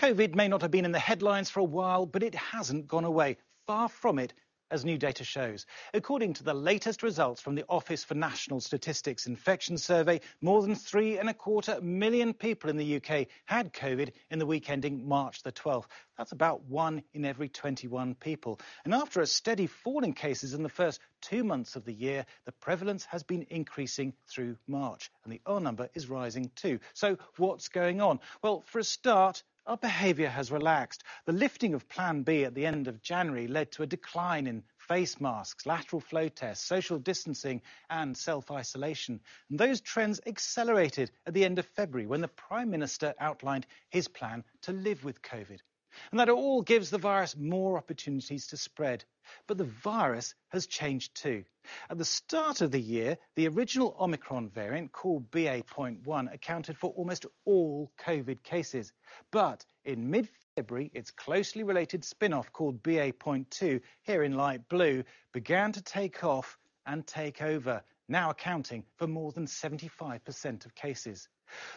COVID may not have been in the headlines for a while, but it hasn't gone away. Far from it, as new data shows. According to the latest results from the Office for National Statistics Infection Survey, more than three and a quarter million people in the UK had COVID in the week ending March the 12th. That's about one in every 21 people. And after a steady fall in cases in the first two months of the year, the prevalence has been increasing through March, and the R number is rising too. So what's going on? Well, for a start, our behaviour has relaxed. The lifting of Plan B at the end of January led to a decline in face masks, lateral flow tests, social distancing, and self isolation. And those trends accelerated at the end of February when the Prime Minister outlined his plan to live with COVID. And that all gives the virus more opportunities to spread. But the virus has changed too. At the start of the year, the original Omicron variant, called BA.1, accounted for almost all COVID cases. But in mid February, its closely related spin off called BA.2, here in light blue, began to take off and take over, now accounting for more than 75% of cases.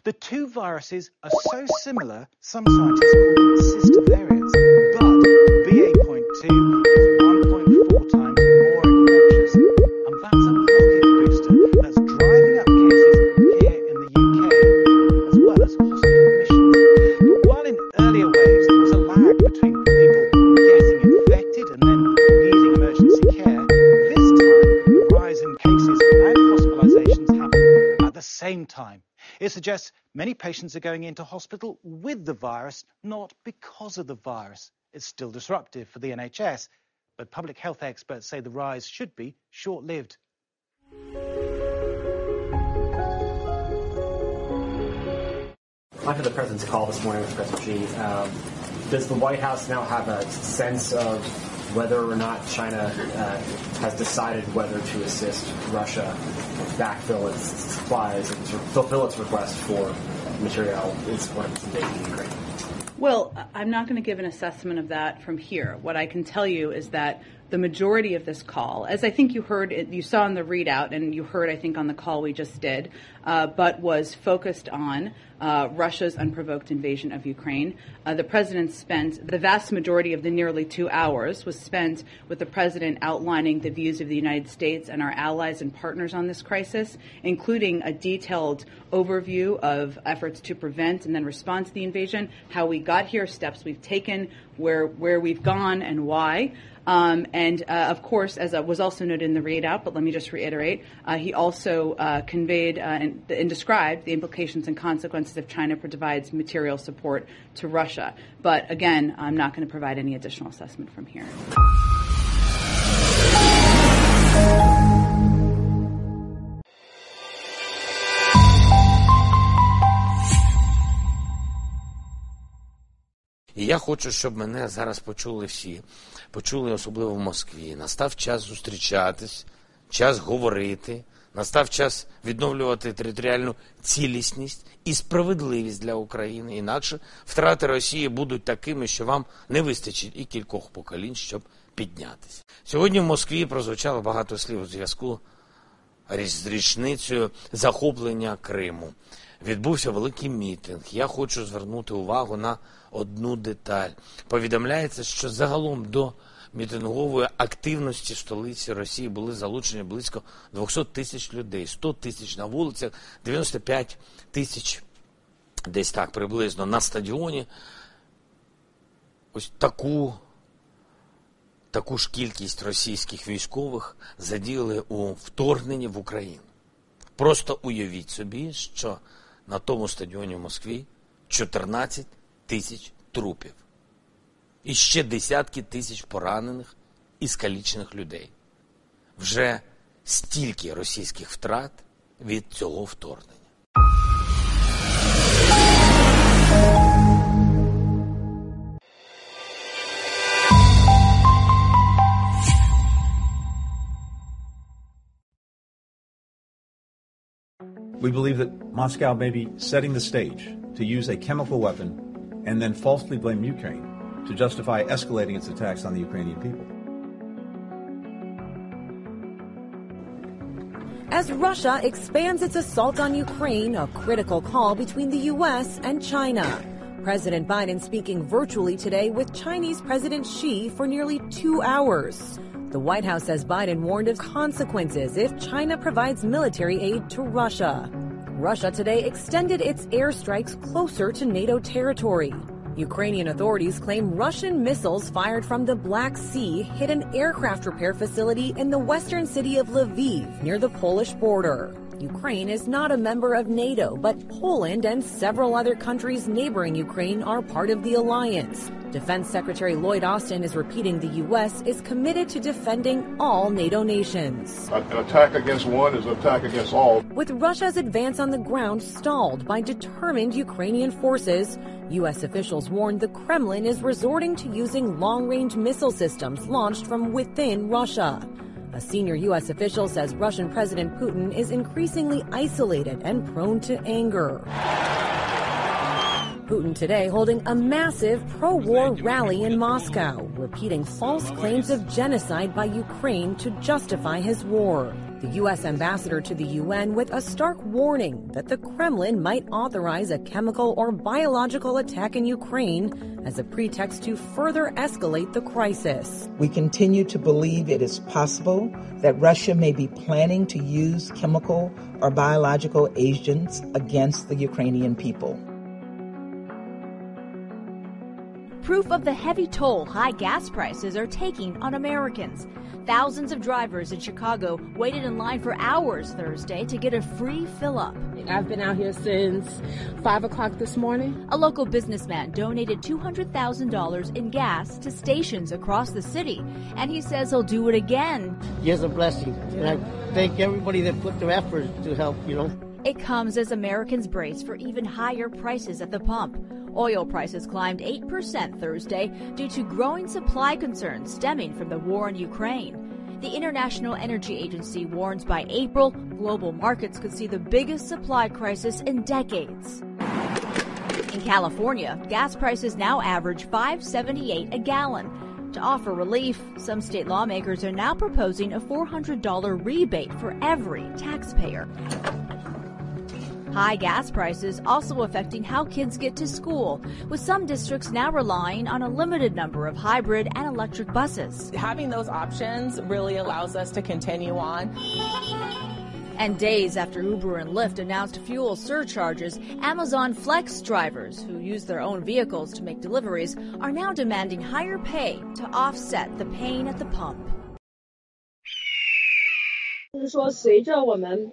The two viruses are so similar, some scientists call them sister variants. But BA.2 is 1.4 times more infectious, and that's a rocket booster that's driving up cases here in the UK, as well as hospital admissions. But while in earlier waves there was a lag between people getting infected and then needing emergency care, this time the rise in cases and hospitalizations happened at the same time. It suggests many patients are going into hospital with the virus, not because of the virus. It's still disruptive for the NHS, but public health experts say the rise should be short lived. After the president's call this morning with Professor G, um, does the White House now have a sense of whether or not China uh, has decided whether to assist Russia backfill its supplies and sort of fulfill its request for material in support of of Ukraine? Well, I'm not going to give an assessment of that from here. What I can tell you is that the majority of this call, as I think you heard, you saw in the readout, and you heard, I think, on the call we just did, uh, but was focused on uh, Russia's unprovoked invasion of Ukraine. Uh, the president spent the vast majority of the nearly two hours was spent with the president outlining the views of the United States and our allies and partners on this crisis, including a detailed overview of efforts to prevent and then respond to the invasion, how we got here, steps we've taken, where where we've gone, and why. Um, and uh, of course, as was also noted in the readout, but let me just reiterate, uh, he also uh, conveyed and, and, described the implications and consequences if China provides material support to Russia. But again, I'm not going to provide any additional assessment from here. І я хочу, щоб мене зараз почули всі, почули особливо в Москві. Настав час зустрічатись, час говорити, настав час відновлювати територіальну цілісність і справедливість для України. Інакше втрати Росії будуть такими, що вам не вистачить і кількох поколінь, щоб піднятися. Сьогодні в Москві прозвучало багато слів у зв'язку з річницею захоплення Криму. Відбувся великий мітинг. Я хочу звернути увагу на одну деталь. Повідомляється, що загалом до мітингової активності столиці Росії були залучені близько 200 тисяч людей, 100 тисяч на вулицях, 95 тисяч десь так приблизно на стадіоні. Ось таку. Таку ж кількість російських військових задіяли у вторгненні в Україну. Просто уявіть собі, що на тому стадіоні в Москві 14 тисяч трупів. І ще десятки тисяч поранених і скалічених людей. Вже стільки російських втрат від цього вторгнення. We believe that Moscow may be setting the stage to use a chemical weapon and then falsely blame Ukraine to justify escalating its attacks on the Ukrainian people. As Russia expands its assault on Ukraine, a critical call between the U.S. and China. President Biden speaking virtually today with Chinese President Xi for nearly two hours. The White House says Biden warned of consequences if China provides military aid to Russia. Russia today extended its airstrikes closer to NATO territory. Ukrainian authorities claim Russian missiles fired from the Black Sea hit an aircraft repair facility in the western city of Lviv near the Polish border. Ukraine is not a member of NATO, but Poland and several other countries neighboring Ukraine are part of the alliance. Defense Secretary Lloyd Austin is repeating the U.S. is committed to defending all NATO nations. An attack against one is an attack against all. With Russia's advance on the ground stalled by determined Ukrainian forces, U.S. officials warned the Kremlin is resorting to using long range missile systems launched from within Russia. A senior U.S. official says Russian President Putin is increasingly isolated and prone to anger. Putin today holding a massive pro war rally in Moscow, repeating false claims of genocide by Ukraine to justify his war. The U.S. ambassador to the UN with a stark warning that the Kremlin might authorize a chemical or biological attack in Ukraine as a pretext to further escalate the crisis. We continue to believe it is possible that Russia may be planning to use chemical or biological agents against the Ukrainian people. Proof of the heavy toll high gas prices are taking on Americans. Thousands of drivers in Chicago waited in line for hours Thursday to get a free fill up. I've been out here since 5 o'clock this morning. A local businessman donated $200,000 in gas to stations across the city, and he says he'll do it again. It's a blessing, and I thank everybody that put their effort to help, you know. It comes as Americans brace for even higher prices at the pump. Oil prices climbed 8% Thursday due to growing supply concerns stemming from the war in Ukraine. The International Energy Agency warns by April, global markets could see the biggest supply crisis in decades. In California, gas prices now average 5.78 a gallon. To offer relief, some state lawmakers are now proposing a $400 rebate for every taxpayer. High gas prices also affecting how kids get to school, with some districts now relying on a limited number of hybrid and electric buses. Having those options really allows us to continue on. And days after Uber and Lyft announced fuel surcharges, Amazon Flex drivers who use their own vehicles to make deliveries are now demanding higher pay to offset the pain at the pump. 就是说，随着我们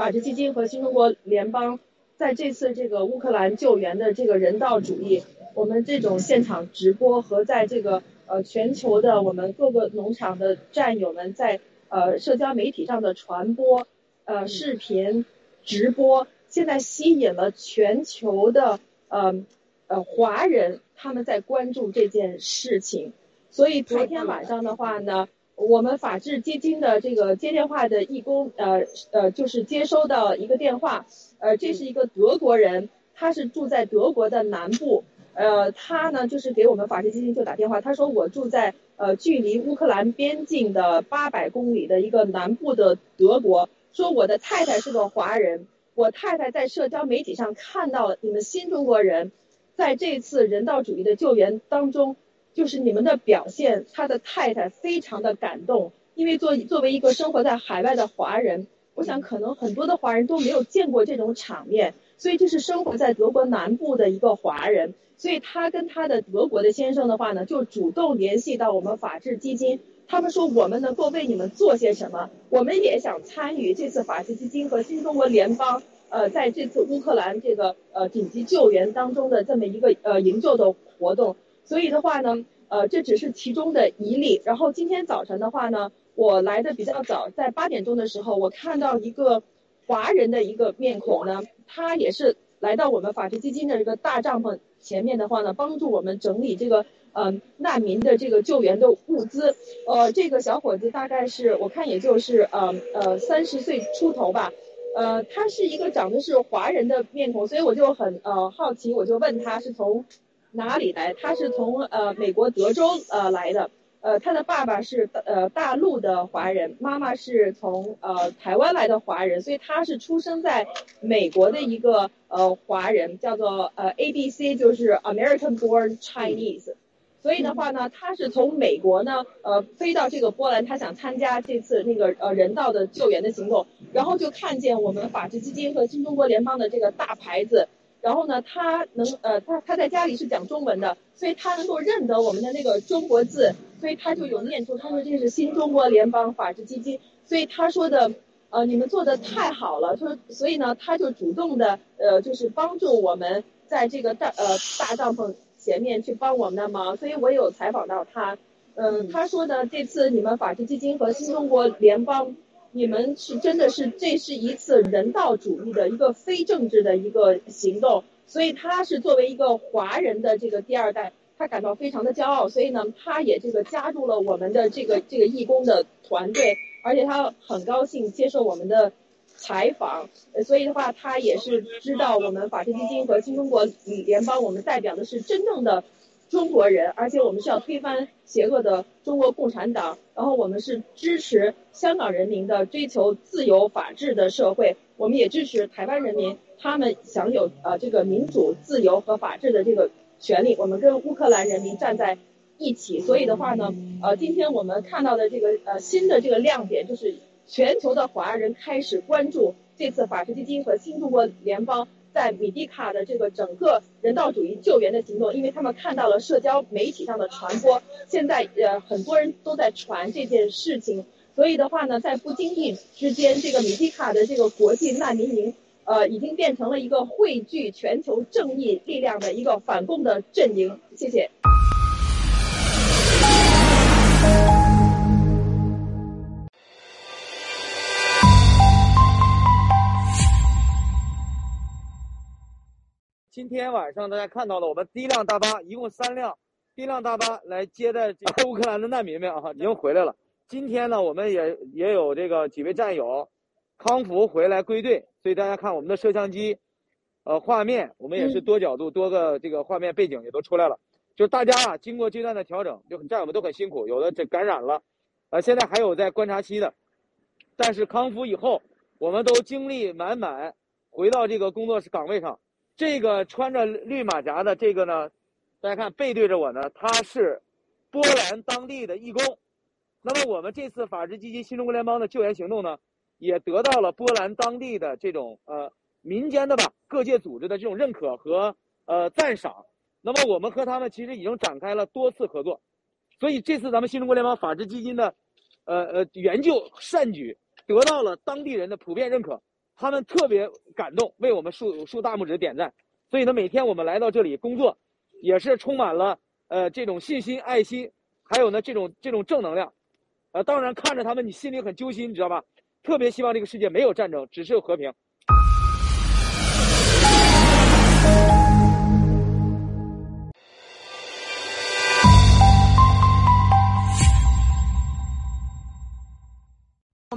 法治基金和新中国联邦在这次这个乌克兰救援的这个人道主义，我们这种现场直播和在这个呃全球的我们各个农场的战友们在呃社交媒体上的传播，呃视频直播，现在吸引了全球的呃呃华人他们在关注这件事情，所以昨天晚上的话呢。我们法治基金的这个接电话的义工，呃呃，就是接收到一个电话，呃，这是一个德国人，他是住在德国的南部，呃，他呢就是给我们法治基金就打电话，他说我住在呃距离乌克兰边境的八百公里的一个南部的德国，说我的太太是个华人，我太太在社交媒体上看到你们新中国人在这次人道主义的救援当中。就是你们的表现，他的太太非常的感动，因为作作为一个生活在海外的华人，我想可能很多的华人都没有见过这种场面，所以这是生活在德国南部的一个华人，所以他跟他的德国的先生的话呢，就主动联系到我们法治基金，他们说我们能够为你们做些什么，我们也想参与这次法治基金和新中国联邦，呃，在这次乌克兰这个呃紧急救援当中的这么一个呃营救的活动。所以的话呢，呃，这只是其中的一例。然后今天早晨的话呢，我来的比较早，在八点钟的时候，我看到一个华人的一个面孔呢，他也是来到我们法治基金的这个大帐篷前面的话呢，帮助我们整理这个嗯难民的这个救援的物资。呃，这个小伙子大概是我看也就是呃呃三十岁出头吧，呃，他是一个长得是华人的面孔，所以我就很呃好奇，我就问他是从。哪里来？他是从呃美国德州呃来的，呃，他的爸爸是呃大陆的华人，妈妈是从呃台湾来的华人，所以他是出生在美国的一个呃华人，叫做呃 A B C，就是 American Born Chinese。所以的话呢，他是从美国呢呃飞到这个波兰，他想参加这次那个呃人道的救援的行动，然后就看见我们法治基金和新中国联邦的这个大牌子。然后呢，他能呃，他他在家里是讲中文的，所以他能够认得我们的那个中国字，所以他就有念出，他说这是新中国联邦法治基金，所以他说的，呃，你们做的太好了，说，所以呢，他就主动的呃，就是帮助我们在这个大呃大帐篷前面去帮我们的忙，所以我有采访到他，嗯，他说呢，这次你们法治基金和新中国联邦。你们是真的是，这是一次人道主义的一个非政治的一个行动，所以他是作为一个华人的这个第二代，他感到非常的骄傲，所以呢，他也这个加入了我们的这个这个义工的团队，而且他很高兴接受我们的采访，所以的话，他也是知道我们法治基金和新中国联邦，我们代表的是真正的。中国人，而且我们是要推翻邪恶的中国共产党，然后我们是支持香港人民的追求自由法治的社会，我们也支持台湾人民他们享有呃这个民主自由和法治的这个权利，我们跟乌克兰人民站在一起。所以的话呢，呃，今天我们看到的这个呃新的这个亮点，就是全球的华人开始关注这次法治基金和新中国联邦。在米蒂卡的这个整个人道主义救援的行动，因为他们看到了社交媒体上的传播，现在呃很多人都在传这件事情，所以的话呢，在不经意之间，这个米蒂卡的这个国际难民营，呃，已经变成了一个汇聚全球正义力量的一个反共的阵营。谢谢。今天晚上大家看到了，我们第一辆大巴一共三辆，第一辆大巴来接待这 乌克兰的难民们啊，已经回来了。今天呢，我们也也有这个几位战友康复回来归队，所以大家看我们的摄像机，呃，画面我们也是多角度、多个这个画面背景也都出来了。就大家啊，经过阶段的调整，就很战友们都很辛苦，有的这感染了，呃，现在还有在观察期的，但是康复以后，我们都精力满满，回到这个工作室岗位上。这个穿着绿马甲的这个呢，大家看背对着我呢，他是波兰当地的义工。那么我们这次法治基金新中国联邦的救援行动呢，也得到了波兰当地的这种呃民间的吧各界组织的这种认可和呃赞赏。那么我们和他们其实已经展开了多次合作，所以这次咱们新中国联邦法治基金的呃呃援救善举得到了当地人的普遍认可。他们特别感动，为我们竖竖大拇指点赞。所以呢，每天我们来到这里工作，也是充满了呃这种信心、爱心，还有呢这种这种正能量。呃，当然看着他们，你心里很揪心，你知道吧？特别希望这个世界没有战争，只是有和平。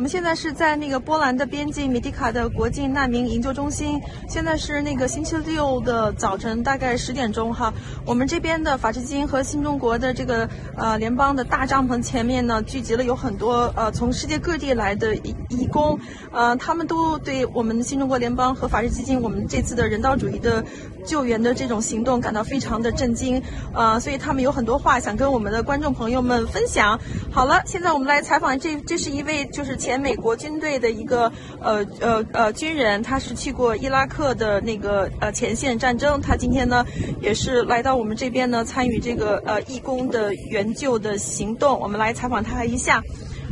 我们现在是在那个波兰的边境米迪卡的国际难民营救中心。现在是那个星期六的早晨，大概十点钟哈。我们这边的法治基金和新中国的这个呃联邦的大帐篷前面呢，聚集了有很多呃从世界各地来的义义工，呃，他们都对我们新中国联邦和法治基金我们这次的人道主义的救援的这种行动感到非常的震惊，呃，所以他们有很多话想跟我们的观众朋友们分享。好了，现在我们来采访这这是一位就是。前美国军队的一个呃呃呃军人，他是去过伊拉克的那个呃前线战争，他今天呢也是来到我们这边呢参与这个呃义工的援救的行动，我们来采访他一下。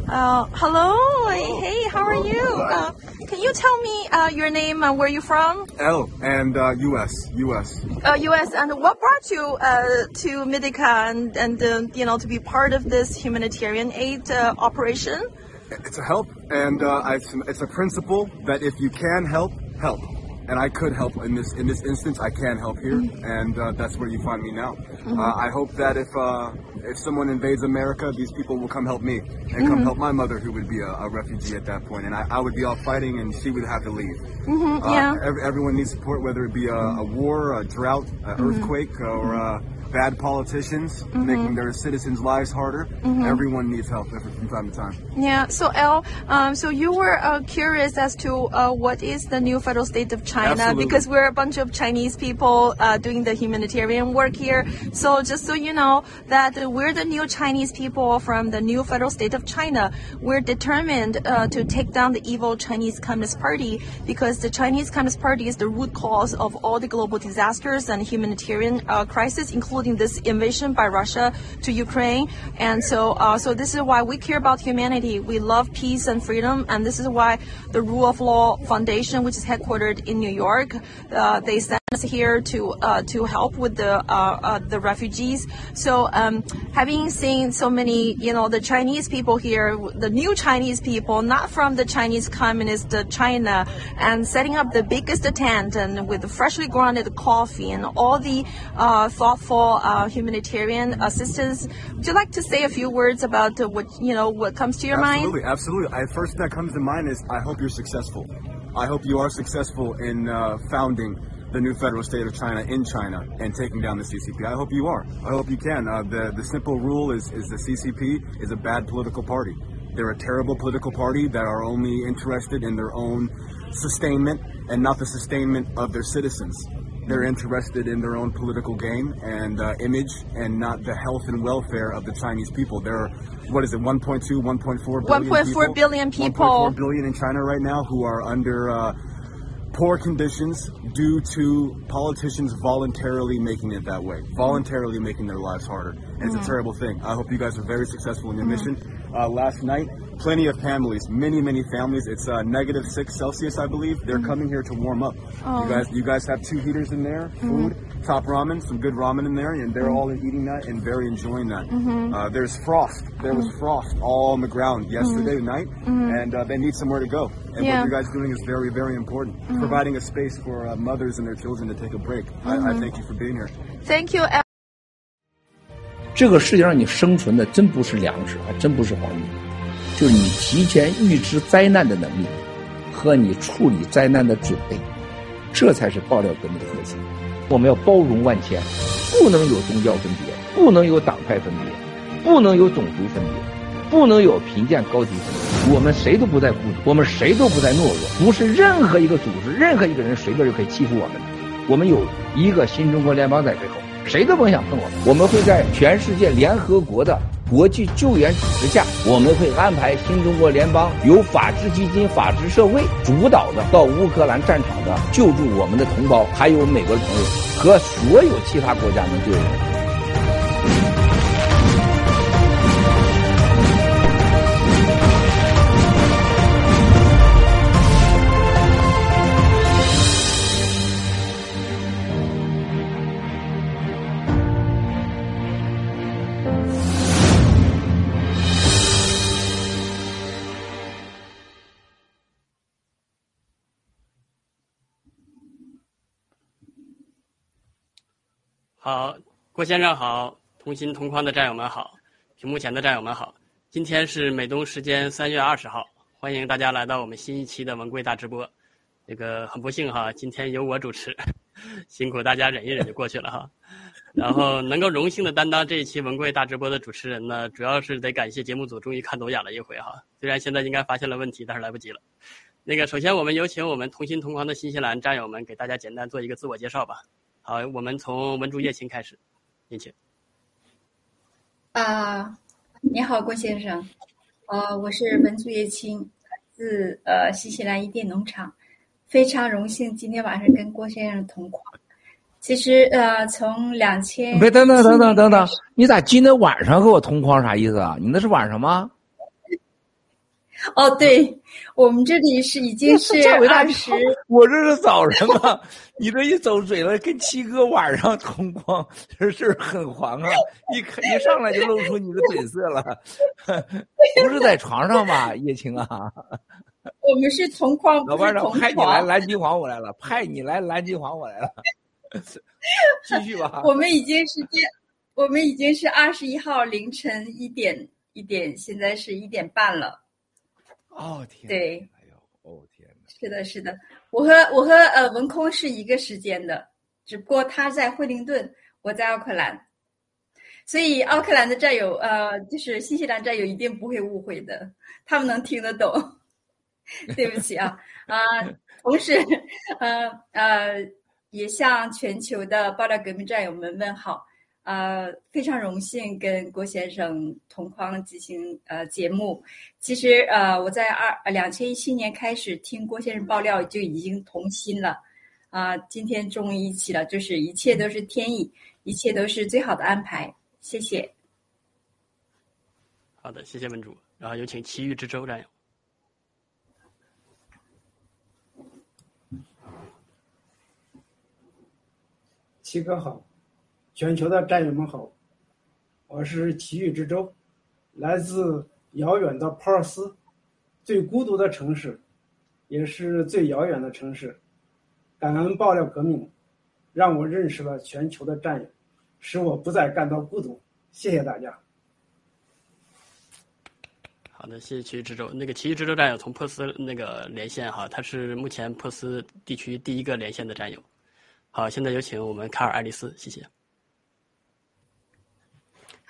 Uh, hello, hey, how are you? Uh, can you tell me uh, your name and where you from? L and uh, U.S. U.S. Uh, U.S. And what brought you uh, to Medica and and uh, you know to be part of this humanitarian aid uh, operation? It's a help, and uh, it's, it's a principle that if you can help, help. And I could help in this in this instance. I can help here, mm-hmm. and uh, that's where you find me now. Mm-hmm. Uh, I hope that if uh, if someone invades America, these people will come help me and mm-hmm. come help my mother, who would be a, a refugee at that point, and I, I, would be off fighting, and she would have to leave. Mm-hmm. Uh, yeah. Every, everyone needs support, whether it be a, a war, a drought, an mm-hmm. earthquake, or uh, bad politicians Mhm. making their citizens' lives harder. Mhm. Everyone needs help from time to time. Yeah. So Al, um, so you were uh, curious as to uh, what is the new federal state of China Absolutely. because we're a bunch of Chinese people uh, doing the humanitarian work here. So just so you know that we're the new Chinese people from the new federal state of China. We're determined uh, to take down the evil Chinese Communist Party because the Chinese Communist Party is the root cause of all the global disasters and humanitarian uh, crisis, including this invasion by Russia to Ukraine. And so, uh, so this is why we care about humanity. We love peace and freedom, and this is why the Rule of Law Foundation, which is headquartered in New York, uh, they us here to uh, to help with the uh, uh, the refugees. So, um, having seen so many, you know, the Chinese people here, the new Chinese people, not from the Chinese Communist uh, China, and setting up the biggest tent and with freshly grounded coffee and all the uh, thoughtful uh, humanitarian assistance. Would you like to say a few words about what you know what comes to your mind? absolutely, absolutely. First that comes to mind is I hope you're successful. I hope you are successful in founding the new federal state of China in China and taking down the CCP. I hope you are. I hope you can. Uh, the the simple rule is is the CCP is a bad political party. They're a terrible political party that are only interested in their own sustainment and not the sustainment of their citizens. They're interested in their own political game and uh, image and not the health and welfare of the Chinese people. There are, what is it, 1.2, 1.4 billion 1.4 people? billion people. 1.4 billion in China right now who are under uh, poor conditions due to politicians voluntarily making it that way, voluntarily making their lives harder. And it's Mhm. a terrible thing. I hope you guys are very successful in your Mhm. mission. Uh, last night, plenty of families, many, many families. It's uh, negative six Celsius, I believe. They're Mhm. coming here to warm up. Oh. You guys, you guys have two heaters in there, Mhm. food, top ramen, some good ramen in there, and they're Mhm. all eating that and very enjoying that. Mhm. Uh, there's frost. There was Mhm. frost all on the ground yesterday night, and uh, they need somewhere to go. And Yeah. what you guys are doing is very, very important. Providing a space for uh, mothers and their children to take a break. I, I thank you for being here. Thank you. 这个世界上你生存的真不是粮食，还真不是黄金，就是你提前预知灾难的能力和你处理灾难的准备，这才是爆料革命的核心。我们要包容万千，不能有宗教分别，不能有党派分别，不能有种族分别，不能有贫贱高低分别。我们谁都不再孤独，我们谁都不再懦弱，不是任何一个组织、任何一个人随便就可以欺负我们的。我们有一个新中国联邦在背后，谁都甭想碰我们。我们会在全世界联合国的国际救援组织下，我们会安排新中国联邦由法治基金、法治社会主导的到乌克兰战场的救助我们的同胞，还有美国的朋友和所有其他国家能救援好，郭先生好，同心同框的战友们好，屏幕前的战友们好。今天是美东时间三月二十号，欢迎大家来到我们新一期的文贵大直播。这个很不幸哈，今天由我主持，辛苦大家忍一忍就过去了哈。然后能够荣幸的担当这一期文贵大直播的主持人呢，主要是得感谢节目组终于看走眼了一回哈。虽然现在应该发现了问题，但是来不及了。那个，首先我们有请我们同心同框的新西兰战友们给大家简单做一个自我介绍吧。好，我们从文竹叶青开始，您请。啊，你好，郭先生。呃，我是文竹叶青，自呃新西兰伊甸农场，非常荣幸今天晚上跟郭先生同框。其实呃，从两千别等等等等等等，你咋今天晚上和我同框啥意思啊？你那是晚上吗？哦，对，我们这里是已经是 我这是早上啊！你这一走嘴了，跟七哥晚上同框，这事儿很黄啊！一看一上来就露出你的嘴色了，不是在床上吧，叶青啊？我们是同框，老班长派你来。蓝金黄我来了，派你来蓝金黄我来了，继续吧。我们已经是第，我们已经是二十一号凌晨一点一点，现在是一点半了。哦天，对，哦天，是的，是的，我和我和呃文空是一个时间的，只不过他在惠灵顿，我在奥克兰。所以奥克兰的战友，呃，就是新西兰战友一定不会误会的，他们能听得懂。对不起啊，啊，同时，呃呃，也向全球的爆料革命战友们问好。呃，非常荣幸跟郭先生同框进行呃节目。其实呃，我在二两千一七年开始听郭先生爆料就已经同心了，啊，今天终于一起了，就是一切都是天意，一切都是最好的安排。谢谢。好的，谢谢文主，然后有请奇遇之舟战友。七哥好。全球的战友们好，我是奇遇之舟，来自遥远的珀尔斯，最孤独的城市，也是最遥远的城市。感恩爆料革命，让我认识了全球的战友，使我不再感到孤独。谢谢大家。好的，谢谢奇遇之舟。那个奇遇之舟战友从珀斯那个连线哈，他是目前珀斯地区第一个连线的战友。好，现在有请我们卡尔爱丽丝，谢谢。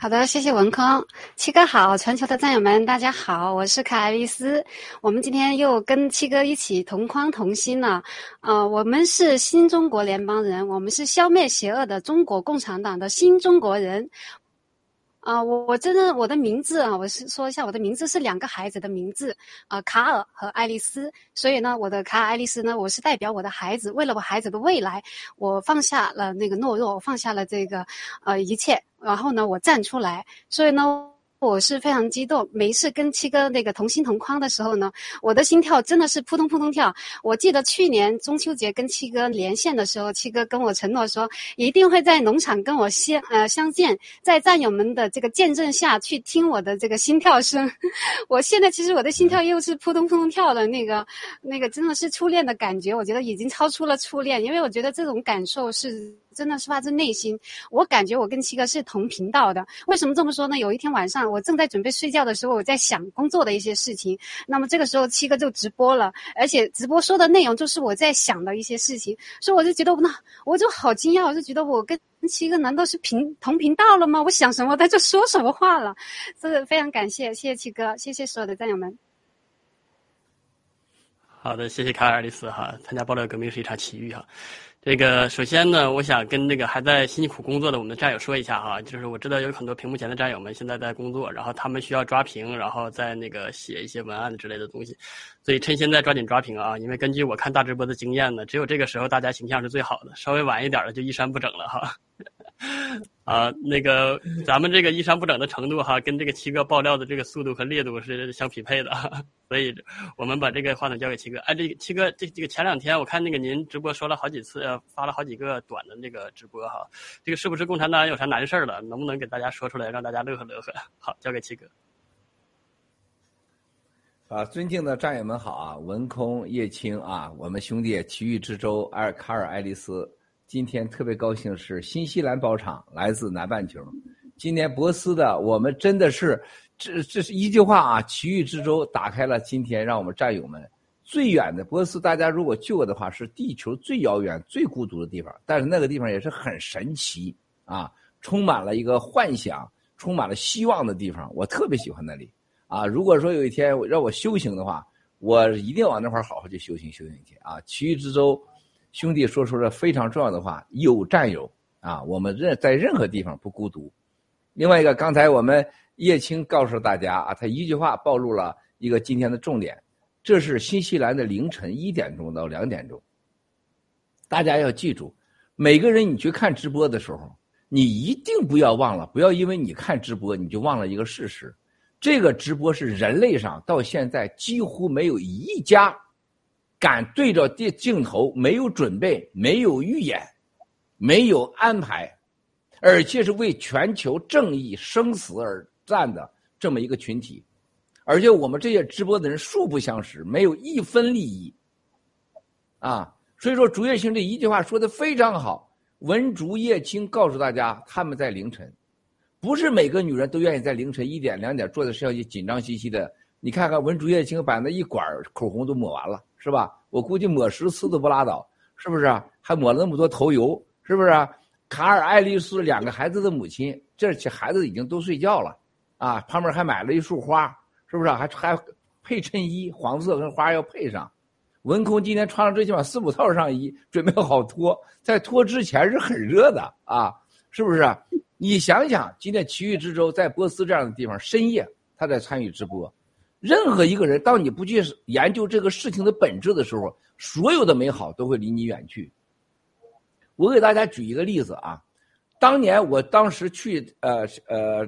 好的，谢谢文康。七哥好，全球的战友们大家好，我是卡爱丽丝，我们今天又跟七哥一起同框同心了，呃，我们是新中国联邦人，我们是消灭邪恶的中国共产党的新中国人。啊，我我真的我的名字啊，我是说一下，我的名字是两个孩子的名字啊，卡尔和爱丽丝。所以呢，我的卡尔爱丽丝呢，我是代表我的孩子，为了我孩子的未来，我放下了那个懦弱，我放下了这个呃一切，然后呢，我站出来。所以呢。我是非常激动，每一次跟七哥那个同心同框的时候呢，我的心跳真的是扑通扑通跳。我记得去年中秋节跟七哥连线的时候，七哥跟我承诺说，一定会在农场跟我相呃相见，在战友们的这个见证下去听我的这个心跳声。我现在其实我的心跳又是扑通扑通跳的，那个那个真的是初恋的感觉，我觉得已经超出了初恋，因为我觉得这种感受是。真的是发自内心，我感觉我跟七哥是同频道的。为什么这么说呢？有一天晚上，我正在准备睡觉的时候，我在想工作的一些事情。那么这个时候，七哥就直播了，而且直播说的内容就是我在想的一些事情，所以我就觉得那我就好惊讶，我就觉得我跟七哥难道是频同频道了吗？我想什么他就说什么话了，这个非常感谢，谢谢七哥，谢谢所有的战友们。好的，谢谢卡尔爱丽丝哈，参加爆料革命是一场奇遇哈。这个首先呢，我想跟那个还在辛苦工作的我们的战友说一下哈，就是我知道有很多屏幕前的战友们现在在工作，然后他们需要抓屏，然后再那个写一些文案之类的东西，所以趁现在抓紧抓屏啊！因为根据我看大直播的经验呢，只有这个时候大家形象是最好的，稍微晚一点的就衣衫不整了哈。啊，那个咱们这个衣衫不整的程度哈，跟这个七哥爆料的这个速度和烈度是相匹配的，所以我们把这个话筒交给七哥。哎，这个七哥，这这个前两天我看那个您直播说了好几次，发了好几个短的那个直播哈，这个是不是共产党有啥难事儿了？能不能给大家说出来，让大家乐呵乐呵？好，交给七哥。啊，尊敬的战友们好啊，文空叶青啊，我们兄弟奇遇之舟埃尔卡尔爱丽丝。今天特别高兴是新西兰包场，来自南半球。今年博斯的我们真的是，这这是一句话啊，奇遇之舟打开了今天让我们战友们最远的博斯。大家如果去过的话，是地球最遥远、最孤独的地方，但是那个地方也是很神奇啊，充满了一个幻想、充满了希望的地方。我特别喜欢那里啊。如果说有一天让我修行的话，我一定往那块好好去修行修行去啊。奇遇之舟。兄弟说出了非常重要的话：有战友啊，我们任在任何地方不孤独。另外一个，刚才我们叶青告诉大家啊，他一句话暴露了一个今天的重点。这是新西兰的凌晨一点钟到两点钟。大家要记住，每个人你去看直播的时候，你一定不要忘了，不要因为你看直播你就忘了一个事实：这个直播是人类上到现在几乎没有一家。敢对着镜镜头没有准备、没有预演、没有安排，而且是为全球正义生死而战的这么一个群体，而且我们这些直播的人素不相识，没有一分利益，啊，所以说竹叶青这一句话说的非常好。文竹叶青告诉大家，他们在凌晨，不是每个女人都愿意在凌晨一点两点坐在摄像机紧张兮兮的。你看看文竹叶青把那一管口红都抹完了，是吧？我估计抹十次都不拉倒，是不是？还抹了那么多头油，是不是？卡尔爱丽丝两个孩子的母亲，这孩子已经都睡觉了，啊，旁边还买了一束花，是不是？还还配衬衣，黄色跟花要配上。文空今天穿了最起码四五套上衣，准备好脱，在脱之前是很热的啊，是不是？你想想，今天奇遇之舟在波斯这样的地方，深夜他在参与直播。任何一个人，当你不去研究这个事情的本质的时候，所有的美好都会离你远去。我给大家举一个例子啊，当年我当时去呃呃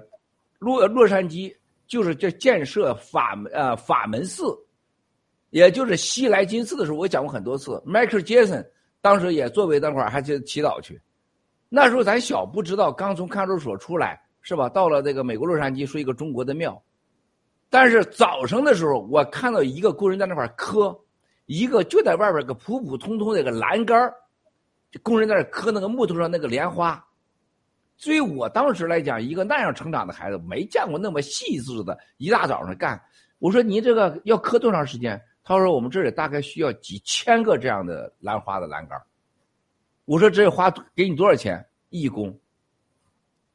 洛洛杉矶，就是这建设法门呃法门寺，也就是西来金寺的时候，我讲过很多次。迈克尔杰森当时也作为那会儿还去祈祷去，那时候咱小不知道，刚从看守所出来是吧？到了这个美国洛杉矶，说一个中国的庙。但是早上的时候，我看到一个工人在那块磕，一个就在外边个普普通通的一个栏杆工人在那磕那个木头上那个莲花。所以我当时来讲，一个那样成长的孩子，没见过那么细致的，一大早上干。我说你这个要磕多长时间？他说我们这里大概需要几千个这样的兰花的栏杆我说这花给你多少钱？义工。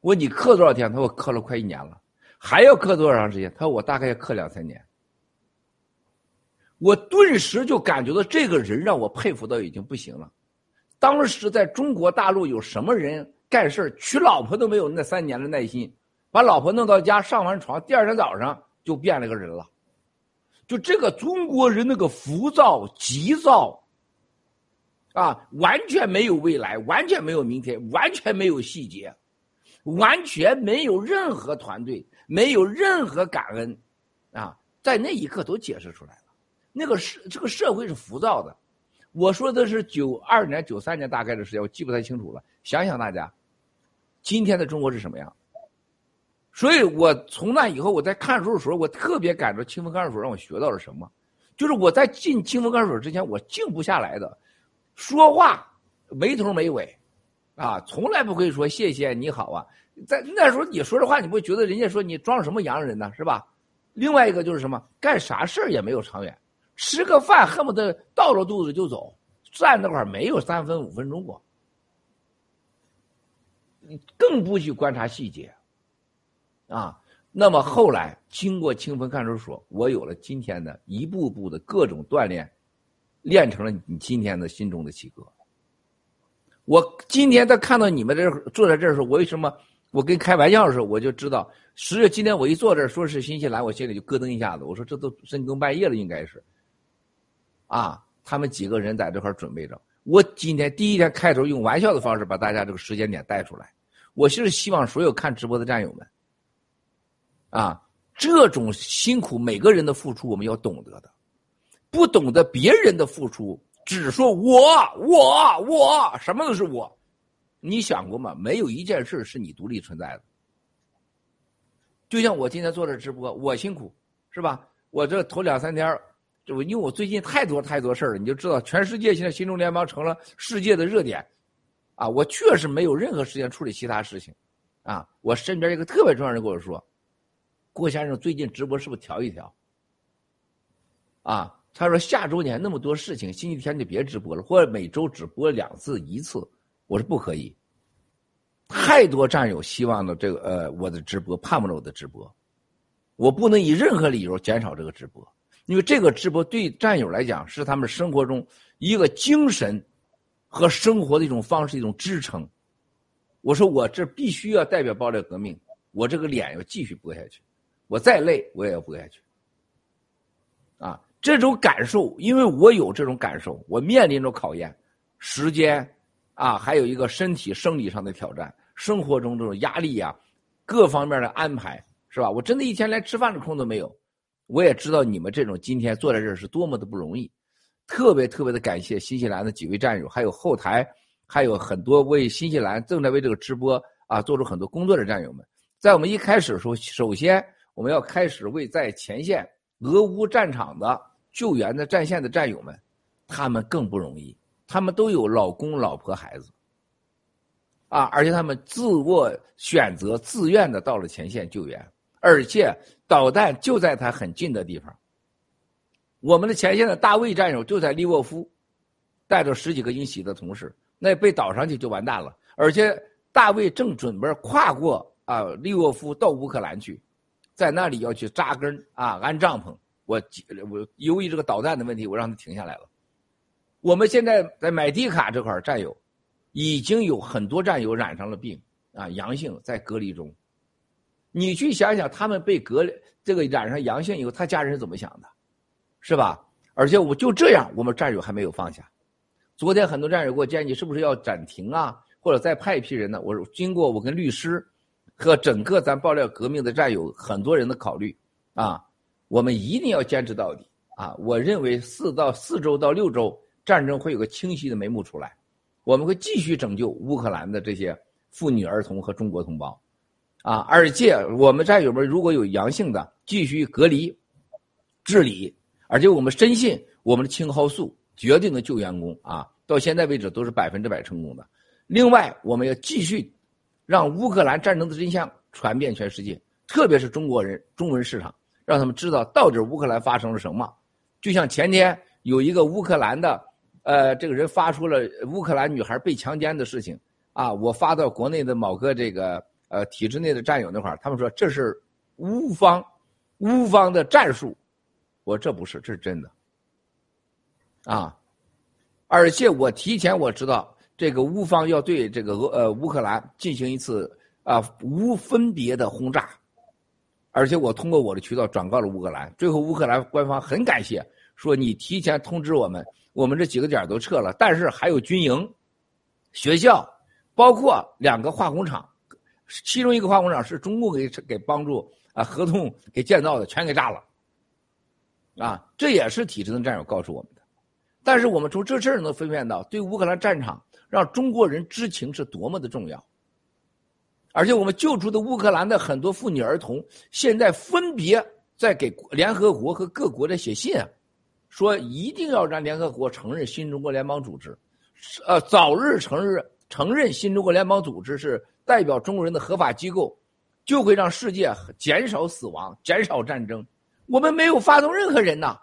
我说你磕多少天？他说我磕了快一年了。还要刻多长时间？他说我大概要刻两三年。我顿时就感觉到这个人让我佩服到已经不行了。当时在中国大陆有什么人干事娶老婆都没有那三年的耐心，把老婆弄到家上完床，第二天早上就变了个人了。就这个中国人那个浮躁急躁，啊，完全没有未来，完全没有明天，完全没有细节，完全没有任何团队。没有任何感恩，啊，在那一刻都解释出来了。那个社这个社会是浮躁的。我说的是九二年、九三年大概的时间，我记不太清楚了。想想大家，今天的中国是什么样？所以我从那以后，我在看书的时候，我特别感觉清风看守所让我学到了什么，就是我在进清风看守所之前，我静不下来的，说话没头没尾，啊，从来不会说谢谢你好啊。在那时候，你说这话，你不会觉得人家说你装什么洋人呢？是吧？另外一个就是什么，干啥事儿也没有长远，吃个饭恨不得倒了肚子就走，站那块儿没有三分五分钟过，你更不去观察细节，啊。那么后来经过清风看守所，我有了今天的一步步的各种锻炼，练成了你今天的心中的七哥。我今天在看到你们这坐在这儿时候，我为什么？我跟开玩笑的时候，我就知道，实际今天我一坐这儿，说是新西兰，我心里就咯噔一下子。我说这都深更半夜了，应该是，啊，他们几个人在这块准备着。我今天第一天开头用玩笑的方式把大家这个时间点带出来，我就是希望所有看直播的战友们，啊，这种辛苦每个人的付出我们要懂得的，不懂得别人的付出，只说我我我什么都是我。你想过吗？没有一件事是你独立存在的。就像我今天做这直播，我辛苦，是吧？我这头两三天，就因为我最近太多太多事儿了，你就知道，全世界现在新中联邦成了世界的热点，啊，我确实没有任何时间处理其他事情，啊，我身边一个特别重要人跟我说，郭先生最近直播是不是调一调？啊，他说下周你还那么多事情，星期天就别直播了，或者每周只播两次一次。我说不可以，太多战友希望的这个呃我的直播盼望着我的直播，我不能以任何理由减少这个直播，因为这个直播对战友来讲是他们生活中一个精神和生活的一种方式一种支撑。我说我这必须要代表爆料革命，我这个脸要继续播下去，我再累我也要播下去。啊，这种感受，因为我有这种感受，我面临着考验，时间。啊，还有一个身体生理上的挑战，生活中这种压力呀，各方面的安排是吧？我真的一天连吃饭的空都没有。我也知道你们这种今天坐在这儿是多么的不容易，特别特别的感谢新西兰的几位战友，还有后台还有很多为新西兰正在为这个直播啊做出很多工作的战友们。在我们一开始的时候，首先我们要开始为在前线俄乌战场的救援的战线的战友们，他们更不容易。他们都有老公、老婆、孩子，啊，而且他们自我选择、自愿的到了前线救援，而且导弹就在他很近的地方。我们的前线的大卫战友就在利沃夫，带着十几个英喜的同事，那被导上去就完蛋了。而且大卫正准备跨过啊利沃夫到乌克兰去，在那里要去扎根啊安帐篷。我我由于这个导弹的问题，我让他停下来了。我们现在在买地卡这块战友，已经有很多战友染上了病啊阳性在隔离中。你去想想，他们被隔这个染上阳性以后，他家人是怎么想的，是吧？而且我就这样，我们战友还没有放下。昨天很多战友给我建议，是不是要暂停啊，或者再派一批人呢？我说，经过我跟律师和整个咱爆料革命的战友很多人的考虑啊，我们一定要坚持到底啊！我认为四到四周到六周，战争会有个清晰的眉目出来，我们会继续拯救乌克兰的这些妇女儿童和中国同胞。啊！而且我们战友们如果有阳性的，继续隔离、治理。而且我们深信我们的青蒿素绝对能救员工啊！到现在为止都是百分之百成功的。另外，我们要继续让乌克兰战争的真相传遍全世界，特别是中国人中文市场，让他们知道到底乌克兰发生了什么。就像前天有一个乌克兰的，呃，这个人发出了乌克兰女孩被强奸的事情啊，我发到国内的某个这个。呃，体制内的战友那块儿，他们说这是乌方，乌方的战术。我这不是，这是真的。啊，而且我提前我知道，这个乌方要对这个俄呃乌克兰进行一次啊无分别的轰炸，而且我通过我的渠道转告了乌克兰。最后乌克兰官方很感谢，说你提前通知我们，我们这几个点都撤了，但是还有军营、学校，包括两个化工厂。其中一个化工厂是中共给给帮助啊，合同给建造的，全给炸了，啊，这也是体制的战友告诉我们的。但是我们从这事儿能分辨到，对乌克兰战场让中国人知情是多么的重要。而且我们救出的乌克兰的很多妇女儿童，现在分别在给联合国和各国在写信啊，说一定要让联合国承认新中国联邦组织，呃，早日承认承认新中国联邦组织是。代表中国人的合法机构，就会让世界减少死亡、减少战争。我们没有发动任何人呐，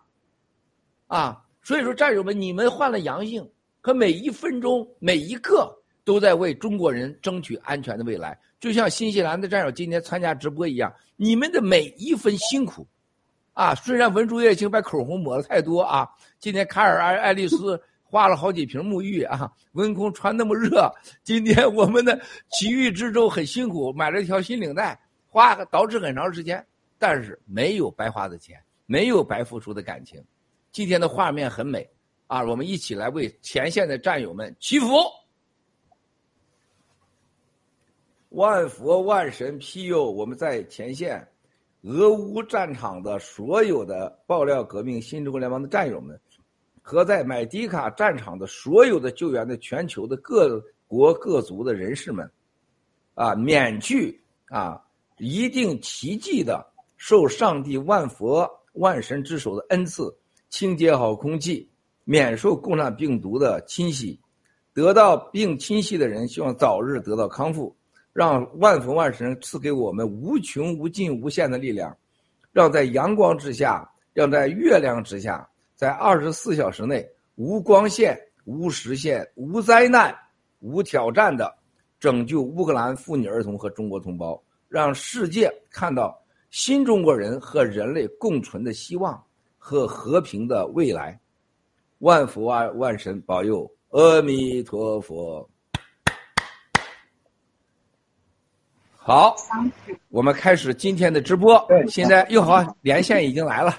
啊！所以说，战友们，你们患了阳性，可每一分钟、每一刻都在为中国人争取安全的未来。就像新西兰的战友今天参加直播一样，你们的每一分辛苦，啊！虽然文竹叶青把口红抹的太多啊，今天卡尔爱爱丽丝。花了好几瓶沐浴啊！温空穿那么热，今天我们的奇遇之舟很辛苦，买了一条新领带，花导致很长时间，但是没有白花的钱，没有白付出的感情。今天的画面很美啊！我们一起来为前线的战友们祈福，万佛万神庇佑我们在前线俄乌战场的所有的爆料革命新中国联邦的战友们。和在买迪卡战场的所有的救援的全球的各国各族的人士们，啊，免去啊一定奇迹的受上帝万佛万神之手的恩赐，清洁好空气，免受共产病毒的侵袭，得到病侵袭的人希望早日得到康复，让万佛万神赐给我们无穷无尽无限的力量，让在阳光之下，让在月亮之下。在二十四小时内，无光线、无实现、无灾难、无挑战的拯救乌克兰妇女儿童和中国同胞，让世界看到新中国人和人类共存的希望和和平的未来。万福啊，万神保佑！阿弥陀佛。好，我们开始今天的直播。现在又好，连线已经来了。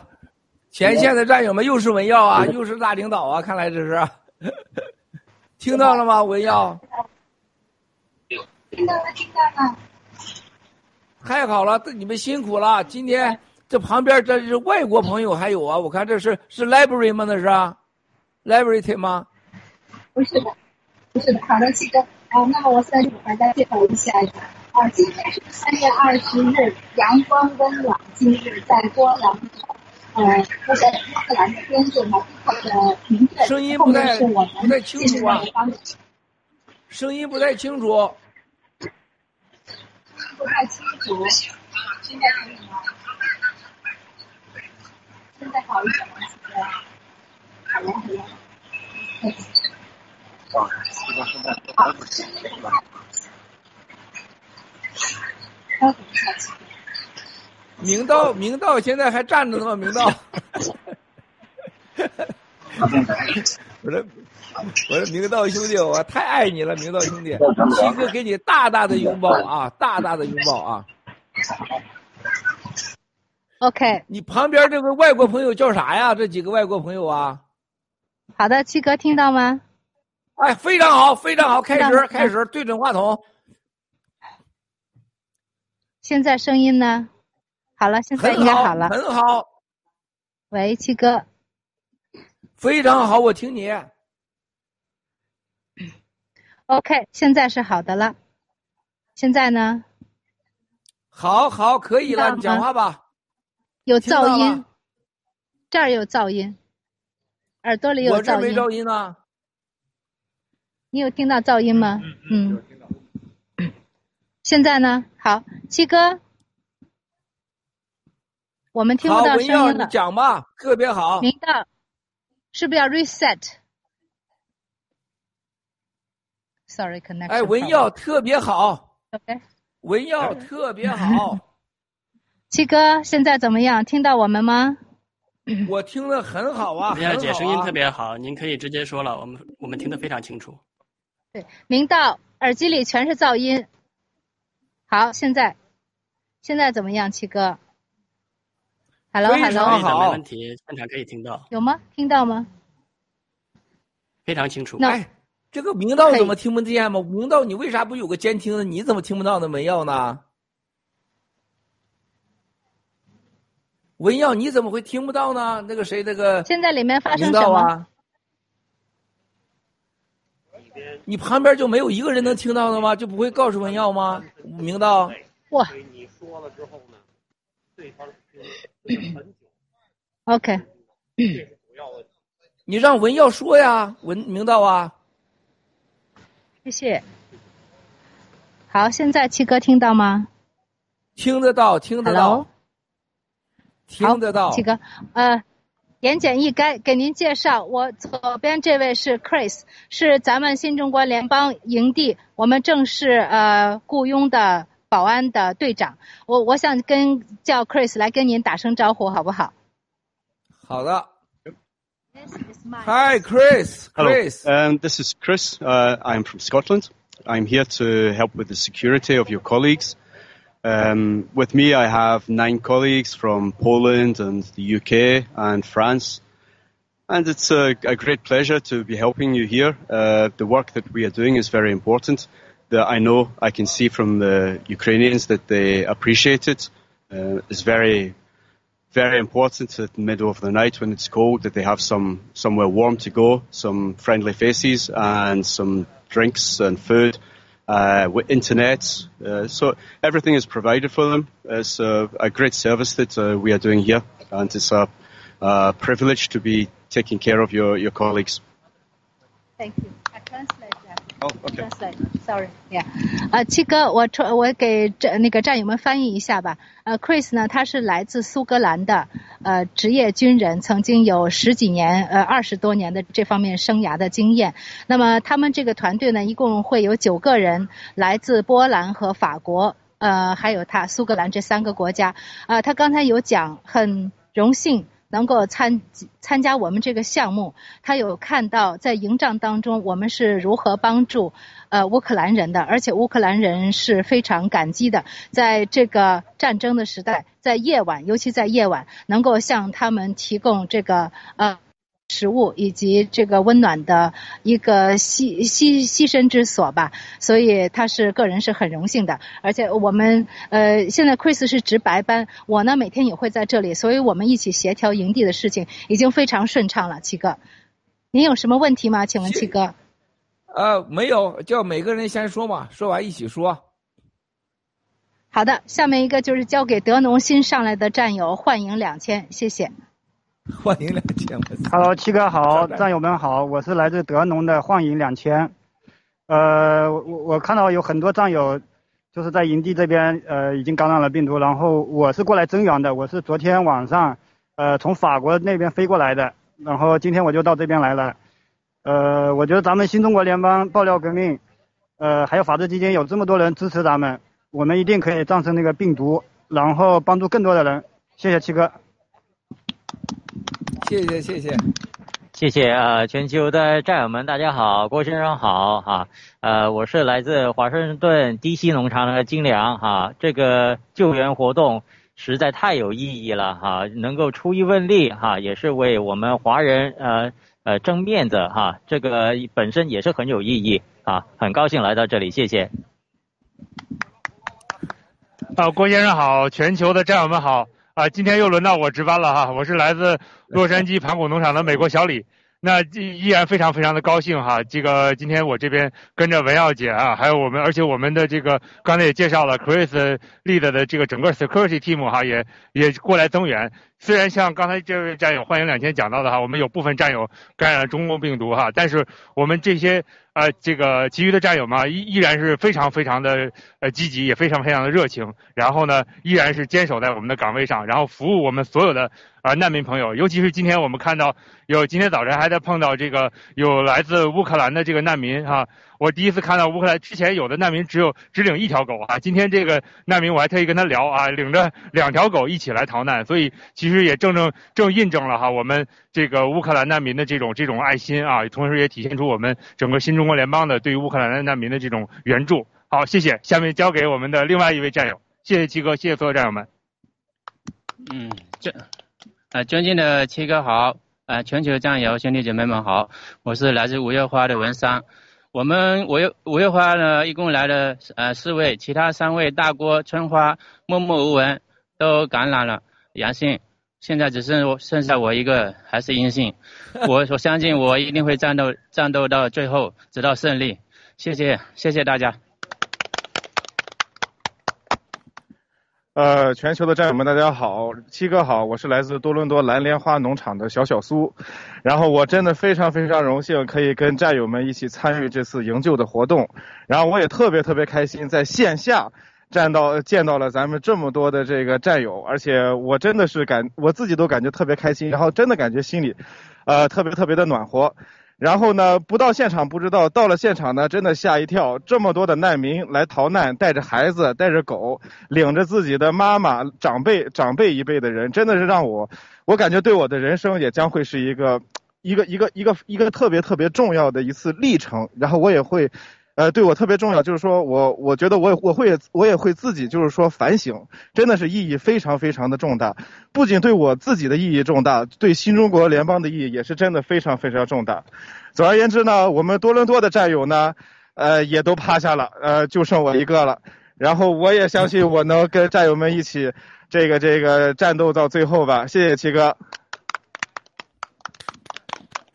前线的战友们又是文耀啊，又是大领导啊！看来这是 听到了吗？文耀，听到了，听到了。太好了，你们辛苦了。今天这旁边这是外国朋友还有啊，我看这是是 library 吗？那是 library 吗？不是的，不是的。好的，七哥啊，那么我现在就给大家介绍一下三月二十日，阳光温暖。今日在波兰。呃，那个乌克兰的边境呢，它的名字声音不太不太清楚啊，声音不太清楚，不太清楚，现在可以吗？现在好一点吗？好了好了，好，稍等一下，七哥。明道，明道现在还站着呢吗？明道。我说，我说明道兄弟，我太爱你了，明道兄弟，七哥给你大大的拥抱啊，大大的拥抱啊。OK，你旁边这个外国朋友叫啥呀？这几个外国朋友啊？好的，七哥听到吗？哎，非常好，非常好，开始，开始，对准话筒。现在声音呢？好了，现在，应该好了。很好，喂，七哥，非常好，我听你。OK，现在是好的了。现在呢？好好，可以了，你讲话吧。有噪音，这儿有噪音，耳朵里有我这噪音。没噪音呢。你有听到噪音吗？嗯。现在呢？好，七哥，我们听不好，到文耀，你声音了。讲吧，特别好。明道，是不是要 reset？Sorry, connection. 哎，文耀特别好，OK，文耀特别好，七哥，现在怎么样？听到我们吗？我听得很好啊，文耀姐声音特别。别好，您可以直接说了，我们我们听得非常清楚。对，明道耳机里全是噪音。好，现在现在怎么样，七哥？Hello 可以的，Hello，好没问题，现场可以听到，有吗？听到吗？非常清楚。那哎，这个明道怎么听不见吗？明道，你为啥不有个监听呢？你怎么听不到呢？文耀呢？文耀，你怎么会听不到呢？那个谁，那个现在里面发生明什么？道啊？你旁边就没有一个人能听到的吗？就不会告诉文耀吗？明道，哇你说了之后呢，对方听很久，，OK。你让文耀说呀，文明道啊。谢谢。好，现在七哥听到吗？听得到，听得到 Hello？听得到。七哥，呃，言简意赅，给您介绍，我左边这位是 Chris，是咱们新中国联邦营地我们正式呃雇佣的保安的队长。我我想跟叫 Chris 来跟您打声招呼，好不好？好的。Hi, Chris. Hello, Chris. um, this is Chris. Uh, I'm from Scotland. I'm here to help with the security of your colleagues. Um, with me, I have nine colleagues from Poland and the UK and France. And it's a, a great pleasure to be helping you here. Uh, the work that we are doing is very important. That I know I can see from the Ukrainians that they appreciate it. Uh, it's very very important at the middle of the night when it's cold that they have some somewhere warm to go, some friendly faces, and some drinks and food, uh, with internet. Uh, so everything is provided for them. It's a, a great service that uh, we are doing here, and it's a, a privilege to be taking care of your, your colleagues. Thank you. I translate that. Oh, okay. Translate. Sorry. Yeah. 呃，七哥，我我给这那个战友们翻译一下吧。呃，Chris 呢，他是来自苏格兰的呃职业军人，曾经有十几年呃二十多年的这方面生涯的经验。那么他们这个团队呢，一共会有九个人，来自波兰和法国，呃，还有他苏格兰这三个国家。呃，他刚才有讲，很荣幸。能够参参加我们这个项目，他有看到在营帐当中我们是如何帮助呃乌克兰人的，而且乌克兰人是非常感激的，在这个战争的时代，在夜晚，尤其在夜晚，能够向他们提供这个呃。食物以及这个温暖的一个栖栖栖身之所吧，所以他是个人是很荣幸的，而且我们呃现在 Chris 是值白班，我呢每天也会在这里，所以我们一起协调营地的事情已经非常顺畅了。七哥，您有什么问题吗？请问七哥？呃，没有，叫每个人先说嘛，说完一起说。好的，下面一个就是交给德农新上来的战友，幻影两千，谢谢。欢迎两千。Hello，七哥好，战友们好，我是来自德农的幻影两千。呃，我我看到有很多战友就是在营地这边呃已经感染了病毒，然后我是过来增援的，我是昨天晚上呃从法国那边飞过来的，然后今天我就到这边来了。呃，我觉得咱们新中国联邦爆料革命，呃还有法治基金有这么多人支持咱们，我们一定可以战胜那个病毒，然后帮助更多的人。谢谢七哥。谢谢谢谢。谢谢啊！全球的战友们，大家好，郭先生好哈。呃，我是来自华盛顿 DC 农场的金良哈。这个救援活动实在太有意义了哈，能够出一份力哈，也是为我们华人呃呃争面子哈。这个本身也是很有意义啊，很高兴来到这里，谢谢。啊，郭先生好，全球的战友们好。啊，今天又轮到我值班了哈！我是来自洛杉矶盘古农场的美国小李，那依然非常非常的高兴哈。这个今天我这边跟着文耀姐啊，还有我们，而且我们的这个刚才也介绍了 Chris lead 的这个整个 security team 哈，也也过来增援。虽然像刚才这位战友欢迎两千讲到的哈，我们有部分战友感染了中共病毒哈，但是我们这些呃这个其余的战友嘛，依依然是非常非常的呃积极，也非常非常的热情，然后呢依然是坚守在我们的岗位上，然后服务我们所有的啊难民朋友，尤其是今天我们看到有今天早晨还在碰到这个有来自乌克兰的这个难民哈。我第一次看到乌克兰之前有的难民只有只领一条狗啊，今天这个难民我还特意跟他聊啊，领着两条狗一起来逃难，所以其实也正正正印证了哈我们这个乌克兰难民的这种这种爱心啊，同时也体现出我们整个新中国联邦的对于乌克兰的难民的这种援助。好，谢谢，下面交给我们的另外一位战友，谢谢七哥，谢谢所有战友们。嗯，这啊，尊敬的七哥好，啊，全球战友兄弟姐妹们好，我是来自五月花的文山。我们五月五月花呢，一共来了呃四位，其他三位大锅春花默默无闻都感染了阳性，现在只剩我剩下我一个还是阴性，我我相信我一定会战斗战斗到最后，直到胜利。谢谢谢谢大家。呃，全球的战友们，大家好，七哥好，我是来自多伦多蓝莲花农场的小小苏，然后我真的非常非常荣幸可以跟战友们一起参与这次营救的活动，然后我也特别特别开心在线下站到见到了咱们这么多的这个战友，而且我真的是感我自己都感觉特别开心，然后真的感觉心里，呃，特别特别的暖和。然后呢，不到现场不知道，到了现场呢，真的吓一跳。这么多的难民来逃难，带着孩子，带着狗，领着自己的妈妈、长辈、长辈一辈的人，真的是让我，我感觉对我的人生也将会是一个，一个一个一个一个特别特别重要的一次历程。然后我也会。呃，对我特别重要，就是说我我觉得我我会我也会自己就是说反省，真的是意义非常非常的重大，不仅对我自己的意义重大，对新中国联邦的意义也是真的非常非常重大。总而言之呢，我们多伦多的战友呢，呃，也都趴下了，呃，就剩我一个了。然后我也相信我能跟战友们一起这个这个战斗到最后吧。谢谢七哥。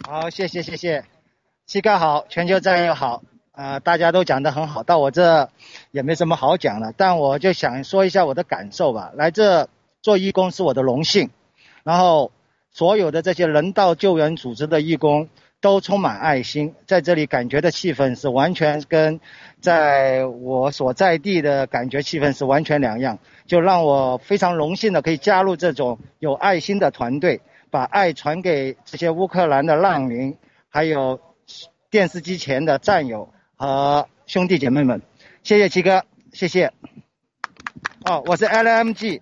好，谢谢谢谢，七哥好，全球战友好。啊，大家都讲得很好，到我这也没什么好讲了。但我就想说一下我的感受吧。来这做义工是我的荣幸，然后所有的这些人道救援组织的义工都充满爱心，在这里感觉的气氛是完全跟在我所在地的感觉气氛是完全两样，就让我非常荣幸的可以加入这种有爱心的团队，把爱传给这些乌克兰的难民，还有电视机前的战友。和兄弟姐妹们，谢谢七哥，谢谢。哦，我是 LMG。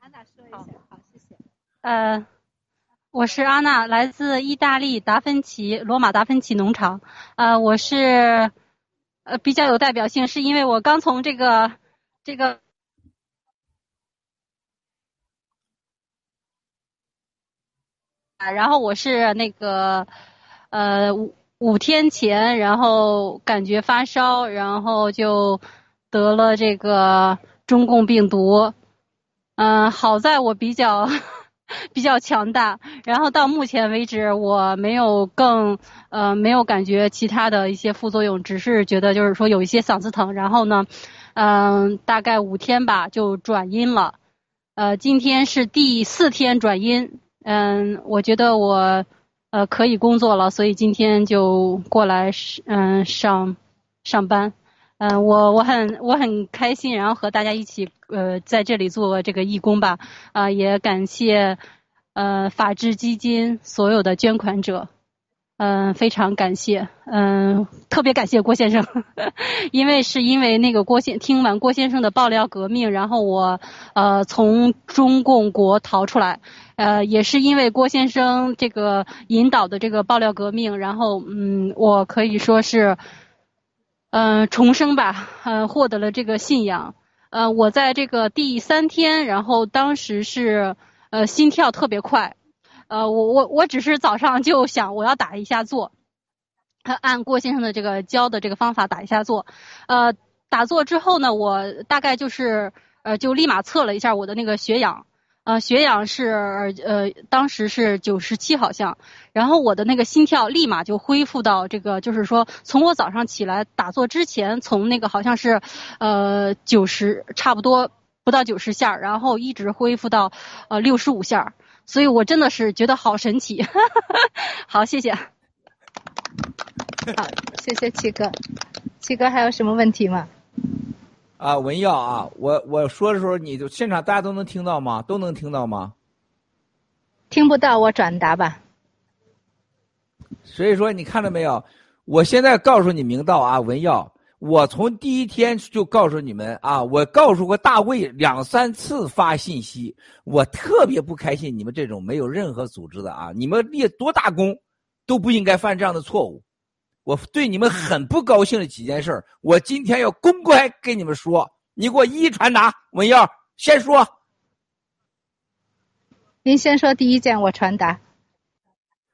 安娜说一下，好，谢谢。呃，我是安娜，来自意大利达芬奇罗马达芬奇农场。呃，我是呃比较有代表性，是因为我刚从这个这个，啊，然后我是那个。呃，五五天前，然后感觉发烧，然后就得了这个中共病毒。嗯，好在我比较 比较强大，然后到目前为止我没有更呃没有感觉其他的一些副作用，只是觉得就是说有一些嗓子疼，然后呢，嗯，大概五天吧就转阴了。呃，今天是第四天转阴，嗯，我觉得我。呃，可以工作了，所以今天就过来嗯上上班，嗯，我我很我很开心，然后和大家一起呃在这里做这个义工吧，啊，也感谢呃法治基金所有的捐款者，嗯，非常感谢，嗯，特别感谢郭先生，因为是因为那个郭先听完郭先生的爆料革命，然后我呃从中共国逃出来，呃，也是因为郭先生这个引导的这个爆料革命，然后嗯，我可以说是嗯重生吧，嗯，获得了这个信仰，呃，我在这个第三天，然后当时是呃心跳特别快。呃，我我我只是早上就想我要打一下坐，按郭先生的这个教的这个方法打一下坐，呃，打坐之后呢，我大概就是呃就立马测了一下我的那个血氧，呃血氧是呃当时是九十七好像，然后我的那个心跳立马就恢复到这个就是说从我早上起来打坐之前，从那个好像是呃九十差不多不到九十下，然后一直恢复到呃六十五下。所以我真的是觉得好神奇，好，谢谢。好，谢谢七哥。七哥还有什么问题吗？啊，文耀啊，我我说的时候，你就现场大家都能听到吗？都能听到吗？听不到，我转达吧。所以说，你看到没有？我现在告诉你明道啊，文耀。我从第一天就告诉你们啊，我告诉过大卫两三次发信息，我特别不开心你们这种没有任何组织的啊，你们立多大功，都不应该犯这样的错误。我对你们很不高兴的几件事，我今天要公开跟你们说，你给我一一传达。文耀先说，您先说第一件，我传达。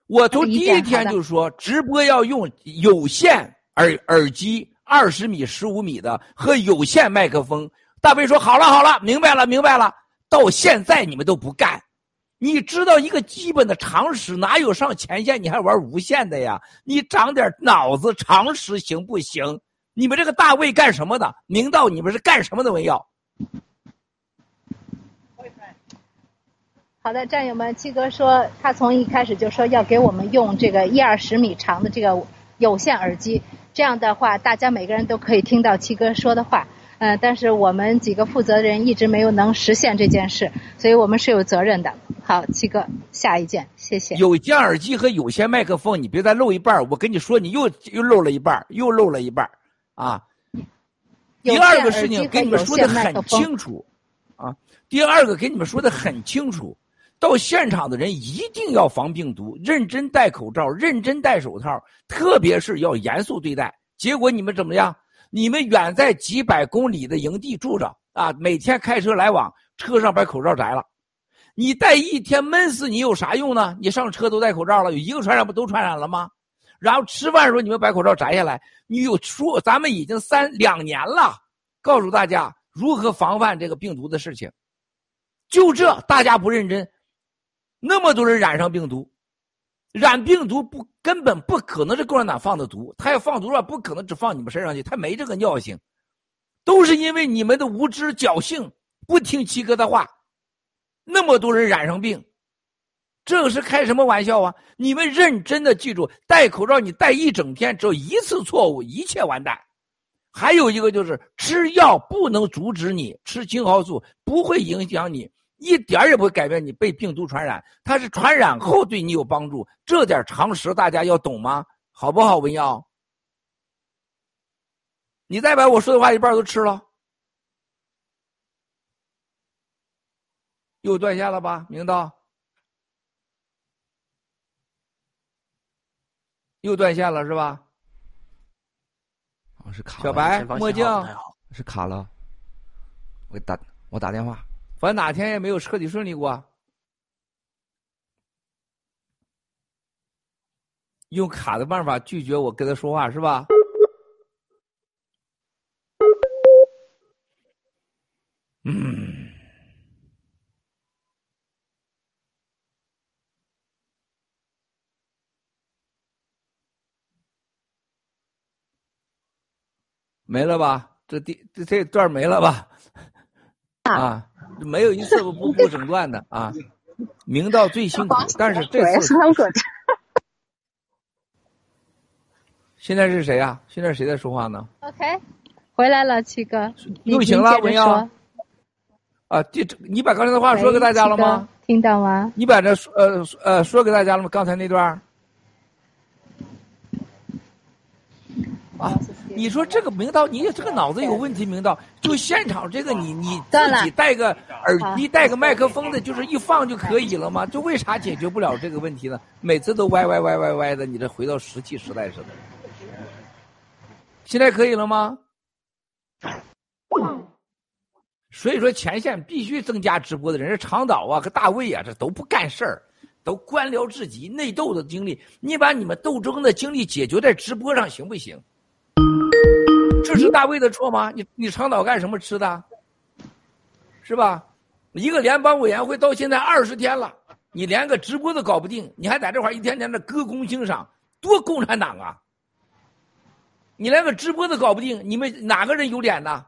我从第一天就说，直播要用有线耳耳机。二十米、十五米的和有线麦克风，大卫说：“好了，好了，明白了，明白了。”到现在你们都不干，你知道一个基本的常识，哪有上前线你还玩无线的呀？你长点脑子，常识行不行？你们这个大卫干什么的？明道你们是干什么的？文耀。好的，战友们，七哥说他从一开始就说要给我们用这个一二十米长的这个有线耳机。这样的话，大家每个人都可以听到七哥说的话。嗯，但是我们几个负责人一直没有能实现这件事，所以我们是有责任的。好，七哥，下一件，谢谢。有线耳机和有线麦克风，你别再漏一半我跟你说，你又又漏了一半又漏了一半啊。第二个事情跟你们说的很清楚啊。第二个给你们说的很清楚。到现场的人一定要防病毒，认真戴口罩，认真戴手套，特别是要严肃对待。结果你们怎么样？你们远在几百公里的营地住着啊，每天开车来往，车上把口罩摘了。你戴一天闷死你有啥用呢？你上车都戴口罩了，有一个传染不都传染了吗？然后吃饭的时候你们把口罩摘下来，你有说咱们已经三两年了，告诉大家如何防范这个病毒的事情，就这大家不认真。那么多人染上病毒，染病毒不根本不可能是共产党放的毒，他要放毒的话，不可能只放你们身上去，他没这个尿性，都是因为你们的无知侥幸，不听七哥的话，那么多人染上病，这个是开什么玩笑啊？你们认真的记住，戴口罩你戴一整天，只有一次错误，一切完蛋。还有一个就是吃药不能阻止你吃青蒿素，不会影响你。一点也不会改变你被病毒传染，它是传染后对你有帮助，这点常识大家要懂吗？好不好，文耀？你再把我说的话一半都吃了，又断线了吧？明道，又断线了是吧？是卡。小白墨镜是卡了，我打我打电话。我哪天也没有彻底顺利过，用卡的办法拒绝我跟他说话是吧？嗯，没了吧？这第这这段没了吧？啊。没有一次不不不整断的啊！明道最辛苦，但是这次现在是谁呀？现在谁在说话呢？OK，回来了，七哥，又行了，文耀。啊，这你把刚才的话说给大家了吗？听到吗？你把这呃呃说给大家了吗？刚才那段啊，你说这个明道，你这个脑子有问题，明道就现场这个你你自己带个耳机带个麦克风的，就是一放就可以了吗？就为啥解决不了这个问题呢？每次都歪歪歪歪歪的，你这回到石器时代似的。现在可以了吗？所以说前线必须增加直播的人，这长岛啊和大卫啊，这都不干事儿，都官僚至极，内斗的经历，你把你们斗争的经历解决在直播上行不行？这是大卫的错吗？你你长岛干什么吃的？是吧？一个联邦委员会到现在二十天了，你连个直播都搞不定，你还在这块一天天的歌功欣赏，多共产党啊！你连个直播都搞不定，你们哪个人有脸呢？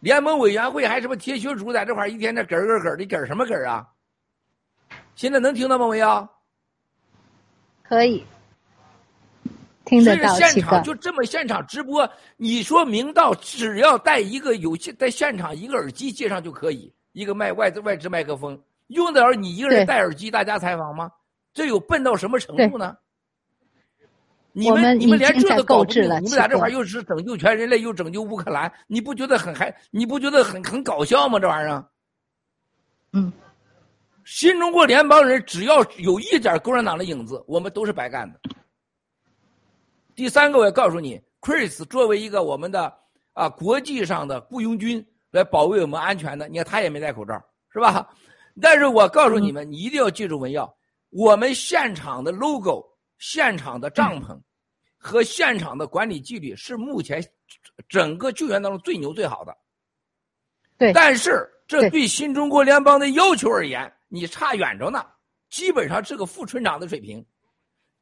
联盟委员会还什么铁血主在这块一天天咯咯咯的咯什么咯啊？现在能听到吗？没有？可以。听得到，现场就这么现场直播，你说明道只要带一个有在现场一个耳机接上就可以，一个麦外外置麦克风，用得着你一个人戴耳机大家采访吗？这有笨到什么程度呢？你们你们连这都搞不定，你们俩这块又是拯救全人类，又拯救乌克兰，你不觉得很还你不觉得很很搞笑吗？这玩意儿，嗯，新中国联邦人只要有一点共产党的影子，我们都是白干的。第三个，我要告诉你，Chris 作为一个我们的啊国际上的雇佣军来保卫我们安全的，你看他也没戴口罩，是吧？但是我告诉你们，你一定要记住文耀，我们现场的 logo、现场的帐篷和现场的管理纪律是目前整个救援当中最牛最好的。对，但是这对新中国联邦的要求而言，你差远着呢，基本上是个副村长的水平。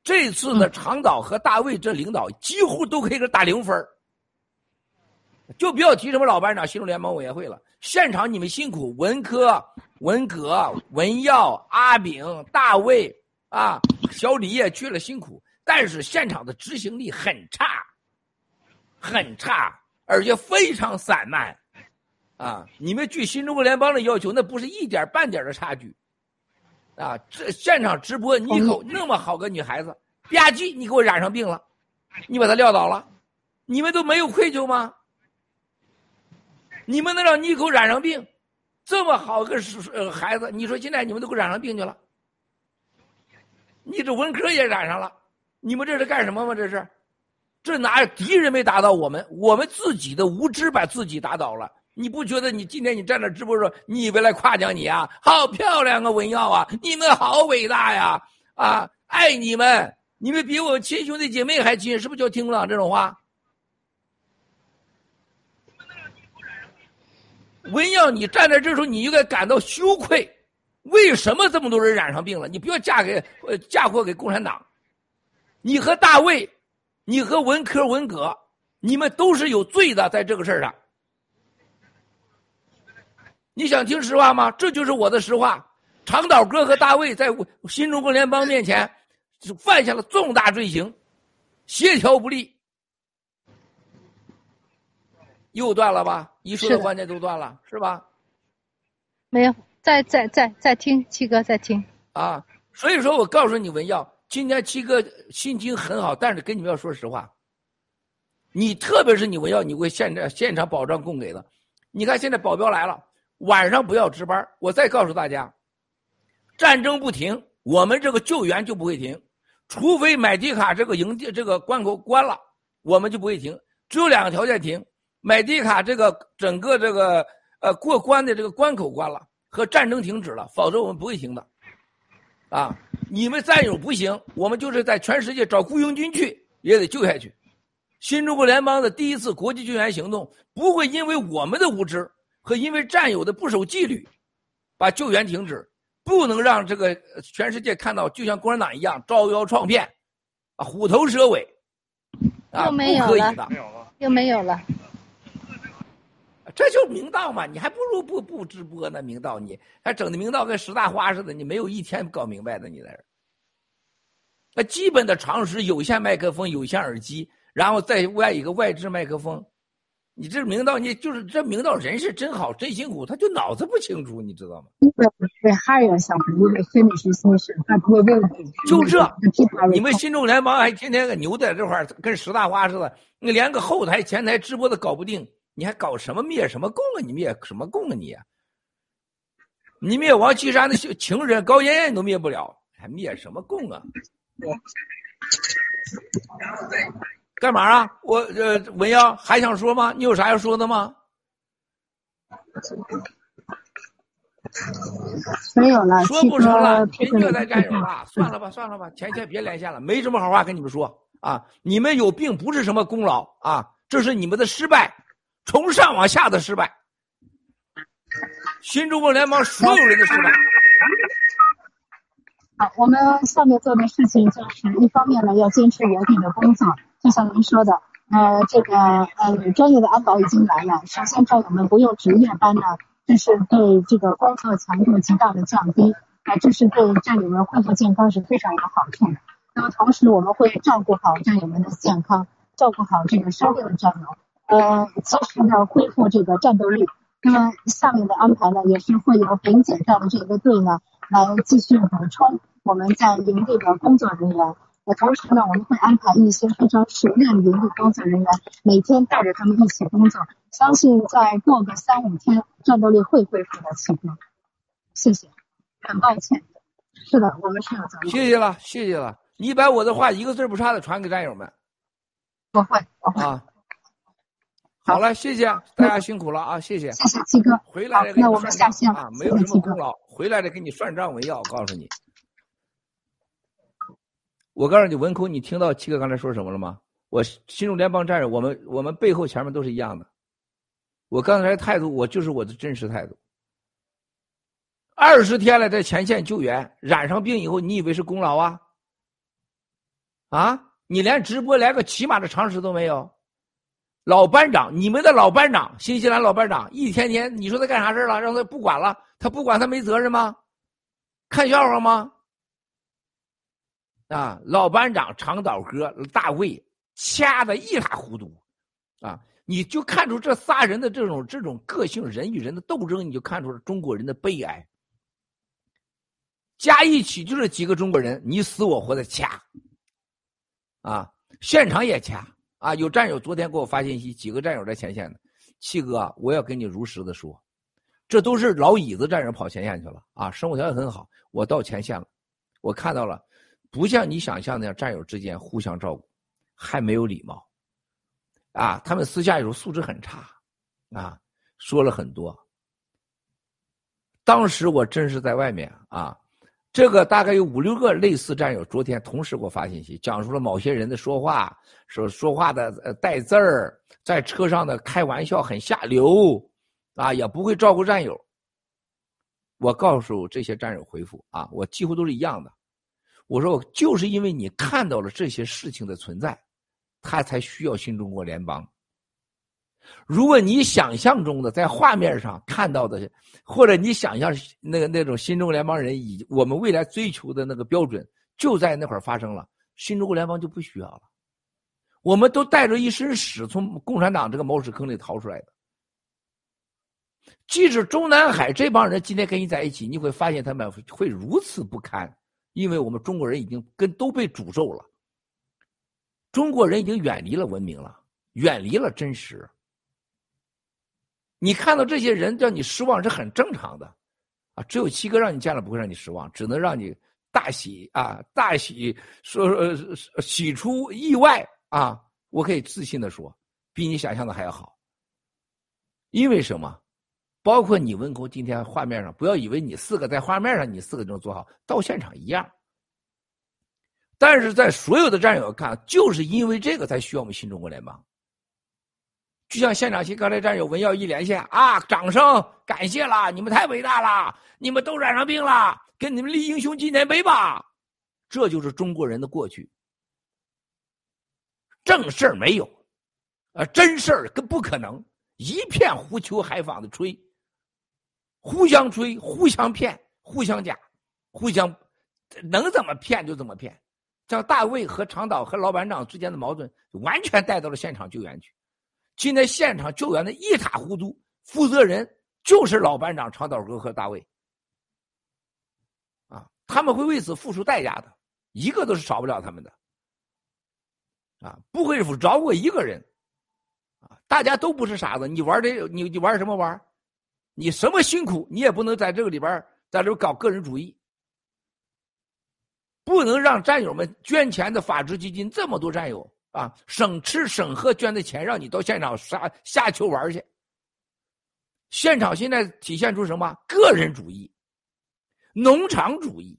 这次呢，长岛和大卫这领导几乎都可以给打零分就不要提什么老班长、新中联盟委员会了。现场你们辛苦，文科、文革、文耀、阿炳、大卫啊，小李也去了辛苦，但是现场的执行力很差，很差，而且非常散漫，啊，你们据新中国联邦的要求，那不是一点半点的差距。啊，这现场直播，妮可那么好个女孩子，吧唧，你给我染上病了，你把她撂倒了，你们都没有愧疚吗？你们能让妮可染上病，这么好个呃孩子，你说现在你们都给染上病去了，你这文科也染上了，你们这是干什么吗？这是，这哪敌人没打倒我们，我们自己的无知把自己打倒了。你不觉得你今天你站那直播说，你以为来夸奖你啊？好漂亮啊，文耀啊，你们好伟大呀！啊，爱你们，你们比我亲兄弟姐妹还亲，是不是就听不了这种话？文耀，你站在这时候，你应该感到羞愧。为什么这么多人染上病了？你不要嫁给呃嫁祸给共产党。你和大卫，你和文科文革，你们都是有罪的，在这个事儿上。你想听实话吗？这就是我的实话。长岛哥和大卫在新中国联邦面前犯下了重大罪行，协调不力，又断了吧？一说的关键都断了，是吧？没有，再再再再听七哥再听啊！所以说我告诉你文耀，今天七哥心情很好，但是跟你们要说实话，你特别是你文耀，你为现在现场保障供给的。你看现在保镖来了。晚上不要值班。我再告诉大家，战争不停，我们这个救援就不会停，除非买迪卡这个营地这个关口关了，我们就不会停。只有两个条件停：买迪卡这个整个这个呃过关的这个关口关了，和战争停止了，否则我们不会停的。啊，你们战友不行，我们就是在全世界找雇佣军去，也得救下去。新中国联邦的第一次国际救援行动不会因为我们的无知。和因为战友的不守纪律，把救援停止，不能让这个全世界看到，就像共产党一样招摇撞骗，啊，虎头蛇尾，啊，不可以的，又没有了，这就明道嘛，你还不如不不直播呢，明道你还整的明道跟十大花似的，你没有一天搞明白的，你在这那基本的常识，有线麦克风、有线耳机，然后再外一个外置麦克风。你这明道，你就是这明道人是真好，真辛苦，他就脑子不清楚，你知道吗？就这，你们新中联盟还天天个牛在这块儿跟石大花似的，你连个后台前台直播都搞不定，你还搞什么灭什么共啊？你灭什么共啊你？你灭王岐山的情人高妍妍都灭不了，还灭什么共啊？干嘛啊？我呃，文耀还想说吗？你有啥要说的吗？没有了，说不成了，别虐待战友了，算了吧，算了吧，前线别连线了，没什么好话跟你们说啊！你们有病不是什么功劳啊，这是你们的失败，从上往下的失败，新中国联盟所有人的失败。好，我们下面做的事情就是一方面呢，要坚持原定的工作。就像您说的，呃，这个呃，专业的安保已经来了。首先，战友们不用值夜班呢，这是对这个工作强度极大的降低，啊，这是对战友们恢复健康是非常有好处的。那么，同时我们会照顾好战友们的健康，照顾好这个生病的战友，呃，及时的恢复这个战斗力。那么，下面的安排呢，也是会有丙检站的这个队呢，来继续补充我们在营地的工作人员。同时呢，我们会安排一些非常熟练的营地工作人员，每天带着他们一起工作。相信再过个三五天，战斗力会恢复的。齐哥，谢谢，很抱歉。是的，我们是有责任。谢谢了，谢谢了。你把我的话一个字不差的传给战友们。我会，我会。啊，好了，谢谢大家辛苦了啊，谢谢。谢谢七哥。回来了那我们下线啊，没有什么功劳，回来了给你算账，我要告诉你。我告诉你，文空，你听到七哥刚才说什么了吗？我新中联邦战友，我们我们背后前面都是一样的。我刚才态度，我就是我的真实态度。二十天了，在前线救援，染上病以后，你以为是功劳啊？啊，你连直播连个起码的常识都没有。老班长，你们的老班长，新西兰老班长，一天天，你说他干啥事了？让他不管了？他不管，他没责任吗？看笑话吗？啊，老班长长岛哥大卫掐的一塌糊涂，啊，你就看出这仨人的这种这种个性，人与人的斗争，你就看出了中国人的悲哀。加一起就是几个中国人，你死我活的掐，啊，现场也掐，啊，有战友昨天给我发信息，几个战友在前线呢，七哥，我要跟你如实的说，这都是老椅子战友跑前线去了，啊，生活条件很好，我到前线了，我看到了。不像你想象那样，战友之间互相照顾，还没有礼貌，啊，他们私下有时候素质很差，啊，说了很多。当时我真是在外面啊，这个大概有五六个类似战友，昨天同时给我发信息，讲述了某些人的说话，说说话的呃带字儿，在车上的开玩笑很下流，啊，也不会照顾战友。我告诉这些战友回复啊，我几乎都是一样的。我说，就是因为你看到了这些事情的存在，他才需要新中国联邦。如果你想象中的在画面上看到的，或者你想象那个那种新中国联邦人以我们未来追求的那个标准，就在那会儿发生了，新中国联邦就不需要了。我们都带着一身屎从共产党这个茅屎坑里逃出来的。即使中南海这帮人今天跟你在一起，你会发现他们会如此不堪。因为我们中国人已经跟都被诅咒了，中国人已经远离了文明了，远离了真实。你看到这些人让你失望是很正常的，啊，只有七哥让你见了不会让你失望，只能让你大喜啊，大喜说说喜出意外啊！我可以自信的说，比你想象的还要好。因为什么？包括你文工今天画面上，不要以为你四个在画面上，你四个就能做好，到现场一样。但是在所有的战友看，就是因为这个才需要我们新中国联邦。就像现场新刚才战友文耀一连线啊，掌声感谢了，你们太伟大了，你们都染上病了，给你们立英雄纪念碑吧。这就是中国人的过去，正事儿没有，啊，真事儿更不可能，一片胡诌海谧的吹。互相吹，互相骗，互相假，互相能怎么骗就怎么骗。像大卫和长岛和老班长之间的矛盾，完全带到了现场救援去。今天现场救援的一塌糊涂，负责人就是老班长长岛哥和大卫。啊，他们会为此付出代价的，一个都是少不了他们的。啊，不会饶过一个人。啊，大家都不是傻子，你玩这，你你玩什么玩？你什么辛苦，你也不能在这个里边在这搞个人主义。不能让战友们捐钱的法治基金这么多战友啊，省吃省喝捐的钱，让你到现场杀下球玩去。现场现在体现出什么？个人主义、农场主义，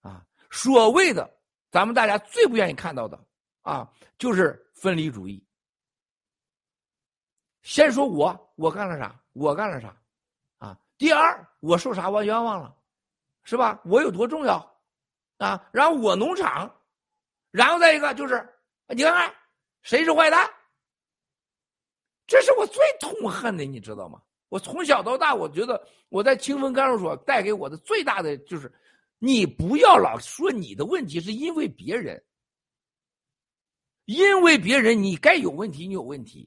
啊，所谓的咱们大家最不愿意看到的啊，就是分离主义。先说我，我干了啥？我干了啥？啊，第二，我受啥我冤枉了，是吧？我有多重要？啊，然后我农场，然后再一个就是，你看看谁是坏蛋？这是我最痛恨的，你知道吗？我从小到大，我觉得我在清风看守所带给我的最大的就是，你不要老说你的问题是因为别人，因为别人你该有问题，你有问题。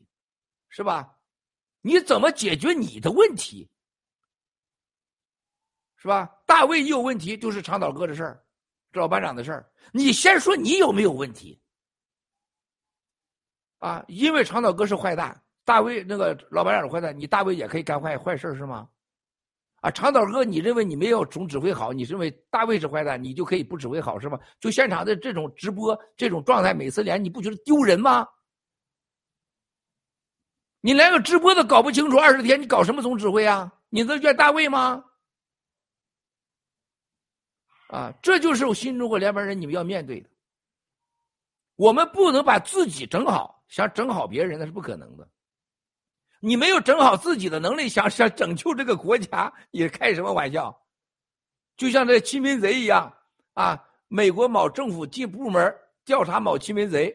是吧？你怎么解决你的问题？是吧？大卫一有问题就是长岛哥的事儿，老班长的事儿。你先说你有没有问题？啊，因为长岛哥是坏蛋，大卫那个老班长是坏蛋，你大卫也可以干坏坏事是吗？啊，长岛哥，你认为你没有总指挥好，你认为大卫是坏蛋，你就可以不指挥好是吗？就现场的这种直播这种状态，每次连你不觉得丢人吗？你连个直播都搞不清楚，二十天你搞什么总指挥啊？你这怨大卫吗？啊，这就是新中国联邦人你们要面对的。我们不能把自己整好，想整好别人那是不可能的。你没有整好自己的能力，想想拯救这个国家，你开什么玩笑？就像这亲民贼一样啊！美国某政府进部门调查某亲民贼，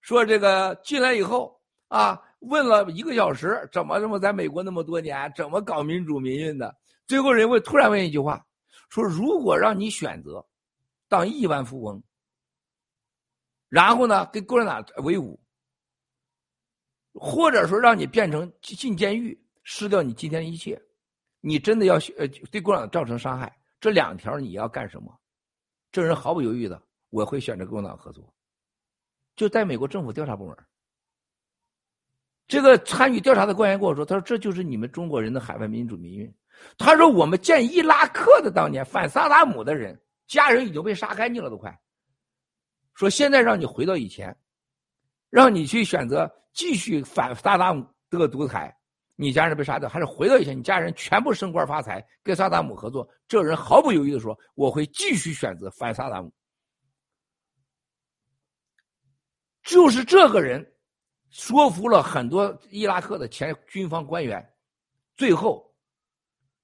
说这个进来以后啊。问了一个小时，怎么这么在美国那么多年，怎么搞民主民运的？最后人问，突然问一句话，说：“如果让你选择，当亿万富翁，然后呢跟共产党为伍，或者说让你变成进监狱，失掉你今天的一切，你真的要呃对共产党造成伤害，这两条你要干什么？”这人毫不犹豫的，我会选择跟共产党合作，就在美国政府调查部门。这个参与调查的官员跟我说：“他说这就是你们中国人的海外民主民运。他说我们建伊拉克的当年反萨达姆的人，家人已经被杀干净了，都快。说现在让你回到以前，让你去选择继续反萨达姆这个独裁，你家人被杀掉，还是回到以前，你家人全部升官发财，跟萨达姆合作。这人毫不犹豫的说：我会继续选择反萨达姆。就是这个人。”说服了很多伊拉克的前军方官员，最后，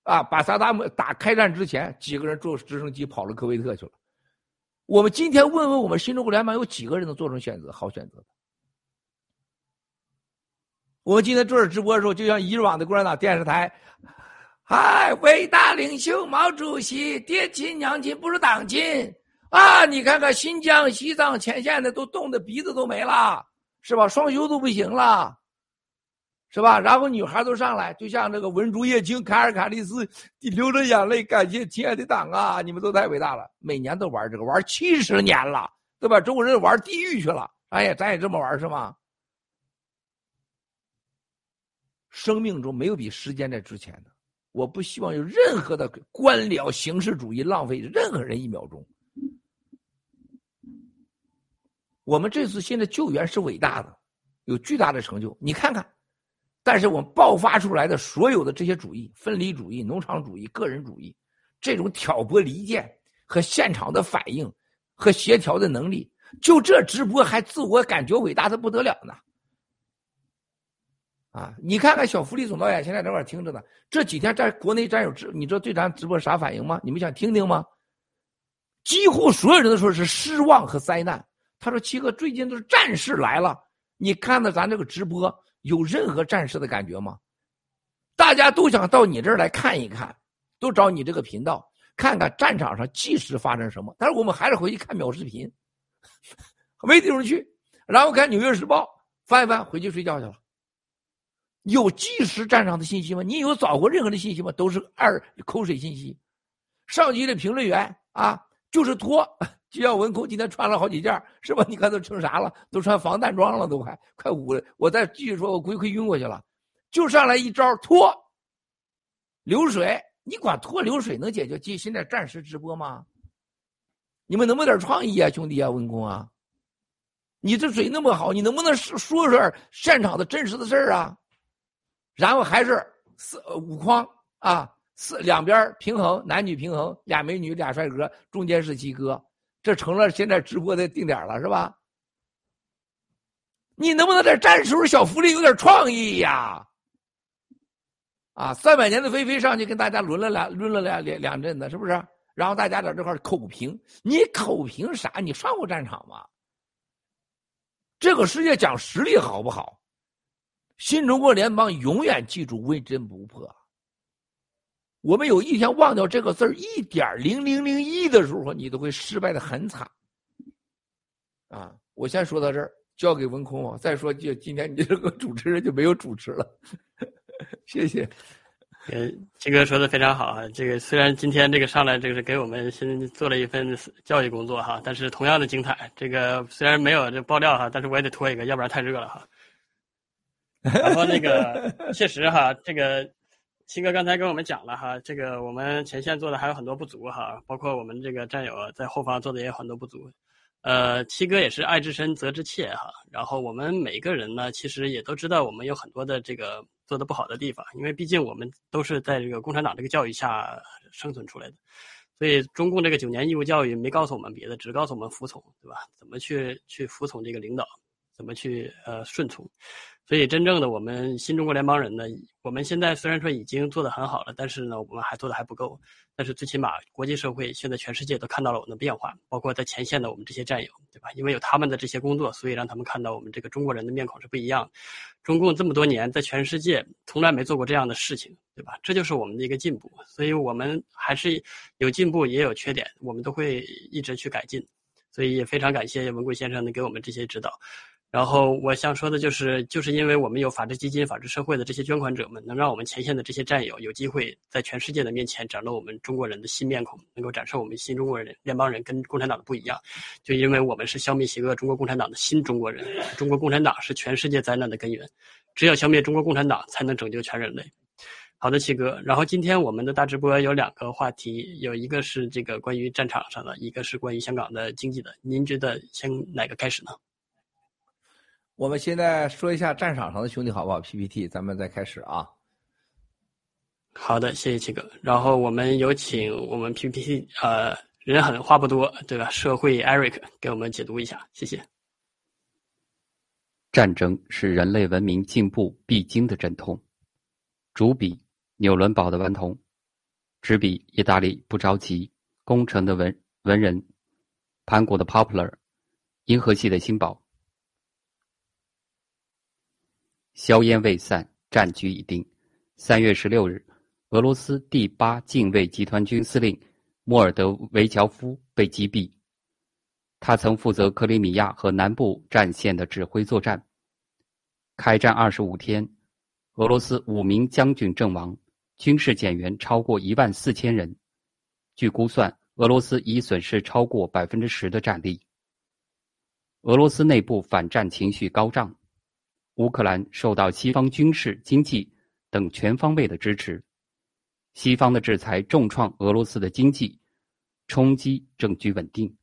啊，把萨达姆打开战之前，几个人坐直升机跑了科威特去了。我们今天问问我们新中国联邦有几个人能做成选择好选择？我们今天做着直播的时候，就像以往的共产党电视台，嗨，伟大领袖毛主席，爹亲娘亲不是党亲啊！你看看新疆、西藏前线的都冻得鼻子都没了。是吧？双休都不行了，是吧？然后女孩都上来，就像这个文竹叶青、卡尔卡利斯，流着眼泪感谢亲爱的党啊！你们都太伟大了，每年都玩这个，玩七十年了，对吧？中国人玩地狱去了，哎呀，咱也这么玩是吗？生命中没有比时间在值钱的，我不希望有任何的官僚形式主义浪费任何人一秒钟。我们这次现在救援是伟大的，有巨大的成就。你看看，但是我们爆发出来的所有的这些主义、分离主义、农场主义、个人主义，这种挑拨离间和现场的反应和协调的能力，就这直播还自我感觉伟大的不得了呢。啊，你看看小福利总导演现在在那听着呢。这几天在国内战友直，你知道对咱直播啥反应吗？你们想听听吗？几乎所有人都说是失望和灾难。他说：“七哥，最近都是战士来了，你看到咱这个直播有任何战士的感觉吗？大家都想到你这儿来看一看，都找你这个频道看看战场上即时发生什么。但是我们还是回去看秒视频，没地方去，然后看《纽约时报》，翻一翻，回去睡觉去了。有即时战场的信息吗？你有找过任何的信息吗？都是二口水信息。上级的评论员啊，就是拖。就像文工今天穿了好几件，是吧？你看都成啥了？都穿防弹装了，都快快捂了。我再继续说，我估计快晕过去了。就上来一招拖流水，你管拖流水能解决今现在暂时直播吗？你们能不能点创意啊，兄弟啊，文工啊？你这嘴那么好，你能不能说说现场的真实的事儿啊？然后还是四五框啊，四两边平衡，男女平衡，俩美女俩帅哥，中间是鸡哥，这成了现在直播的定点了，是吧？你能不能在战时小福利有点创意呀？啊，三百年的飞飞上去跟大家轮了两轮了两两两阵子，是不是？然后大家在这块口评，你口评啥？你上过战场吗？这个世界讲实力好不好？新中国联邦永远记住稳真不破。我们有一天忘掉这个字儿一点零零零一的时候，你都会失败的很惨。啊，我先说到这儿，交给文空。再说就今天你这个主持人就没有主持了，谢谢。嗯，七哥说的非常好啊。这个虽然今天这个上来这个是给我们先做了一份教育工作哈，但是同样的精彩。这个虽然没有这爆料哈，但是我也得拖一个，要不然太热了哈。然后那个 确实哈，这个七哥刚才跟我们讲了哈，这个我们前线做的还有很多不足哈，包括我们这个战友在后方做的也有很多不足。呃，七哥也是爱之深责之切哈。然后我们每个人呢，其实也都知道我们有很多的这个做的不好的地方，因为毕竟我们都是在这个共产党这个教育下生存出来的，所以中共这个九年义务教育没告诉我们别的，只告诉我们服从，对吧？怎么去去服从这个领导，怎么去呃顺从。所以，真正的我们新中国联邦人呢，我们现在虽然说已经做得很好了，但是呢，我们还做的还不够。但是最起码，国际社会现在全世界都看到了我们的变化，包括在前线的我们这些战友，对吧？因为有他们的这些工作，所以让他们看到我们这个中国人的面孔是不一样。中共这么多年在全世界从来没做过这样的事情，对吧？这就是我们的一个进步。所以我们还是有进步，也有缺点，我们都会一直去改进。所以也非常感谢文贵先生能给我们这些指导。然后我想说的就是，就是因为我们有法治基金、法治社会的这些捐款者们，能让我们前线的这些战友有机会在全世界的面前展露我们中国人的新面孔，能够展示我们新中国人联邦人跟共产党的不一样。就因为我们是消灭邪恶中国共产党的新中国人，中国共产党是全世界灾难的根源，只有消灭中国共产党，才能拯救全人类。好的，七哥。然后今天我们的大直播有两个话题，有一个是这个关于战场上的，一个是关于香港的经济的。您觉得先哪个开始呢？我们现在说一下战场上的兄弟好不好？PPT，咱们再开始啊。好的，谢谢七哥。然后我们有请我们 PPT，呃，人狠话不多，对吧？社会 Eric 给我们解读一下，谢谢。战争是人类文明进步必经的阵痛。主笔纽伦堡的顽童，执笔意大利不着急工程的文文人，盘古的 Popular，银河系的新宝。硝烟未散，战局已定。三月十六日，俄罗斯第八近卫集团军司令莫尔德维乔夫被击毙。他曾负责克里米亚和南部战线的指挥作战。开战二十五天，俄罗斯五名将军阵亡，军事减员超过一万四千人。据估算，俄罗斯已损失超过百分之十的战力。俄罗斯内部反战情绪高涨。乌克兰受到西方军事、经济等全方位的支持，西方的制裁重创俄罗斯的经济，冲击政局稳定。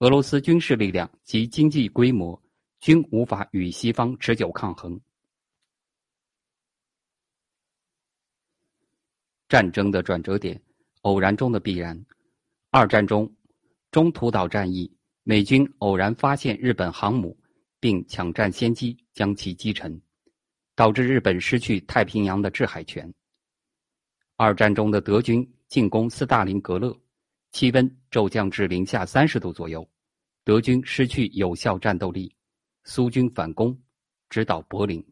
俄罗斯军事力量及经济规模均无法与西方持久抗衡。战争的转折点，偶然中的必然。二战中，中途岛战役，美军偶然发现日本航母。并抢占先机，将其击沉，导致日本失去太平洋的制海权。二战中的德军进攻斯大林格勒，气温骤降至零下三十度左右，德军失去有效战斗力，苏军反攻，直捣柏林。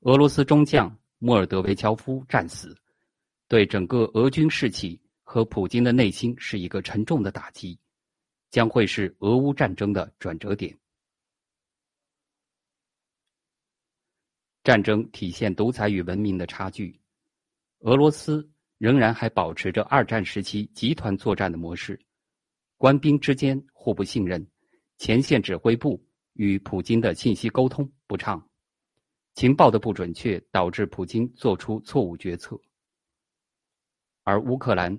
俄罗斯中将莫尔德维乔夫战死，对整个俄军士气和普京的内心是一个沉重的打击，将会是俄乌战争的转折点。战争体现独裁与文明的差距。俄罗斯仍然还保持着二战时期集团作战的模式，官兵之间互不信任，前线指挥部与普京的信息沟通不畅，情报的不准确导致普京做出错误决策。而乌克兰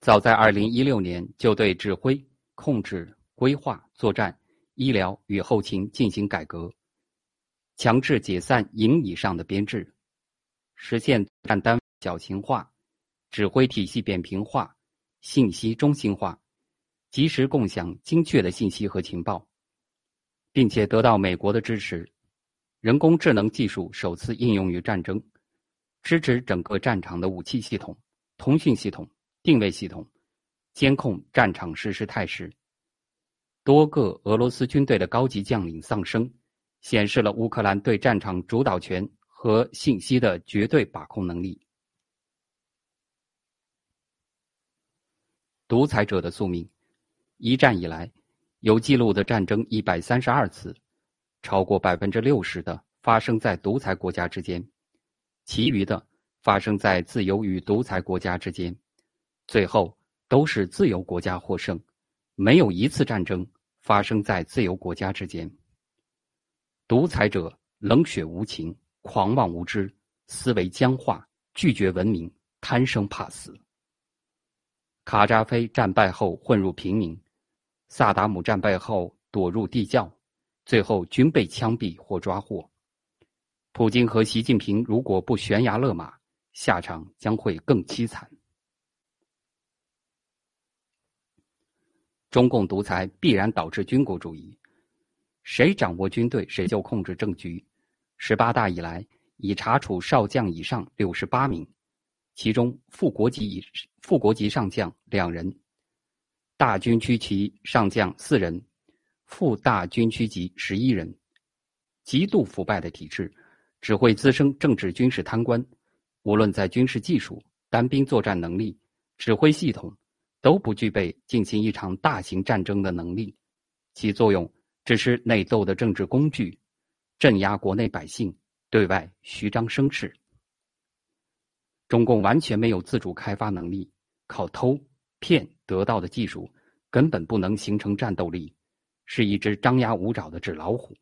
早在二零一六年就对指挥、控制、规划、作战、医疗与后勤进行改革，强制解散营以上的编制。实现战单小型化、指挥体系扁平化、信息中心化，及时共享精确的信息和情报，并且得到美国的支持。人工智能技术首次应用于战争，支持整个战场的武器系统、通讯系统、定位系统，监控战场实时态势。多个俄罗斯军队的高级将领丧生，显示了乌克兰对战场主导权。和信息的绝对把控能力。独裁者的宿命，一战以来有记录的战争一百三十二次，超过百分之六十的发生在独裁国家之间，其余的发生在自由与独裁国家之间，最后都是自由国家获胜，没有一次战争发生在自由国家之间。独裁者冷血无情。狂妄无知，思维僵化，拒绝文明，贪生怕死。卡扎菲战败后混入平民，萨达姆战败后躲入地窖，最后均被枪毙或抓获。普京和习近平如果不悬崖勒马，下场将会更凄惨。中共独裁必然导致军国主义，谁掌握军队，谁就控制政局。十八大以来，已查处少将以上六十八名，其中副国级以副国级上将两人，大军区级上将四人，副大军区级十一人。极度腐败的体制，只会滋生政治军事贪官。无论在军事技术、单兵作战能力、指挥系统，都不具备进行一场大型战争的能力。其作用只是内斗的政治工具。镇压国内百姓，对外虚张声势。中共完全没有自主开发能力，靠偷骗得到的技术根本不能形成战斗力，是一只张牙舞爪的纸老虎。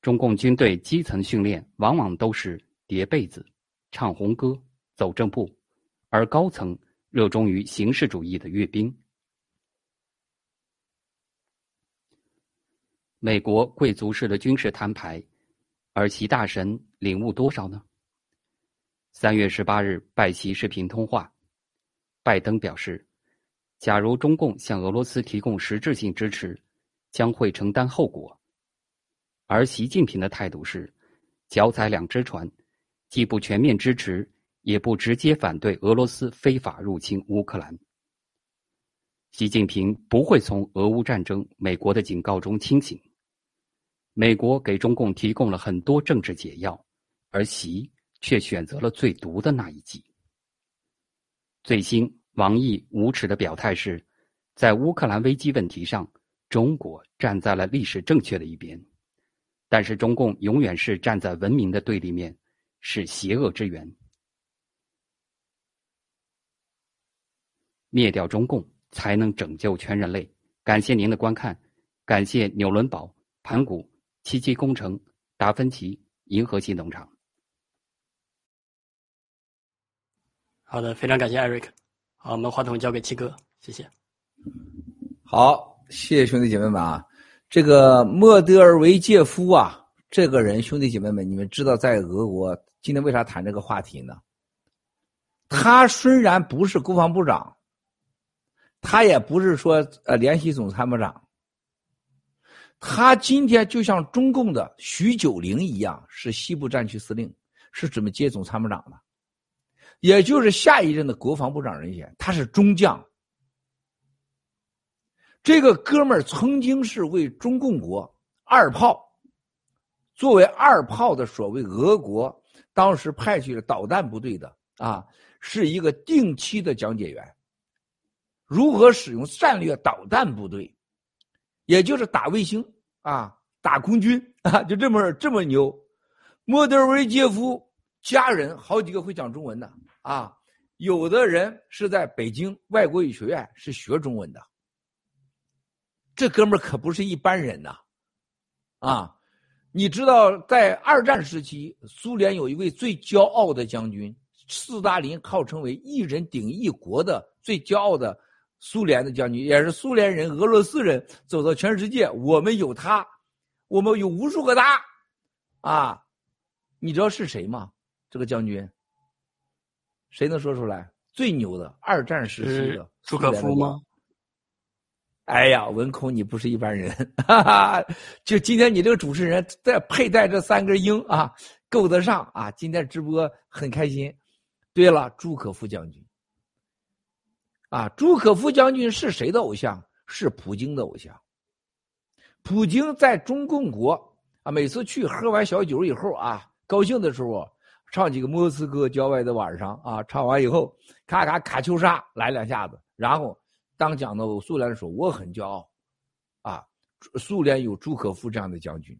中共军队基层训练往往都是叠被子、唱红歌、走正步，而高层热衷于形式主义的阅兵。美国贵族式的军事摊牌，而习大神领悟多少呢？三月十八日，拜习视频通话，拜登表示，假如中共向俄罗斯提供实质性支持，将会承担后果。而习近平的态度是，脚踩两只船，既不全面支持，也不直接反对俄罗斯非法入侵乌克兰。习近平不会从俄乌战争美国的警告中清醒。美国给中共提供了很多政治解药，而习却选择了最毒的那一剂。最新，王毅无耻的表态是，在乌克兰危机问题上，中国站在了历史正确的一边，但是中共永远是站在文明的对立面，是邪恶之源。灭掉中共，才能拯救全人类。感谢您的观看，感谢纽伦堡盘古。七七工程、达芬奇、银河系农场。好的，非常感谢艾瑞克。好，我们话筒交给七哥，谢谢。好，谢谢兄弟姐妹们啊！这个莫德尔维杰夫啊，这个人，兄弟姐妹们，你们知道在俄国今天为啥谈这个话题呢？他虽然不是国防部长，他也不是说呃联席总参谋长。他今天就像中共的徐九龄一样，是西部战区司令，是准备接总参谋长的，也就是下一任的国防部长人选。他是中将。这个哥们儿曾经是为中共国二炮，作为二炮的所谓俄国当时派去的导弹部队的啊，是一个定期的讲解员，如何使用战略导弹部队。也就是打卫星啊，打空军啊，就这么这么牛。莫德韦杰夫家人好几个会讲中文的啊，有的人是在北京外国语学院是学中文的。这哥们儿可不是一般人呐，啊！你知道，在二战时期，苏联有一位最骄傲的将军，斯大林号称为一人顶一国的最骄傲的苏联的将军，也是苏联人、俄罗斯人走到全世界，我们有他，我们有无数个他，啊！你知道是谁吗？这个将军，谁能说出来？最牛的二战时期的朱可夫吗？哎呀，文空，你不是一般人，哈哈！就今天你这个主持人再佩戴这三根鹰啊，够得上啊！今天直播很开心。对了，朱可夫将军，啊，朱可夫将军是谁的偶像？是普京的偶像。普京在中共国啊，每次去喝完小酒以后啊，高兴的时候唱几个莫斯科郊外的晚上啊，唱完以后，咔咔卡秋莎来两下子，然后。当讲到苏联的时候，我很骄傲，啊，苏联有朱可夫这样的将军。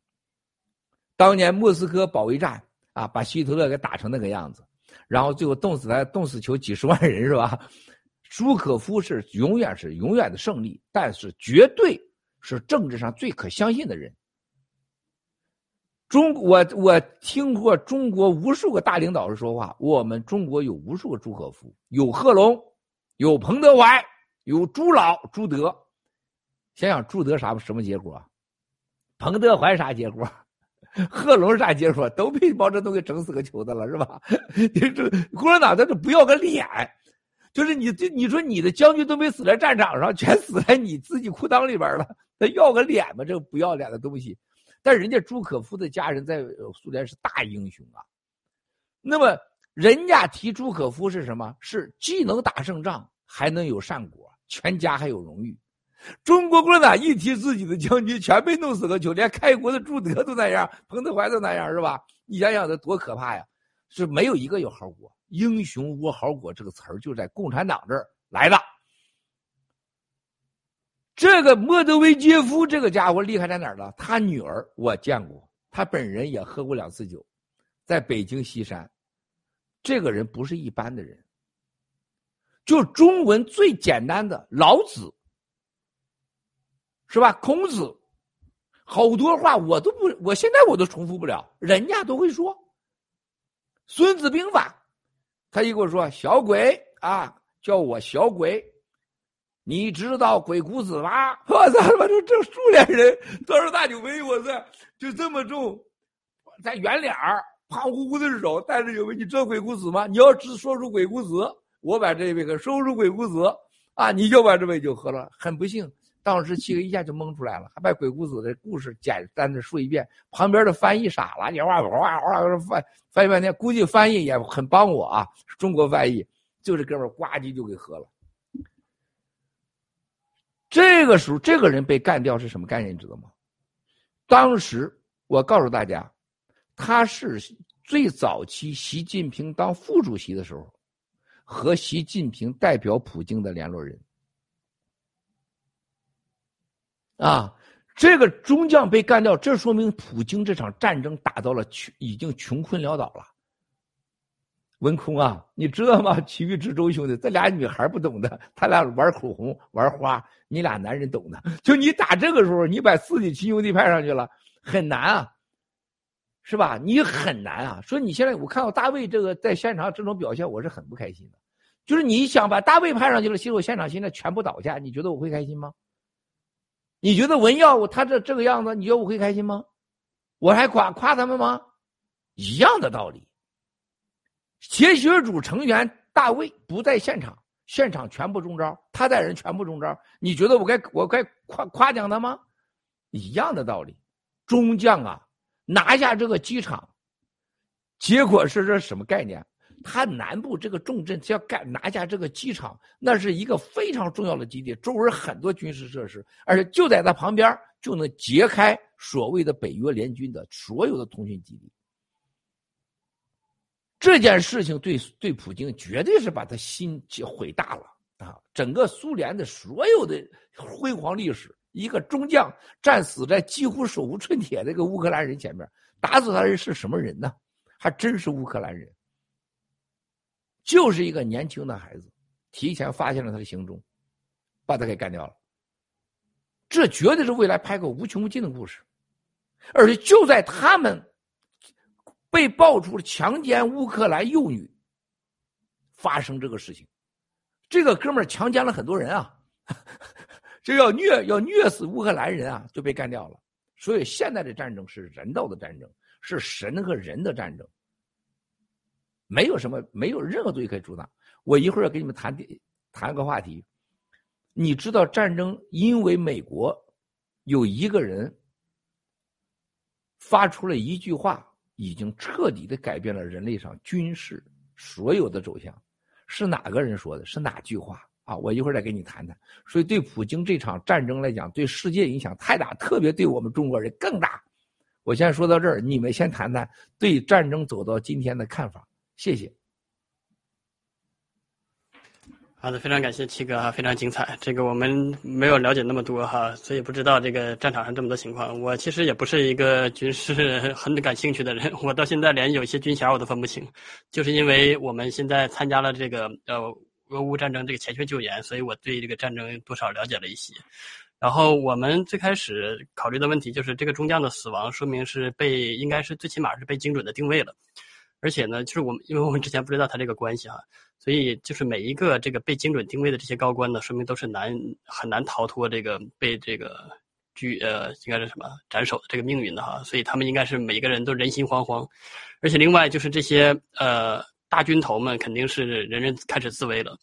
当年莫斯科保卫战啊，把希特勒给打成那个样子，然后最后冻死他，冻死球几十万人是吧？朱可夫是永远是永远的胜利，但是绝对是政治上最可相信的人。中我我听过中国无数个大领导人说话，我们中国有无数个朱可夫，有贺龙，有彭德怀。有朱老朱德，想想朱德啥什么结果？彭德怀啥结果？贺龙啥结果？都被毛泽东给整死个球的了，是吧？你这共产党他就不要个脸，就是你这你说你的将军都没死在战场上，全死在你自己裤裆里边了，他要个脸吗？这个不要脸的东西。但人家朱可夫的家人在苏联是大英雄啊。那么人家提朱可夫是什么？是既能打胜仗，还能有善果。全家还有荣誉，中国共产党一提自己的将军，全被弄死个球，连开国的朱德都那样，彭德怀都那样，是吧？你想想，这多可怕呀！是没有一个有好果，英雄无好果这个词儿就在共产党这儿来的。这个莫德韦杰夫这个家伙厉害在哪儿呢？他女儿我见过，他本人也喝过两次酒，在北京西山。这个人不是一般的人。就中文最简单的老子，是吧？孔子，好多话我都不，我现在我都重复不了，人家都会说。孙子兵法，他一跟我说：“小鬼啊，叫我小鬼，你知道鬼谷子吗？”我操他妈，这这苏联人多少大酒杯，我操，就这么重，在圆脸儿，胖乎乎的手，带着酒杯，你知道鬼谷子吗？你要只说出鬼谷子。我把这一杯给收拾鬼谷子，啊，你就把这杯酒喝了。很不幸，当时七个一下就蒙出来了，还把鬼谷子的故事简单的说一遍。旁边的翻译傻了，你哇哇哇翻翻译半天，估计翻译也很帮我啊。中国翻译，就这哥们呱唧就给喝了。这个时候，这个人被干掉是什么概念？你知道吗？当时我告诉大家，他是最早期习近平当副主席的时候。和习近平代表普京的联络人，啊，这个中将被干掉，这说明普京这场战争打到了穷，已经穷困潦倒了。文空啊，你知道吗？奇遇之舟兄弟，这俩女孩不懂的，他俩玩口红玩花，你俩男人懂的。就你打这个时候，你把自己亲兄弟派上去了，很难啊，是吧？你很难啊。说你现在我看到大卫这个在现场这种表现，我是很不开心的。就是你想把大卫派上去了，其实我现场现在全部倒下，你觉得我会开心吗？你觉得文耀他这这个样子，你觉得我会开心吗？我还夸夸他们吗？一样的道理。协学组成员大卫不在现场，现场全部中招，他带人全部中招，你觉得我该我该夸夸奖他吗？一样的道理。中将啊，拿下这个机场，结果是这什么概念？他南部这个重镇，要干拿下这个机场，那是一个非常重要的基地，周围很多军事设施，而且就在他旁边，就能揭开所谓的北约联军的所有的通讯基地。这件事情对对普京绝对是把他心毁大了啊！整个苏联的所有的辉煌历史一个中将战死在几乎手无寸铁的一个乌克兰人前面，打死他的人是什么人呢？还真是乌克兰人，就是一个年轻的孩子，提前发现了他的行踪，把他给干掉了。这绝对是未来拍个无穷无尽的故事，而且就在他们被爆出强奸乌克兰幼女发生这个事情，这个哥们儿强奸了很多人啊，就要虐要虐死乌克兰人啊，就被干掉了。所以现在的战争是人道的战争，是神和人的战争，没有什么没有任何东西可以阻挡。我一会儿要给你们谈谈个话题。你知道战争，因为美国有一个人发出了一句话，已经彻底的改变了人类上军事所有的走向。是哪个人说的？是哪句话啊？我一会儿再给你谈谈。所以，对普京这场战争来讲，对世界影响太大，特别对我们中国人更大。我先说到这儿，你们先谈谈对战争走到今天的看法。谢谢。好的，非常感谢七哥哈，非常精彩。这个我们没有了解那么多哈，所以不知道这个战场上这么多情况。我其实也不是一个军事 很感兴趣的人，我到现在连有些军衔我都分不清，就是因为我们现在参加了这个呃俄乌战争这个前线救援，所以我对这个战争多少了解了一些。然后我们最开始考虑的问题就是这个中将的死亡，说明是被应该是最起码是被精准的定位了，而且呢，就是我们因为我们之前不知道他这个关系哈。所以，就是每一个这个被精准定位的这些高官呢，说明都是难很难逃脱这个被这个拘呃，应该是什么斩首的这个命运的哈。所以他们应该是每个人都人心惶惶，而且另外就是这些呃大军头们肯定是人人开始自危了，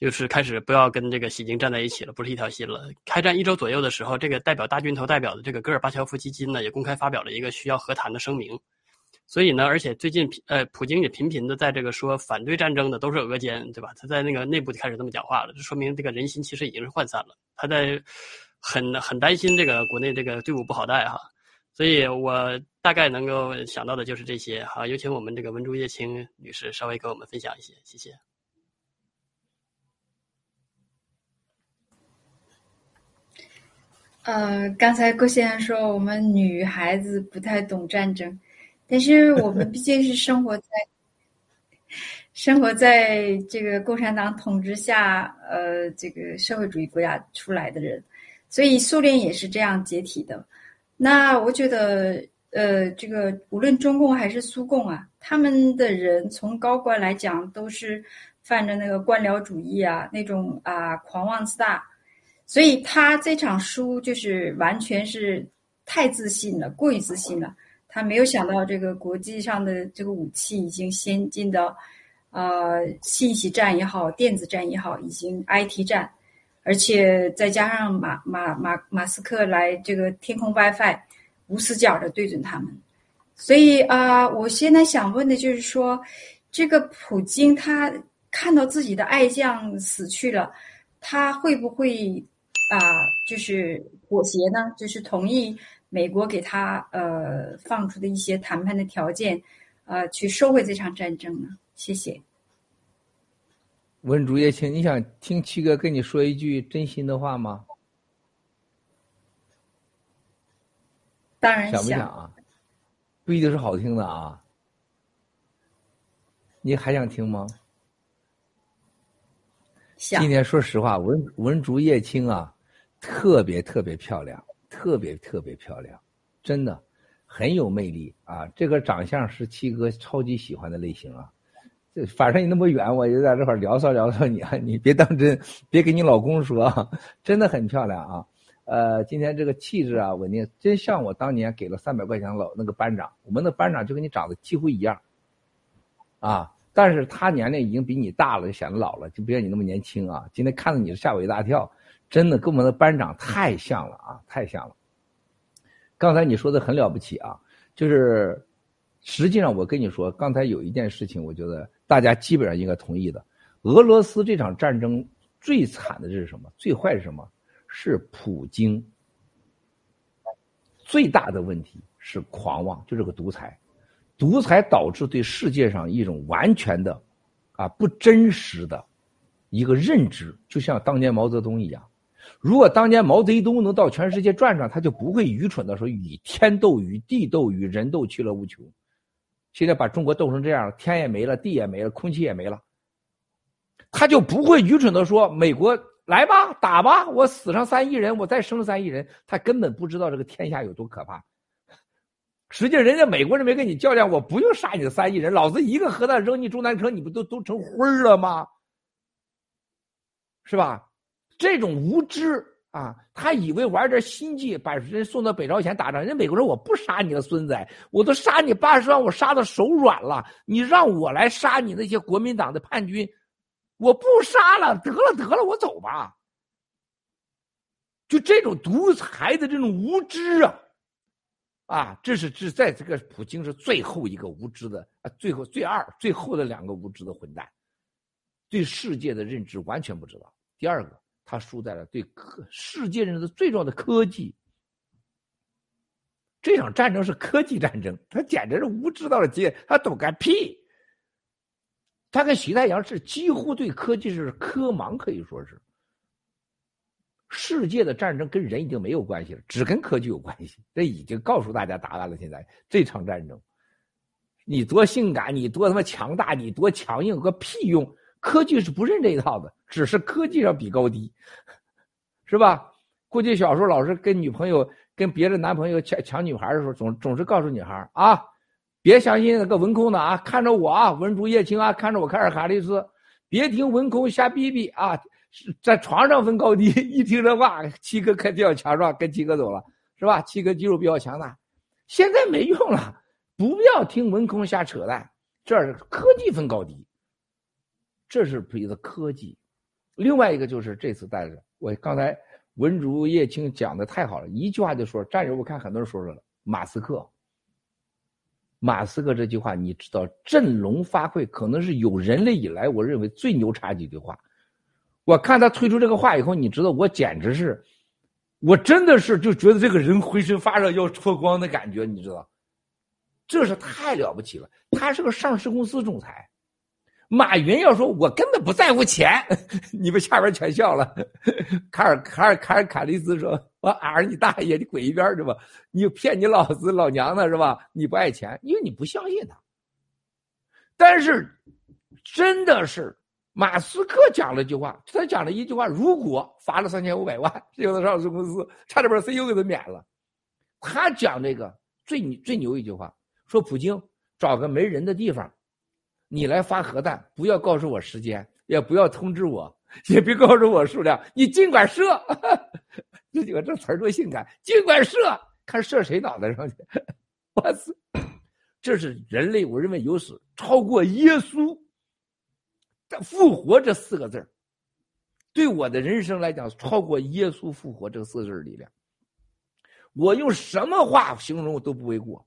就是开始不要跟这个喜金站在一起了，不是一条心了。开战一周左右的时候，这个代表大军头代表的这个戈尔巴乔夫基金呢，也公开发表了一个需要和谈的声明。所以呢，而且最近，呃，普京也频频的在这个说反对战争的都是俄奸，对吧？他在那个内部就开始这么讲话了，这说明这个人心其实已经是涣散了。他在很很担心这个国内这个队伍不好带哈。所以我大概能够想到的就是这些哈。有请我们这个文珠叶青女士稍微给我们分享一些，谢谢。呃，刚才郭先生说我们女孩子不太懂战争。但是我们毕竟是生活在生活在这个共产党统治下，呃，这个社会主义国家出来的人，所以苏联也是这样解体的。那我觉得，呃，这个无论中共还是苏共啊，他们的人从高官来讲都是犯着那个官僚主义啊，那种啊狂妄自大，所以他这场输就是完全是太自信了，过于自信了。他没有想到，这个国际上的这个武器已经先进到，呃，信息战也好，电子战也好，已经 IT 战，而且再加上马马马马斯克来这个天空 WiFi，无死角的对准他们。所以啊，我现在想问的就是说，这个普京他看到自己的爱将死去了，他会不会啊，就是妥协呢？就是同意？美国给他呃放出的一些谈判的条件，呃，去收回这场战争呢？谢谢。文竹叶青，你想听七哥跟你说一句真心的话吗？当然想不想啊？不一定是好听的啊。你还想听吗？想。今天说实话，文文竹叶青啊，特别特别漂亮。特别特别漂亮，真的很有魅力啊！这个长相是七哥超级喜欢的类型啊。这反正你那么远，我就在这块儿聊骚聊骚你啊，你别当真，别跟你老公说，真的很漂亮啊。呃，今天这个气质啊，稳定，真像我当年给了三百块钱老那个班长，我们的班长就跟你长得几乎一样啊。但是他年龄已经比你大了，就显得老了，就不像你那么年轻啊。今天看到你吓我一大跳。真的跟我们的班长太像了啊，太像了。刚才你说的很了不起啊，就是实际上我跟你说，刚才有一件事情，我觉得大家基本上应该同意的。俄罗斯这场战争最惨的是什么？最坏是什么？是普京。最大的问题是狂妄，就是个独裁。独裁导致对世界上一种完全的啊不真实的一个认知，就像当年毛泽东一样。如果当年毛泽东能到全世界转转，他就不会愚蠢的说与天斗、与地斗、与人斗，去了无穷。现在把中国斗成这样了，天也没了，地也没了，空气也没了，他就不会愚蠢的说美国来吧，打吧，我死上三亿人，我再生三亿人。他根本不知道这个天下有多可怕。实际人家美国人没跟你较量，我不用杀你的三亿人，老子一个核弹扔你中南城，你不都都成灰了吗？是吧？这种无知啊，他以为玩点心计，把人送到北朝鲜打仗。人家美国人，我不杀你的孙子，我都杀你八十万，我杀的手软了。你让我来杀你那些国民党的叛军，我不杀了，得了得了，我走吧。就这种独裁的这种无知啊！啊，这是这在这个普京是最后一个无知的啊，最后最二最后的两个无知的混蛋，对世界的认知完全不知道。第二个，他输在了对科世界人的最重要的科技。这场战争是科技战争，他简直是无知到了极点，他懂个屁。他跟徐太阳是几乎对科技是科盲，可以说是。世界的战争跟人已经没有关系了，只跟科技有关系。这已经告诉大家答案了。现在这场战争，你多性感，你多他妈强大，你多强硬，个屁用！科技是不认这一套的，只是科技上比高低，是吧？估计小时候老是跟女朋友、跟别的男朋友抢抢女孩的时候，总总是告诉女孩啊，别相信那个文空的啊，看着我啊，文竹叶青啊，看着我凯尔卡利斯，别听文空瞎逼逼啊。在床上分高低，一听这话，七哥肯定要强壮，跟七哥走了，是吧？七哥肌肉比较强大，现在没用了，不要听文空瞎扯淡，这是科技分高低，这是比的科技。另外一个就是这次带着我刚才文竹叶青讲的太好了，一句话就说战友，我看很多人说了，马斯克，马斯克这句话你知道振聋发聩，可能是有人类以来我认为最牛叉几句话。我看他推出这个话以后，你知道我简直是，我真的是就觉得这个人浑身发热要脱光的感觉，你知道，这是太了不起了。他是个上市公司总裁，马云要说我根本不在乎钱，你们下边全笑了。卡尔卡尔卡尔卡利斯说：“我儿你大爷，你滚一边去吧！你骗你老子老娘的是吧？你不爱钱，因为你不相信他。但是，真的是。”马斯克讲了一句话，他讲了一句话：如果罚了三千五百万，有的上市公司差点把 CEO 给他免了。他讲这个最最牛一句话，说普京找个没人的地方，你来发核弹，不要告诉我时间，也不要通知我，也别告诉我数量，你尽管射。这几个这词儿多性感，尽管射，看射谁脑袋上去。我操，这是人类，我认为有史超过耶稣。复活这四个字对我的人生来讲，超过耶稣复活这四个字的力量。我用什么话形容我都不为过。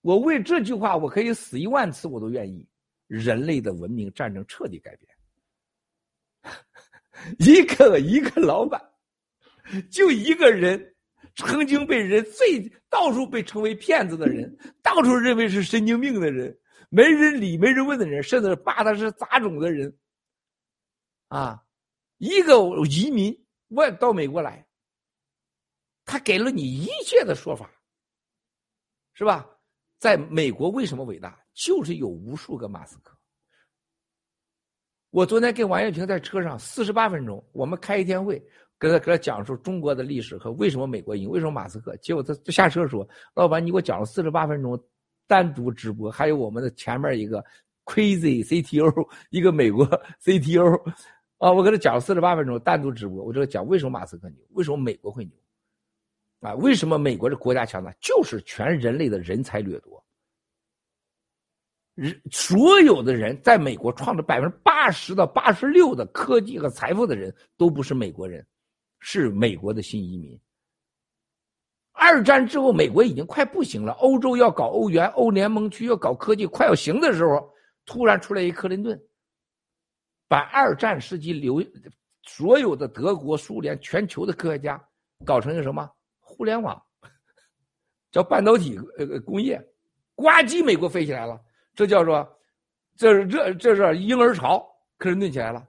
我为这句话，我可以死一万次，我都愿意。人类的文明战争彻底改变。一个一个老板，就一个人，曾经被人最到处被称为骗子的人，到处认为是神经病的人。没人理、没人问的人，甚至骂他是杂种的人，啊，一个移民外到美国来，他给了你一切的说法，是吧？在美国为什么伟大？就是有无数个马斯克。我昨天跟王艳平在车上四十八分钟，我们开一天会，跟他给他讲述中国的历史和为什么美国赢，为什么马斯克。结果他下车说：“老板，你给我讲了四十八分钟。”单独直播，还有我们的前面一个 crazy CTO，一个美国 CTO，啊，我给他讲了四十八分钟单独直播，我这个讲为什么马斯克牛，为什么美国会牛，啊，为什么美国的国家强大，就是全人类的人才掠夺，所有的人在美国创造百分之八十到八十六的科技和财富的人都不是美国人，是美国的新移民。二战之后，美国已经快不行了。欧洲要搞欧元，欧联盟区要搞科技，快要行的时候，突然出来一克林顿，把二战时期留所有的德国、苏联、全球的科学家搞成一个什么互联网，叫半导体呃工业，呱唧，美国飞起来了。这叫做，这是这这是婴儿潮，克林顿起来了。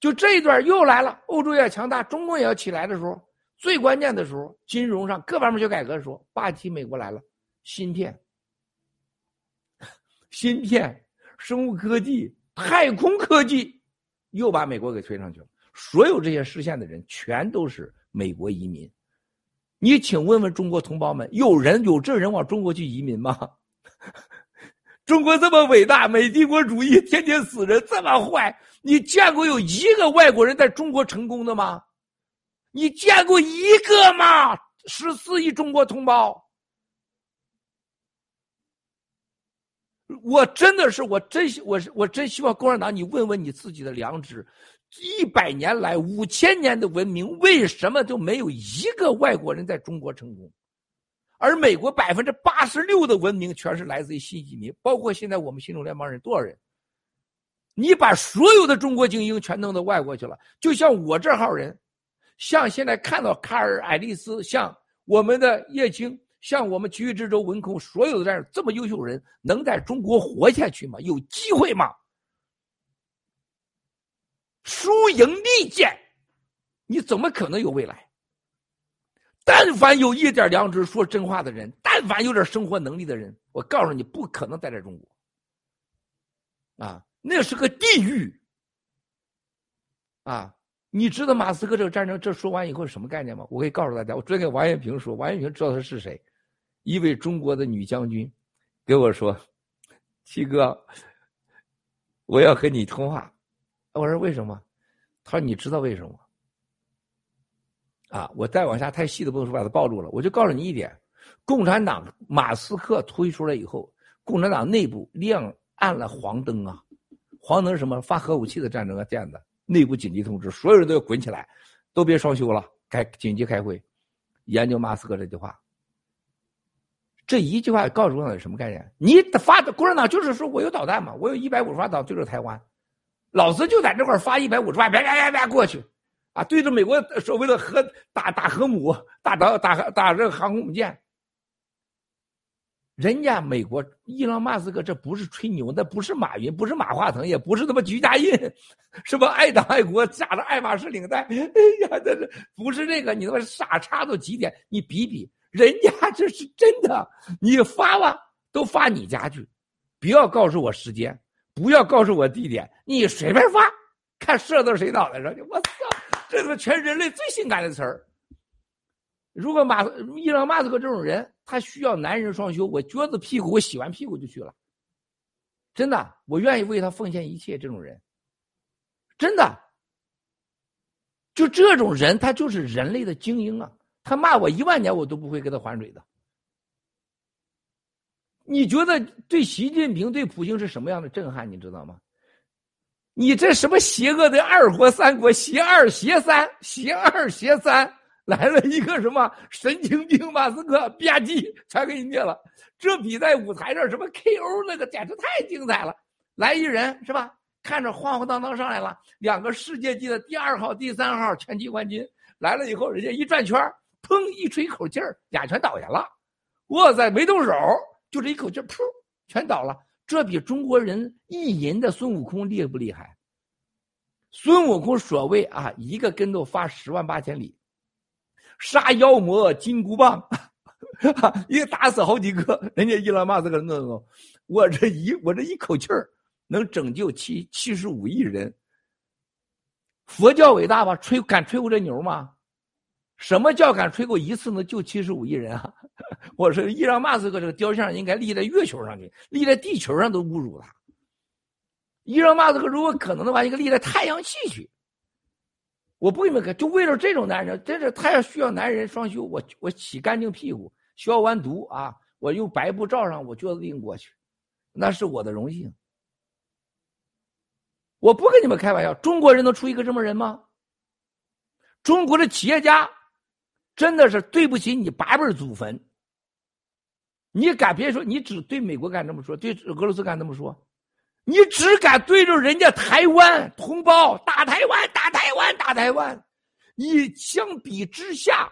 就这一段又来了，欧洲要强大，中共也要起来的时候，最关键的时候，金融上各方面学改革的时候，霸气美国来了，芯片、芯片、生物科技、太空科技，又把美国给推上去了。所有这些实现的人，全都是美国移民。你请问问中国同胞们，有人有这人往中国去移民吗？中国这么伟大，美帝国主义天天死人，这么坏，你见过有一个外国人在中国成功的吗？你见过一个吗？十四亿中国同胞，我真的是，我真我是我真希望共产党，你问问你自己的良知，一百年来五千年的文明，为什么就没有一个外国人在中国成功？而美国百分之八十六的文明全是来自于新移民，包括现在我们新中联邦人多少人？你把所有的中国精英全弄到外国去了，就像我这号人，像现在看到卡尔、爱丽丝，像我们的叶青，像我们奇遇之州文控，所有的这样这么优秀人，能在中国活下去吗？有机会吗？输赢利剑，你怎么可能有未来？但凡有一点良知、说真话的人，但凡有点生活能力的人，我告诉你，不可能待在中国。啊，那是个地狱。啊，你知道马斯克这个战争这说完以后什么概念吗？我可以告诉大家，我昨天跟王艳平说，王艳平知道他是谁，一位中国的女将军，给我说：“七哥，我要和你通话。”我说：“为什么？”他说：“你知道为什么？”啊，我再往下太细的不能说，把它暴露了。我就告诉你一点：共产党马斯克推出来以后，共产党内部亮暗了黄灯啊！黄灯是什么？发核武器的战争啊，这样的内部紧急通知，所有人都要滚起来，都别双休了，开紧急开会，研究马斯克这句话。这一句话告诉我们什么概念？你发的共产党就是说我有导弹嘛，我有一百五十发导弹对着台湾，老子就在这块发一百五十发，别别别别过去。啊，对着美国所谓的核打打核母，打打打打这个航空母舰，人家美国伊朗马斯克这不是吹牛，那不是马云，不是马化腾，也不是他妈徐家印，什么爱党爱国，夹着爱马仕领带，哎呀，这这不是这个，你他妈傻叉到极点，你比比，人家这是真的，你发吧都发你家去，不要告诉我时间，不要告诉我地点，你随便发，看射到谁脑袋上去，我操！这是全人类最性感的词儿。如果马伊朗马斯克这种人，他需要男人双休，我撅着屁股，我洗完屁股就去了。真的，我愿意为他奉献一切。这种人，真的，就这种人，他就是人类的精英啊！他骂我一万年，我都不会给他还嘴的。你觉得对习近平、对普京是什么样的震撼？你知道吗？你这什么邪恶的二国三国，邪二邪三，邪二邪三，来了一个什么神经病马斯克，吧唧全给你灭了。这比在舞台上什么 KO 那个简直太精彩了。来一人是吧？看着晃晃荡荡上来了，两个世界级的第二号、第三号拳击冠军来了以后，人家一转圈砰一吹口气儿，俩全倒下了。哇塞，没动手，就这一口气噗，全倒了。这比中国人意淫的孙悟空厉不厉害？孙悟空所谓啊，一个跟头发十万八千里，杀妖魔金箍棒，一个打死好几个。人家伊朗马斯克弄弄，我这一我这一口气儿能拯救七七十五亿人。佛教伟大吧？吹敢吹过这牛吗？什么叫敢吹过一次能救七十五亿人啊？我说伊朗马斯克这个雕像应该立在月球上去，立在地球上都侮辱他。伊朗马斯克如果可能的话，应该立在太阳系去。我不给你们看，就为了这种男人，真是他要需要男人双休，我我洗干净屁股，消完毒啊，我用白布罩上，我撅子腚过去，那是我的荣幸。我不跟你们开玩笑，中国人能出一个这么人吗？中国的企业家真的是对不起你八辈祖坟。你敢别说，你只对美国敢这么说，对俄罗斯敢这么说，你只敢对着人家台湾同胞打台湾，打台湾，打台湾。你相比之下，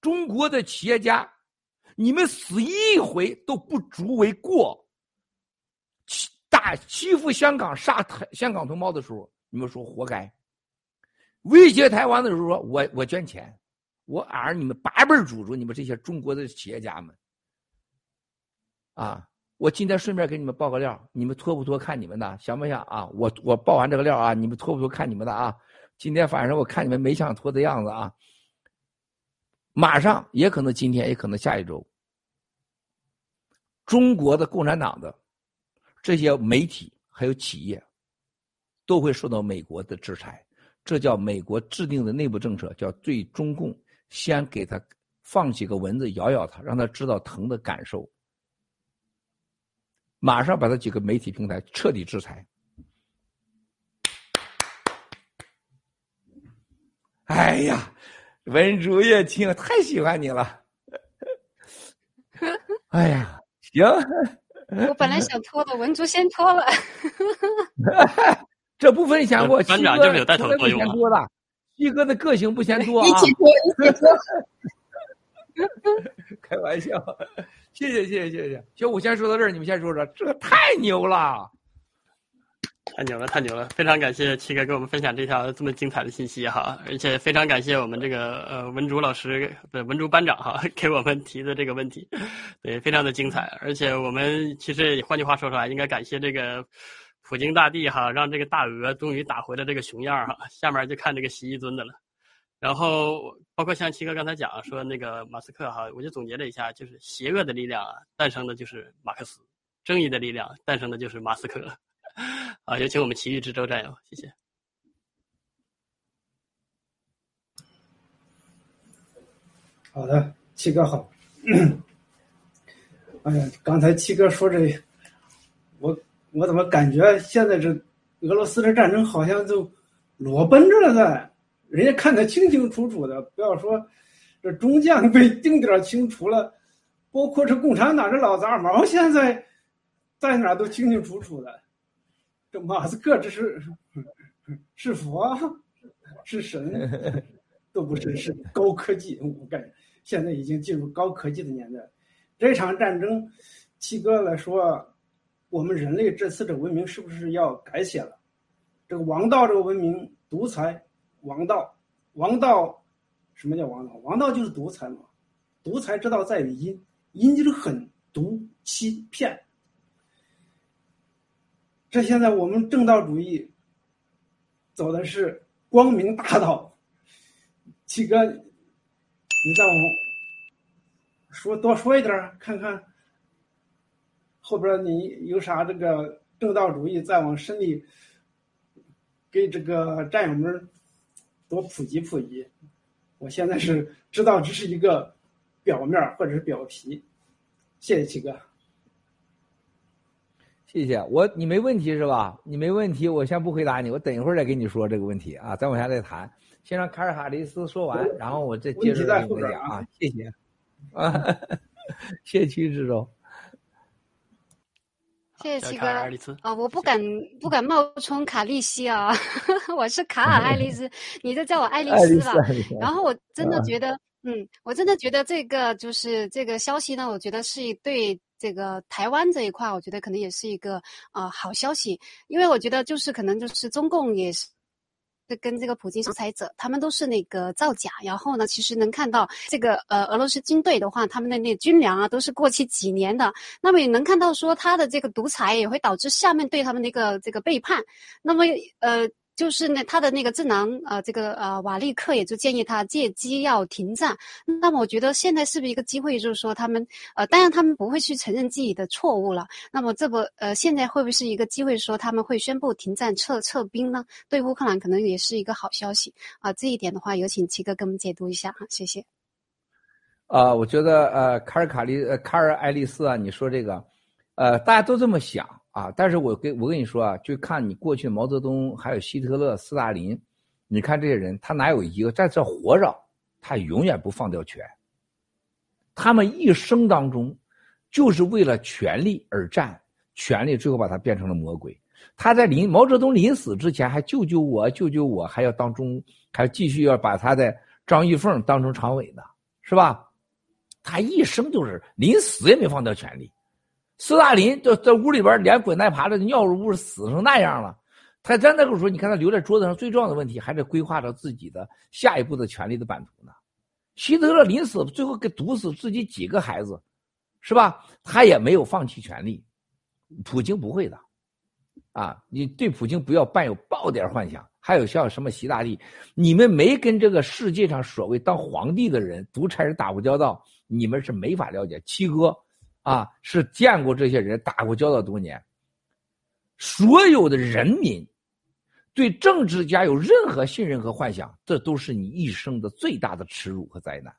中国的企业家，你们死一回都不足为过。欺打欺负香港、杀台香港同胞的时候，你们说活该。威胁台湾的时候说：“我我捐钱，我俺你们八辈祖宗，你们这些中国的企业家们，啊，我今天顺便给你们报个料，你们托不托看你们的，想不想啊？我我报完这个料啊，你们托不托看你们的啊？今天反正我看你们没想托的样子啊，马上也可能今天，也可能下一周，中国的共产党的这些媒体还有企业都会受到美国的制裁。”这叫美国制定的内部政策，叫对中共先给他放几个蚊子咬咬他，让他知道疼的感受，马上把他几个媒体平台彻底制裁。哎呀，文竹叶青太喜欢你了。哎呀，行。我本来想脱的，文竹先脱了。这不分享过，班长就是有带头作用的。一哥的个性不嫌多啊！一起脱，一起拖。开玩笑，谢谢谢谢谢谢。行，我先说到这儿，你们先说说，这个太牛了，太牛了，太牛了！非常感谢七哥给我们分享这条这么精彩的信息哈，而且非常感谢我们这个呃文竹老师，不文竹班长哈，给我们提的这个问题，对，非常的精彩。而且我们其实换句话说出来，应该感谢这个。普京大帝哈，让这个大鹅终于打回了这个熊样哈，下面就看这个习一尊的了。然后包括像七哥刚才讲说那个马斯克哈，我就总结了一下，就是邪恶的力量啊，诞生的就是马克思；正义的力量诞生的就是马斯克。啊，有请我们奇遇之舟战友，谢谢。好的，七哥好。哎呀，刚才七哥说这，我。我怎么感觉现在这俄罗斯的战争好像就裸奔着了在，人家看得清清楚楚的。不要说这中将被定点清除了，包括这共产党这老杂毛现在在哪都清清楚楚的。这马斯克这是是佛是神都不是，是高科技。我感觉现在已经进入高科技的年代。这场战争，七哥来说。我们人类这次的文明是不是要改写了？这个王道这个文明，独裁，王道，王道，什么叫王道？王道就是独裁嘛。独裁之道在于阴，阴就是狠毒欺骗。这现在我们正道主义走的是光明大道。七哥，你再往说多说一点看看。后边你有啥这个正道主义，再往深里给这个战友们多普及普及。我现在是知道这是一个表面或者是表皮。谢谢七哥，谢谢我，你没问题是吧？你没问题，我先不回答你，我等一会儿再跟你说这个问题啊，再往下再谈。先让卡尔哈里斯说完，然后我再接着跟你讲啊。谢谢啊，谢谢曲志忠。谢谢七哥啊！我不敢不敢冒充卡利西啊，我是卡尔爱丽丝，你就叫我爱丽丝吧。然后我真的觉得，嗯，我真的觉得这个就是这个消息呢，我觉得是对这个台湾这一块，我觉得可能也是一个啊好消息，因为我觉得就是可能就是中共也是。跟这个普京独裁者，他们都是那个造假。然后呢，其实能看到这个呃俄罗斯军队的话，他们的那军粮啊都是过期几年的。那么也能看到说他的这个独裁也会导致下面对他们的一个这个背叛。那么呃。就是呢，他的那个智囊呃，这个呃瓦利克也就建议他借机要停战。那么我觉得现在是不是一个机会，就是说他们呃，当然他们不会去承认自己的错误了。那么这不呃，现在会不会是一个机会，说他们会宣布停战撤撤兵呢？对乌克兰可能也是一个好消息啊。这一点的话，有请七哥给我们解读一下哈，谢谢。啊，我觉得呃，卡尔卡利呃，卡尔爱丽丝啊，你说这个，呃，大家都这么想。啊！但是我跟我跟你说啊，就看你过去毛泽东还有希特勒、斯大林，你看这些人，他哪有一个在这活着，他永远不放掉权。他们一生当中，就是为了权力而战，权力最后把他变成了魔鬼。他在临毛泽东临死之前还救救我，救救我，还要当中，还继续要把他的张玉凤当成常委呢，是吧？他一生就是临死也没放掉权力。斯大林就在屋里边连滚带爬的尿入屋死成那样了，他在那个时候，你看他留在桌子上最重要的问题，还是规划着自己的下一步的权力的版图呢。希特勒临死最后给毒死自己几个孩子，是吧？他也没有放弃权力。普京不会的，啊，你对普京不要抱有爆点幻想。还有像什么习大利，你们没跟这个世界上所谓当皇帝的人、独裁人打过交道，你们是没法了解。七哥，啊，是见过这些人打过交道多年。所有的人民对政治家有任何信任和幻想，这都是你一生的最大的耻辱和灾难。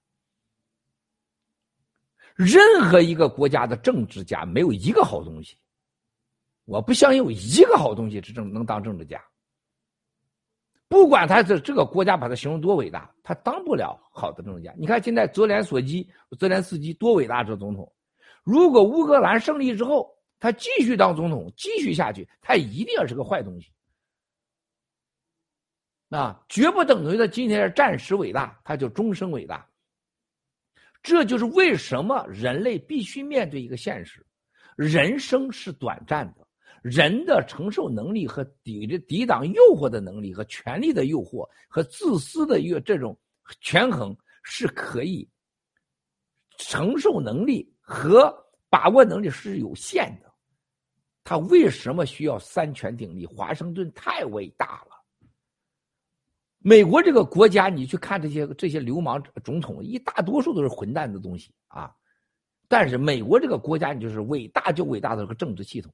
任何一个国家的政治家没有一个好东西，我不相信有一个好东西是政能当政治家。不管他这这个国家把他形容多伟大，他当不了好的政治家。你看现在泽连索基、泽连斯基多伟大这总统，如果乌克兰胜利之后。他继续当总统，继续下去，他一定要是个坏东西，啊，绝不等于他今天是暂时伟大，他就终生伟大。这就是为什么人类必须面对一个现实：人生是短暂的，人的承受能力和抵抵挡诱惑的能力和权力的诱惑和自私的一个这种权衡是可以承受能力和把握能力是有限的。他为什么需要三权鼎立？华盛顿太伟大了。美国这个国家，你去看这些这些流氓总统，一大多数都是混蛋的东西啊。但是美国这个国家，你就是伟大就伟大的这个政治系统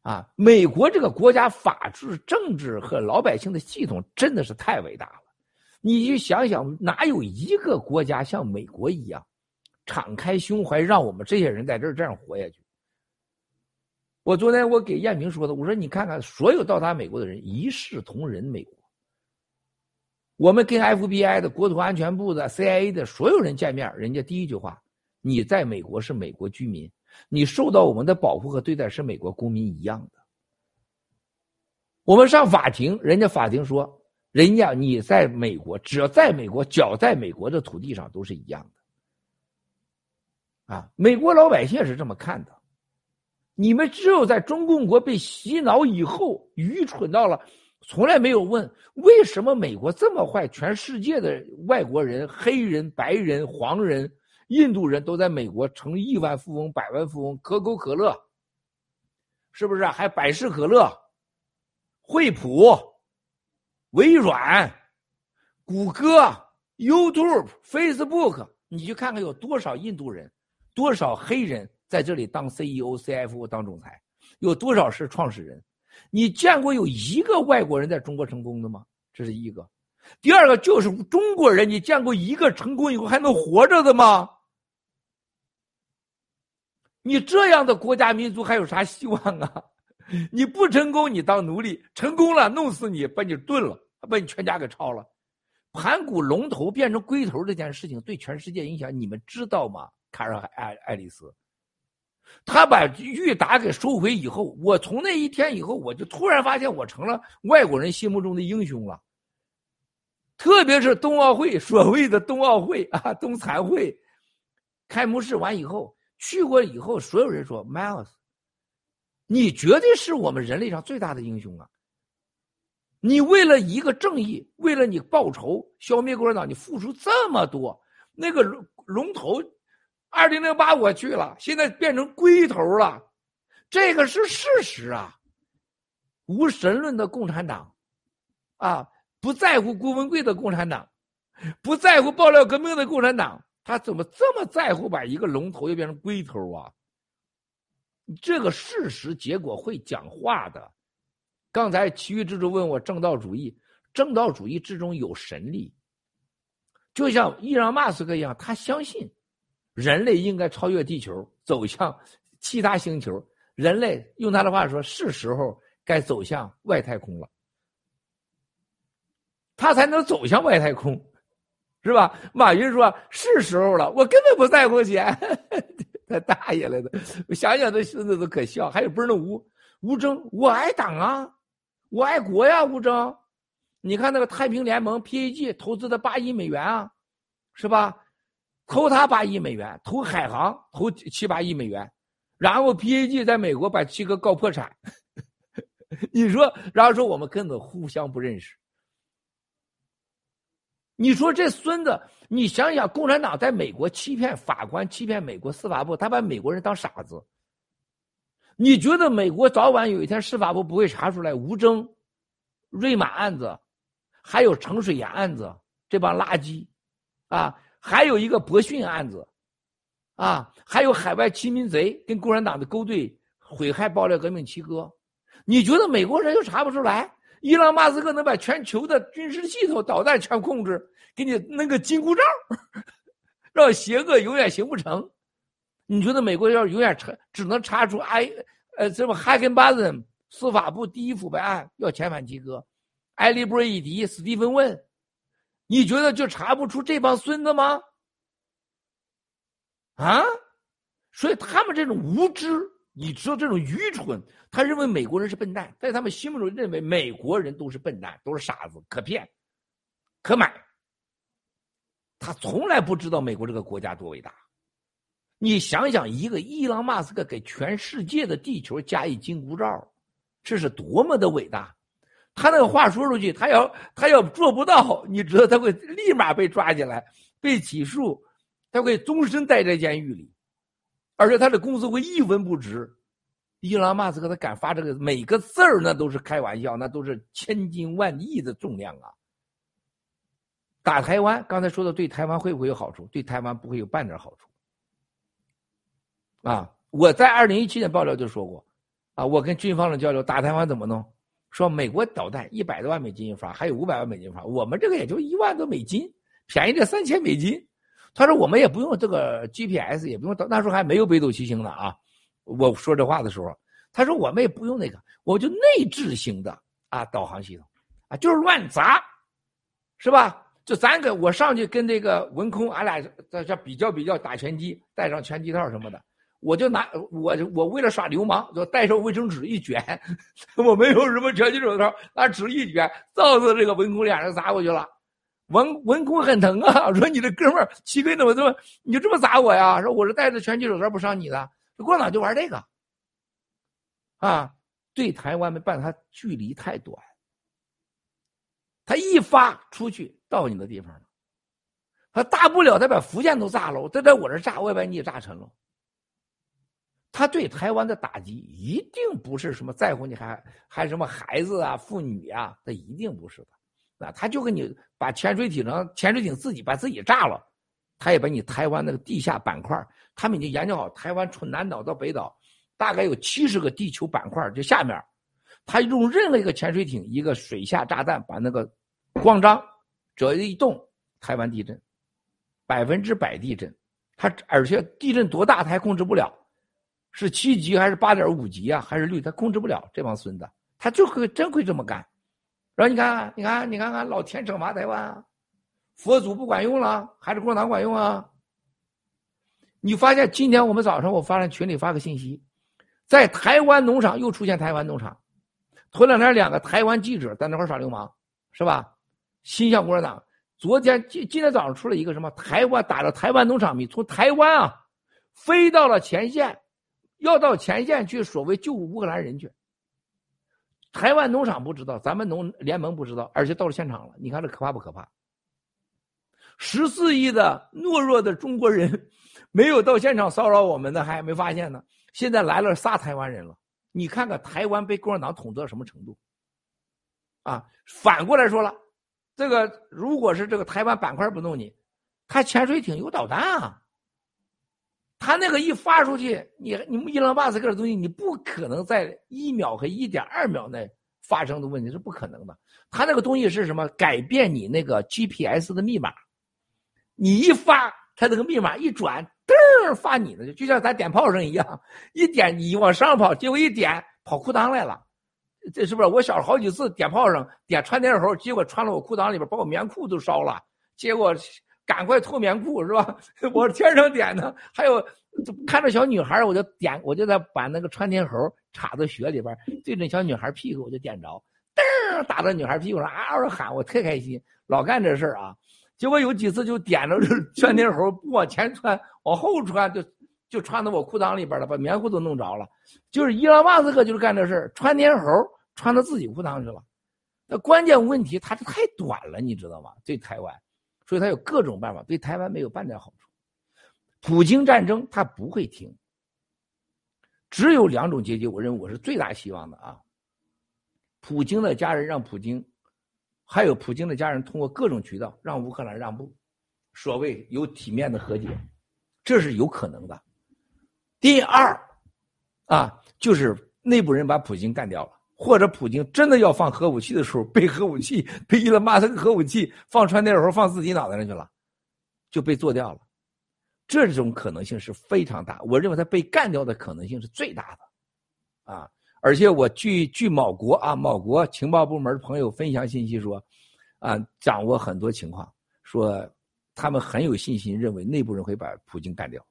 啊。美国这个国家法治、政治和老百姓的系统真的是太伟大了。你去想想，哪有一个国家像美国一样敞开胸怀，让我们这些人在这儿这样活下去？我昨天我给艳萍说的，我说你看看所有到达美国的人一视同仁。美国，我们跟 FBI 的国土安全部的 CIA 的所有人见面，人家第一句话：你在美国是美国居民，你受到我们的保护和对待是美国公民一样的。我们上法庭，人家法庭说，人家你在美国，只要在美国，脚在美国的土地上都是一样的。啊，美国老百姓是这么看的。你们只有在中共国被洗脑以后，愚蠢到了，从来没有问为什么美国这么坏，全世界的外国人、黑人、白人、黄人、印度人都在美国成亿万富翁、百万富翁，可口可乐，是不是？还百事可乐、惠普、微软、谷歌、YouTube、Facebook，你去看看有多少印度人，多少黑人。在这里当 CEO、CFO 当总裁，有多少是创始人？你见过有一个外国人在中国成功的吗？这是一个。第二个就是中国人，你见过一个成功以后还能活着的吗？你这样的国家民族还有啥希望啊？你不成功，你当奴隶；成功了，弄死你，把你炖了，把你全家给抄了。盘古龙头变成龟头这件事情对全世界影响，你们知道吗？卡尔爱爱丽丝。他把裕达给收回以后，我从那一天以后，我就突然发现我成了外国人心目中的英雄了。特别是冬奥会，所谓的冬奥会啊，冬残会开幕式完以后，去过以后，所有人说：“Miles，你绝对是我们人类上最大的英雄啊！你为了一个正义，为了你报仇，消灭共产党，你付出这么多，那个龙龙头。”二零零八我去了，现在变成龟头了，这个是事实啊！无神论的共产党，啊，不在乎郭文贵的共产党，不在乎爆料革命的共产党，他怎么这么在乎把一个龙头又变成龟头啊？这个事实结果会讲话的。刚才其余之中问我正道主义，正道主义之中有神力，就像伊朗马斯克一样，他相信。人类应该超越地球，走向其他星球。人类用他的话说，是时候该走向外太空了。他才能走向外太空，是吧？马云说是时候了，我根本不在乎钱，他大爷来的！我想想这孙子都可笑。还有不是那吴吴征，我爱党啊，我爱国呀，吴征。你看那个太平联盟 PAG 投资的八亿美元啊，是吧？投他八亿美元，投海航投七八亿美元，然后 PAG 在美国把七哥告破产，你说，然后说我们根本互相不认识。你说这孙子，你想想，共产党在美国欺骗法官，欺骗美国司法部，他把美国人当傻子。你觉得美国早晚有一天司法部不会查出来吴征、瑞玛案子，还有程水岩案子这帮垃圾啊，还有一个博逊案子啊，还有海外亲民贼跟共产党的勾兑，毁害爆料革命七哥？你觉得美国人又查不出来？伊朗马斯克能把全球的军事系统、导弹全控制，给你弄个金箍咒，让邪恶永远行不成？你觉得美国要永远查，只能查出埃呃什么哈根巴恩司法部第一腐败案要遣返七哥，埃利布瑞迪、史蒂芬问，你觉得就查不出这帮孙子吗？啊？所以他们这种无知，你知道这种愚蠢，他认为美国人是笨蛋，在他们心目中认为美国人都是笨蛋，都是傻子，可骗，可买。他从来不知道美国这个国家多伟大。你想想，一个伊朗马斯克给全世界的地球加一金箍咒，这是多么的伟大！他那个话说出去，他要他要做不到，你知道他会立马被抓起来，被起诉，他会终身待在监狱里，而且他的工资会一文不值。伊朗马斯克他敢发这个每个字儿，那都是开玩笑，那都是千斤万亿的重量啊！打台湾，刚才说的对台湾会不会有好处？对台湾不会有半点好处。啊！我在二零一七年爆料就说过，啊，我跟军方的交流，打台湾怎么弄？说美国导弹一百多万美金一发，还有五百万美金一发，我们这个也就一万多美金，便宜这三千美金。他说我们也不用这个 GPS，也不用，那时候还没有北斗七星呢啊！我说这话的时候，他说我们也不用那个，我就内置型的啊导航系统，啊就是乱砸，是吧？就咱跟我上去跟这个文空，俺俩在这比较比较打拳击，带上拳击套什么的。我就拿我我为了耍流氓，就带上卫生纸一卷，我没有什么拳击手套，拿纸一卷，照着这个文工脸上砸过去了。文文工很疼啊，说你这哥们儿七哥怎么这么，你就这么砸我呀？说我是带着拳击手套不伤你的，共产党就玩这个，啊，对台湾没办，他距离太短，他一发出去到你的地方了，他大不了他把福建都炸了，他在我这炸，我也把你也炸沉了。他对台湾的打击一定不是什么在乎你还还什么孩子啊妇女啊，那一定不是的，啊，他就跟你把潜水艇让潜水艇自己把自己炸了，他也把你台湾那个地下板块，他们已经研究好，台湾从南岛到北岛大概有七十个地球板块，就下面，他用任何一个潜水艇一个水下炸弹把那个慌张，只要一动，台湾地震，百分之百地震，他而且地震多大他还控制不了。是七级还是八点五级啊？还是绿？他控制不了这帮孙子，他就会真会这么干。然后你看，你看，你看看，老天惩罚台湾，佛祖不管用了，还是共产党管用啊？你发现今天我们早上我发在群里发个信息，在台湾农场又出现台湾农场，头两天两个台湾记者在那块耍流氓，是吧？心向共产党。昨天今今天早上出了一个什么？台湾打着台湾农场米，从台湾啊飞到了前线。要到前线去，所谓救乌克兰人去。台湾农场不知道，咱们农联盟不知道，而且到了现场了。你看这可怕不可怕？十四亿的懦弱的中国人，没有到现场骚扰我们的，还没发现呢。现在来了仨台湾人了，你看看台湾被共产党统治到什么程度？啊，反过来说了，这个如果是这个台湾板块不弄你，他潜水艇有导弹啊。他那个一发出去，你你们伊朗巴斯克的东西，你不可能在一秒和一点二秒内发生的问题是不可能的。他那个东西是什么？改变你那个 GPS 的密码，你一发，他那个密码一转，噔发你的，就像咱点炮声一样，一点你往上跑，结果一点跑裤裆来了，这是不是？我小时候好几次点炮声，点穿天猴，结果穿了我裤裆里边，把我棉裤都烧了，结果。赶快脱棉裤是吧？我天上点的，还有看着小女孩，我就点，我就在把那个穿天猴插到雪里边，对着小女孩屁股我就点着，噔打到女孩屁股上，嗷嗷喊，我特开心，老干这事儿啊。结果有几次就点着穿天猴不往前穿，往后穿就就穿到我裤裆里边了，把棉裤都弄着了。就是伊朗马斯克就是干这事儿，穿天猴穿到自己裤裆去了。那关键问题，它是太短了，你知道吗？对台湾，所以他有各种办法，对台湾没有半点好处。普京战争他不会停，只有两种结局，我认为我是最大希望的啊。普京的家人让普京，还有普京的家人通过各种渠道让乌克兰让步，所谓有体面的和解，这是有可能的。第二，啊，就是内部人把普京干掉了。或者普京真的要放核武器的时候，被核武器 被伊隆马斯克核武器放川内候放自己脑袋上去了，就被做掉了。这种可能性是非常大，我认为他被干掉的可能性是最大的，啊！而且我据据某国啊某国情报部门朋友分享信息说，啊，掌握很多情况，说他们很有信心认为内部人会把普京干掉。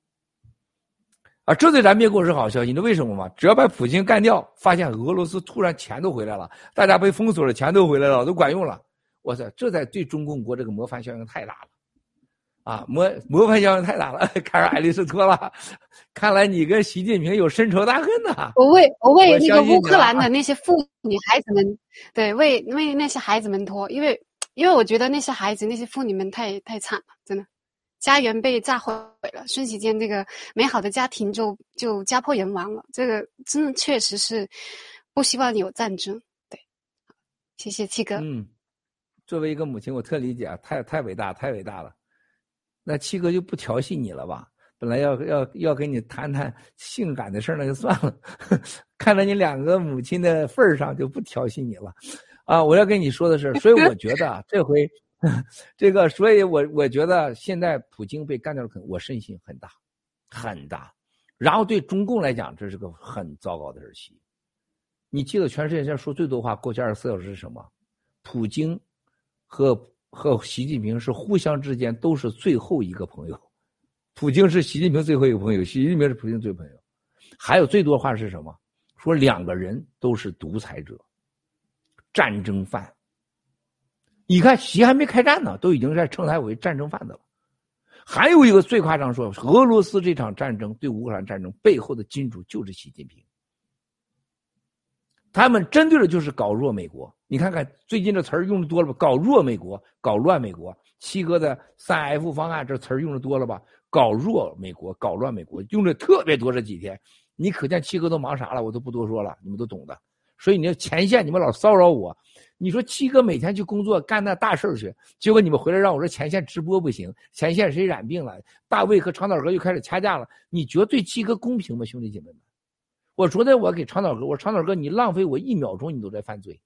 啊，这对咱灭共是好消息，你知道为什么吗？只要把普京干掉，发现俄罗斯突然钱都回来了，大家被封锁了，钱都回来了，都管用了。我操，这在对中共国这个模范效应太大了，啊，模模范效应太大了。看上爱丽丝托了，看来你跟习近平有深仇大恨呐。我为我为那个乌克兰的那些妇女孩子们，对，为为那些孩子们托，因为因为我觉得那些孩子那些妇女们太太惨了，真的。家园被炸毁了，瞬息间，这个美好的家庭就就家破人亡了。这个真的确实是不希望有战争。对，谢谢七哥。嗯，作为一个母亲，我特理解，太太伟大，太伟大了。那七哥就不调戏你了吧？本来要要要跟你谈谈性感的事那就算了。看在你两个母亲的份上，就不调戏你了。啊，我要跟你说的是，所以我觉得这回。这个，所以我我觉得现在普京被干掉了，可能我深信很大，很大。然后对中共来讲，这是个很糟糕的日期。你记得全世界现在说最多话过去二十四小时是什么？普京和和习近平是互相之间都是最后一个朋友。普京是习近平最后一个朋友，习近平是普京最朋友。还有最多话是什么？说两个人都是独裁者、战争犯。你看，习还没开战呢，都已经在称他为战争贩子了。还有一个最夸张说，俄罗斯这场战争对乌克兰战争背后的金主就是习近平。他们针对的就是搞弱美国。你看看最近这词儿用的多了吧？搞弱美国，搞乱美国。七哥的三 F 方案这词儿用的多了吧？搞弱美国，搞乱美国，用的特别多。这几天，你可见七哥都忙啥了？我都不多说了，你们都懂的。所以你要前线，你们老骚扰我。你说七哥每天去工作干那大事儿去，结果你们回来让我说前线直播不行，前线谁染病了？大卫和长岛哥又开始掐架了。你觉得对七哥公平吗，兄弟姐妹们？我昨天我给长岛哥，我说长岛哥，你浪费我一秒钟，你都在犯罪。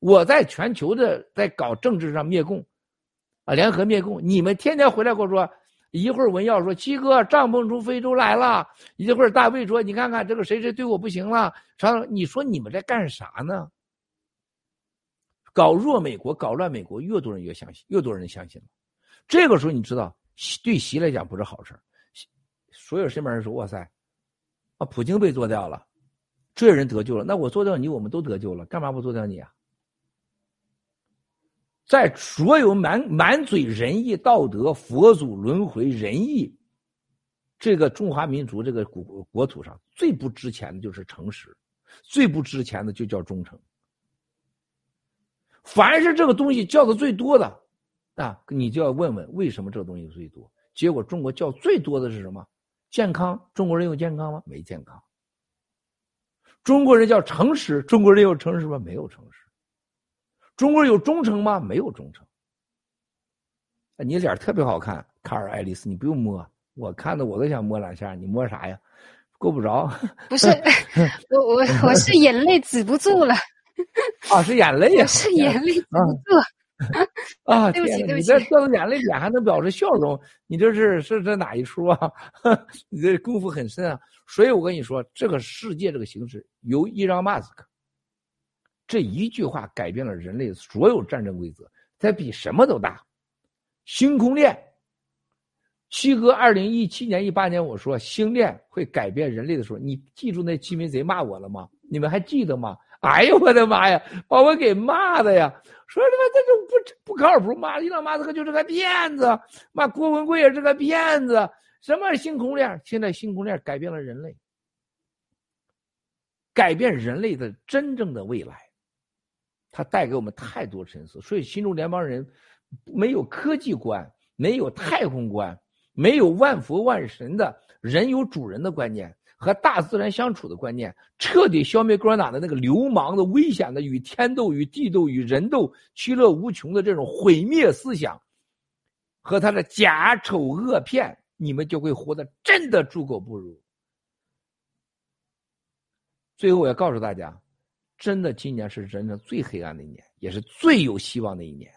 我在全球的在搞政治上灭共，啊，联合灭共。你们天天回来跟我说，一会儿文耀说七哥帐篷从非洲来了，一会儿大卫说你看看这个谁谁对我不行了。长，你说你们在干啥呢？搞弱美国，搞乱美国，越多人越相信，越多人相信了。这个时候，你知道，对习来讲不是好事所有身边人说：“哇塞，啊，普京被做掉了，这人得救了。那我做掉你，我们都得救了，干嘛不做掉你啊？”在所有满满嘴仁义道德、佛祖轮回仁义这个中华民族这个国国土上，最不值钱的就是诚实，最不值钱的就叫忠诚。凡是这个东西叫的最多的，啊，你就要问问为什么这个东西最多？结果中国叫最多的是什么？健康？中国人有健康吗？没健康。中国人叫诚实？中国人有诚实吗？没有诚实。中国人有忠诚吗？没有忠诚。你脸特别好看，卡尔爱丽丝，你不用摸，我看的我都想摸两下，你摸啥呀？够不着。不是，我我我是眼泪止不住了。啊，是眼泪呀！是眼泪，啊！啊，对不起，对不起，你这掉眼泪脸还能表示笑容？你这是是这哪一出啊？你这功夫很深啊！所以我跟你说，这个世界这个形式由伊朗马斯克这一句话改变了人类所有战争规则，它比什么都大。星空链，七哥，二零一七年、一八年我说星链会改变人类的时候，你记住那鸡鸣贼骂我了吗？你们还记得吗？哎呦我的妈呀，把我给骂的呀！说这个这就不不靠谱，骂伊朗马斯克就是个骗子，骂郭文贵也是个骗子。什么星空链？现在星空链改变了人类。改变人类的真正的未来。它带给我们太多沉思，所以新中联邦人没有科技观，没有太空观，没有万佛万神的人有主人的观念和大自然相处的观念，彻底消灭共产党的那个流氓的危险的与天斗与地斗与人斗其乐无穷的这种毁灭思想，和他的假丑恶骗，你们就会活得真的猪狗不如。最后，我要告诉大家。真的，今年是人生最黑暗的一年，也是最有希望的一年。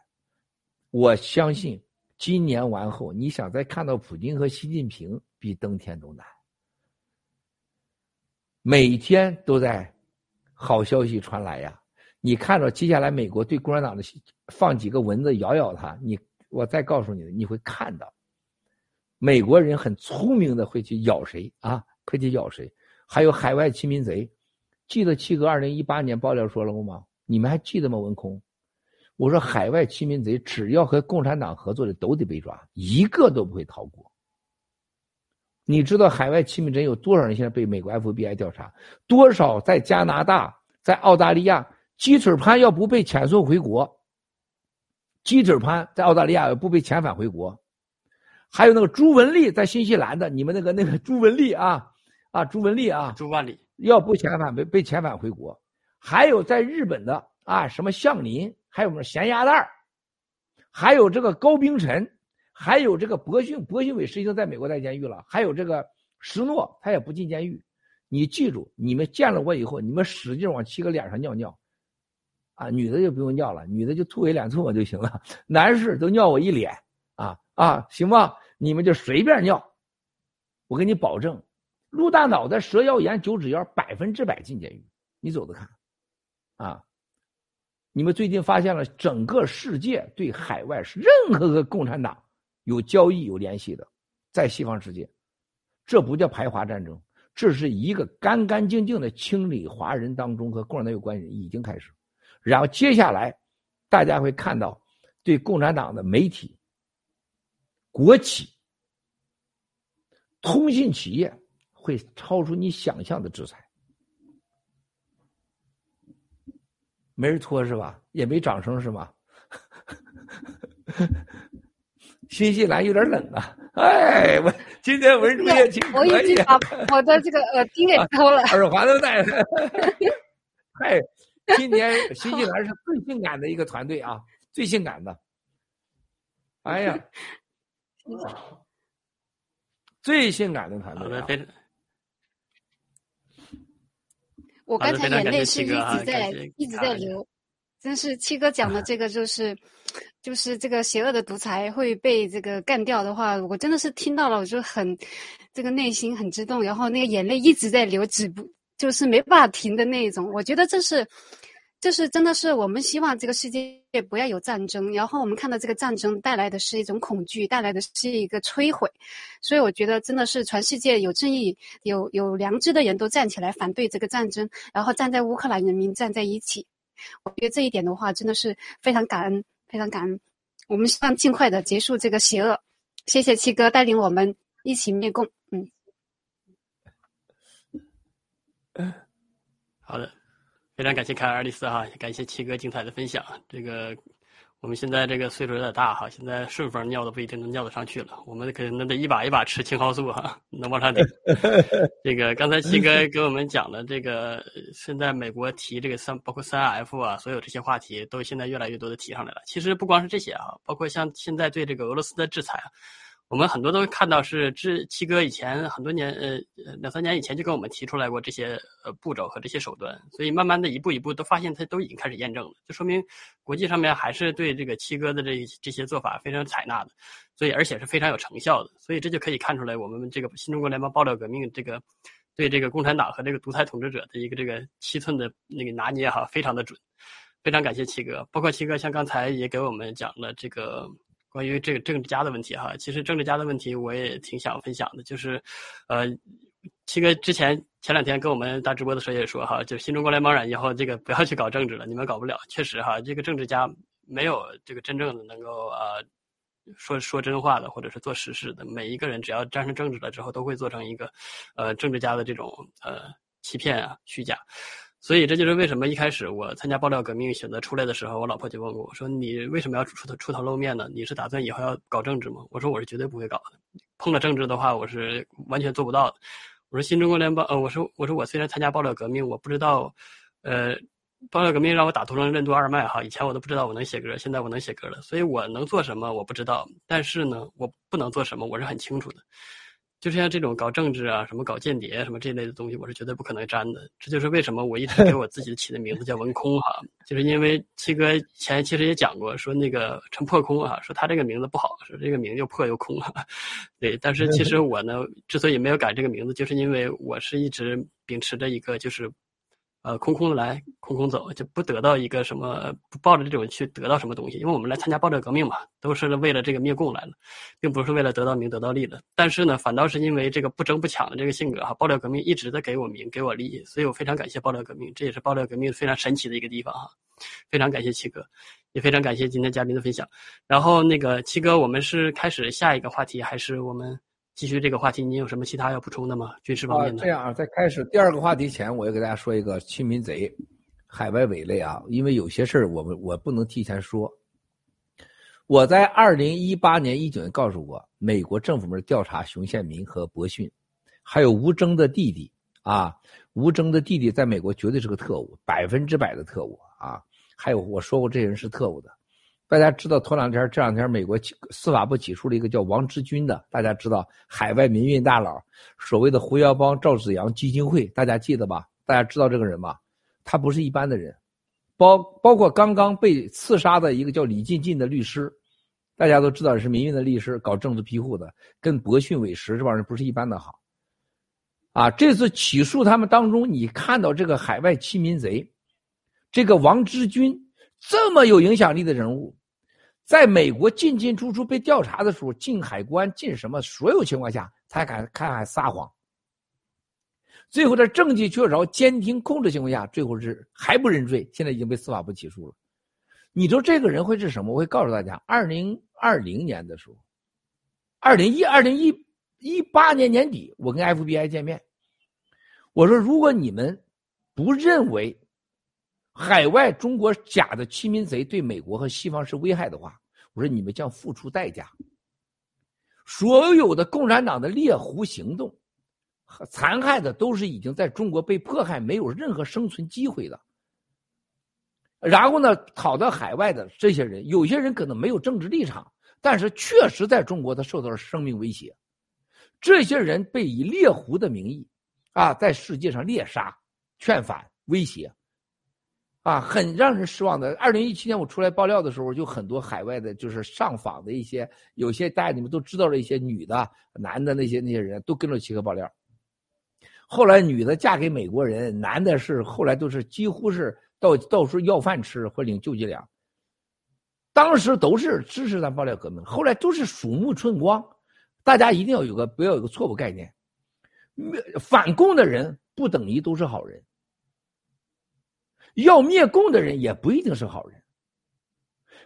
我相信，今年完后，你想再看到普京和习近平，比登天都难。每天都在好消息传来呀！你看到接下来美国对共产党的放几个蚊子咬咬他，你我再告诉你，你会看到美国人很聪明的会去咬谁啊？会去咬谁？还有海外亲民贼。记得七哥二零一八年爆料说了吗？你们还记得吗？文空，我说海外欺民贼只要和共产党合作的都得被抓，一个都不会逃过。你知道海外欺民贼有多少人现在被美国 FBI 调查？多少在加拿大、在澳大利亚？鸡腿潘要不被遣送回国，鸡腿潘在澳大利亚要不被遣返回国，还有那个朱文丽在新西兰的，你们那个那个朱文丽啊啊朱文丽啊朱万里。要不遣返被被遣返回国，还有在日本的啊什么向林，还有什么咸鸭蛋还有这个高冰晨，还有这个博讯，博讯伟实际上在美国在监狱了，还有这个石诺他也不进监狱。你记住，你们见了我以后，你们使劲往七哥脸上尿尿，啊，女的就不用尿了，女的就吐一脸唾沫就行了，男士都尿我一脸，啊啊，行吧，你们就随便尿，我给你保证。鹿大脑袋、蛇腰炎、九指腰，百分之百进监狱。你走着看，啊！你们最近发现了，整个世界对海外是任何个共产党有交易、有联系的，在西方世界，这不叫排华战争，这是一个干干净净的清理华人当中和共产党有关系已经开始。然后接下来，大家会看到对共产党的媒体、国企、通信企业。会超出你想象的制裁，没人拖是吧？也没掌声是吧？新西兰有点冷啊！哎，我今天文竹也挺可以。我已经把我的这个耳 钉给偷了，耳环都戴了。哎，今年新西兰是最性感的一个团队啊，最性感的。哎呀，最性感的团队啊！我刚才眼泪是一直在一直在流，真是七哥讲的这个就是，就是这个邪恶的独裁会被这个干掉的话，我真的是听到了，我就很这个内心很激动，然后那个眼泪一直在流，止不就是没办法停的那一种。我觉得这是。这是真的是我们希望这个世界不要有战争，然后我们看到这个战争带来的是一种恐惧，带来的是一个摧毁，所以我觉得真的是全世界有正义、有有良知的人都站起来反对这个战争，然后站在乌克兰人民站在一起。我觉得这一点的话真的是非常感恩，非常感恩。我们希望尽快的结束这个邪恶。谢谢七哥带领我们一起灭共。嗯，好的。非常感谢凯尔丽丝哈，感谢七哥精彩的分享。这个我们现在这个岁数有点大哈，现在顺风尿都不一定能尿得上去了，我们可能得一把一把吃青蒿素哈，能往上顶。这个刚才七哥给我们讲的这个，现在美国提这个三，包括三 F 啊，所有这些话题都现在越来越多的提上来了。其实不光是这些啊，包括像现在对这个俄罗斯的制裁。我们很多都看到是这七哥以前很多年呃两三年以前就跟我们提出来过这些呃步骤和这些手段，所以慢慢的一步一步都发现他都已经开始验证了，就说明国际上面还是对这个七哥的这这些做法非常采纳的，所以而且是非常有成效的，所以这就可以看出来我们这个新中国联邦爆料革命这个对这个共产党和这个独裁统治者的一个这个七寸的那个拿捏哈非常的准，非常感谢七哥，包括七哥像刚才也给我们讲了这个。关于这个政治家的问题哈，其实政治家的问题我也挺想分享的，就是，呃，七哥之前前两天跟我们打直播的时候也说哈，就新中国联邦人以后这个不要去搞政治了，你们搞不了。确实哈，这个政治家没有这个真正的能够呃说说真话的，或者是做实事的。每一个人只要沾上政治了之后，都会做成一个呃政治家的这种呃欺骗啊、虚假。所以这就是为什么一开始我参加爆料革命选择出来的时候，我老婆就问我说：“你为什么要出头出头露面呢？你是打算以后要搞政治吗？”我说：“我是绝对不会搞的，碰了政治的话，我是完全做不到的。”我说：“新中国联邦，呃，我说我说我虽然参加爆料革命，我不知道，呃，爆料革命让我打通了任督二脉哈，以前我都不知道我能写歌，现在我能写歌了，所以我能做什么我不知道，但是呢，我不能做什么我是很清楚的。”就像这种搞政治啊，什么搞间谍什么这类的东西，我是绝对不可能沾的。这就是为什么我一直给我自己起的名字叫文空哈，就是因为七哥前其实也讲过，说那个陈破空啊，说他这个名字不好，说这个名又破又空。对，但是其实我呢，之所以没有改这个名字，就是因为我是一直秉持着一个就是。呃，空空的来，空空走，就不得到一个什么，不抱着这种去得到什么东西。因为我们来参加爆料革命嘛，都是为了这个灭共来了，并不是为了得到名得到利的。但是呢，反倒是因为这个不争不抢的这个性格哈，爆料革命一直在给我名，给我利，所以我非常感谢爆料革命，这也是爆料革命非常神奇的一个地方哈。非常感谢七哥，也非常感谢今天嘉宾的分享。然后那个七哥，我们是开始下一个话题，还是我们？继续这个话题，你有什么其他要补充的吗？军事方面的。这样啊，在开始第二个话题前，我要给大家说一个亲民贼、海外伪类啊，因为有些事儿我们我不能提前说。我在二零一八年、一九年告诉过美国政府们调查熊宪民和博逊，还有吴征的弟弟啊，吴征的弟弟在美国绝对是个特务，百分之百的特务啊。还有我说过这人是特务的。大家知道，头两天这两天，美国司法部起诉了一个叫王志军的，大家知道，海外民运大佬，所谓的胡耀邦、赵子阳基金会，大家记得吧？大家知道这个人吗？他不是一般的人，包包括刚刚被刺杀的一个叫李进进的律师，大家都知道是民运的律师，搞政治庇护的，跟博讯伟石这帮人不是一般的好。啊，这次起诉他们当中，你看到这个海外欺民贼，这个王志军这么有影响力的人物。在美国进进出出被调查的时候，进海关进什么，所有情况下才敢看还撒谎。最后在证据确凿、监听控制情况下，最后是还不认罪，现在已经被司法部起诉了。你说这个人会是什么？我会告诉大家，二零二零年的时候，二零一二零一一八年年底，我跟 FBI 见面，我说如果你们不认为。海外中国假的欺民贼对美国和西方是危害的话，我说你们将付出代价。所有的共产党的猎狐行动，残害的都是已经在中国被迫害、没有任何生存机会的。然后呢，跑到海外的这些人，有些人可能没有政治立场，但是确实在中国他受到了生命威胁。这些人被以猎狐的名义，啊，在世界上猎杀、劝返、威胁。啊，很让人失望的。二零一七年我出来爆料的时候，就很多海外的，就是上访的一些，有些大家你们都知道的一些女的、男的那些那些人都跟着齐哥爆料。后来女的嫁给美国人，男的是后来都是几乎是到到处要饭吃或领救济粮。当时都是支持咱爆料革命，后来都是鼠目寸光。大家一定要有个不要有个错误概念，反共的人不等于都是好人。要灭共的人也不一定是好人，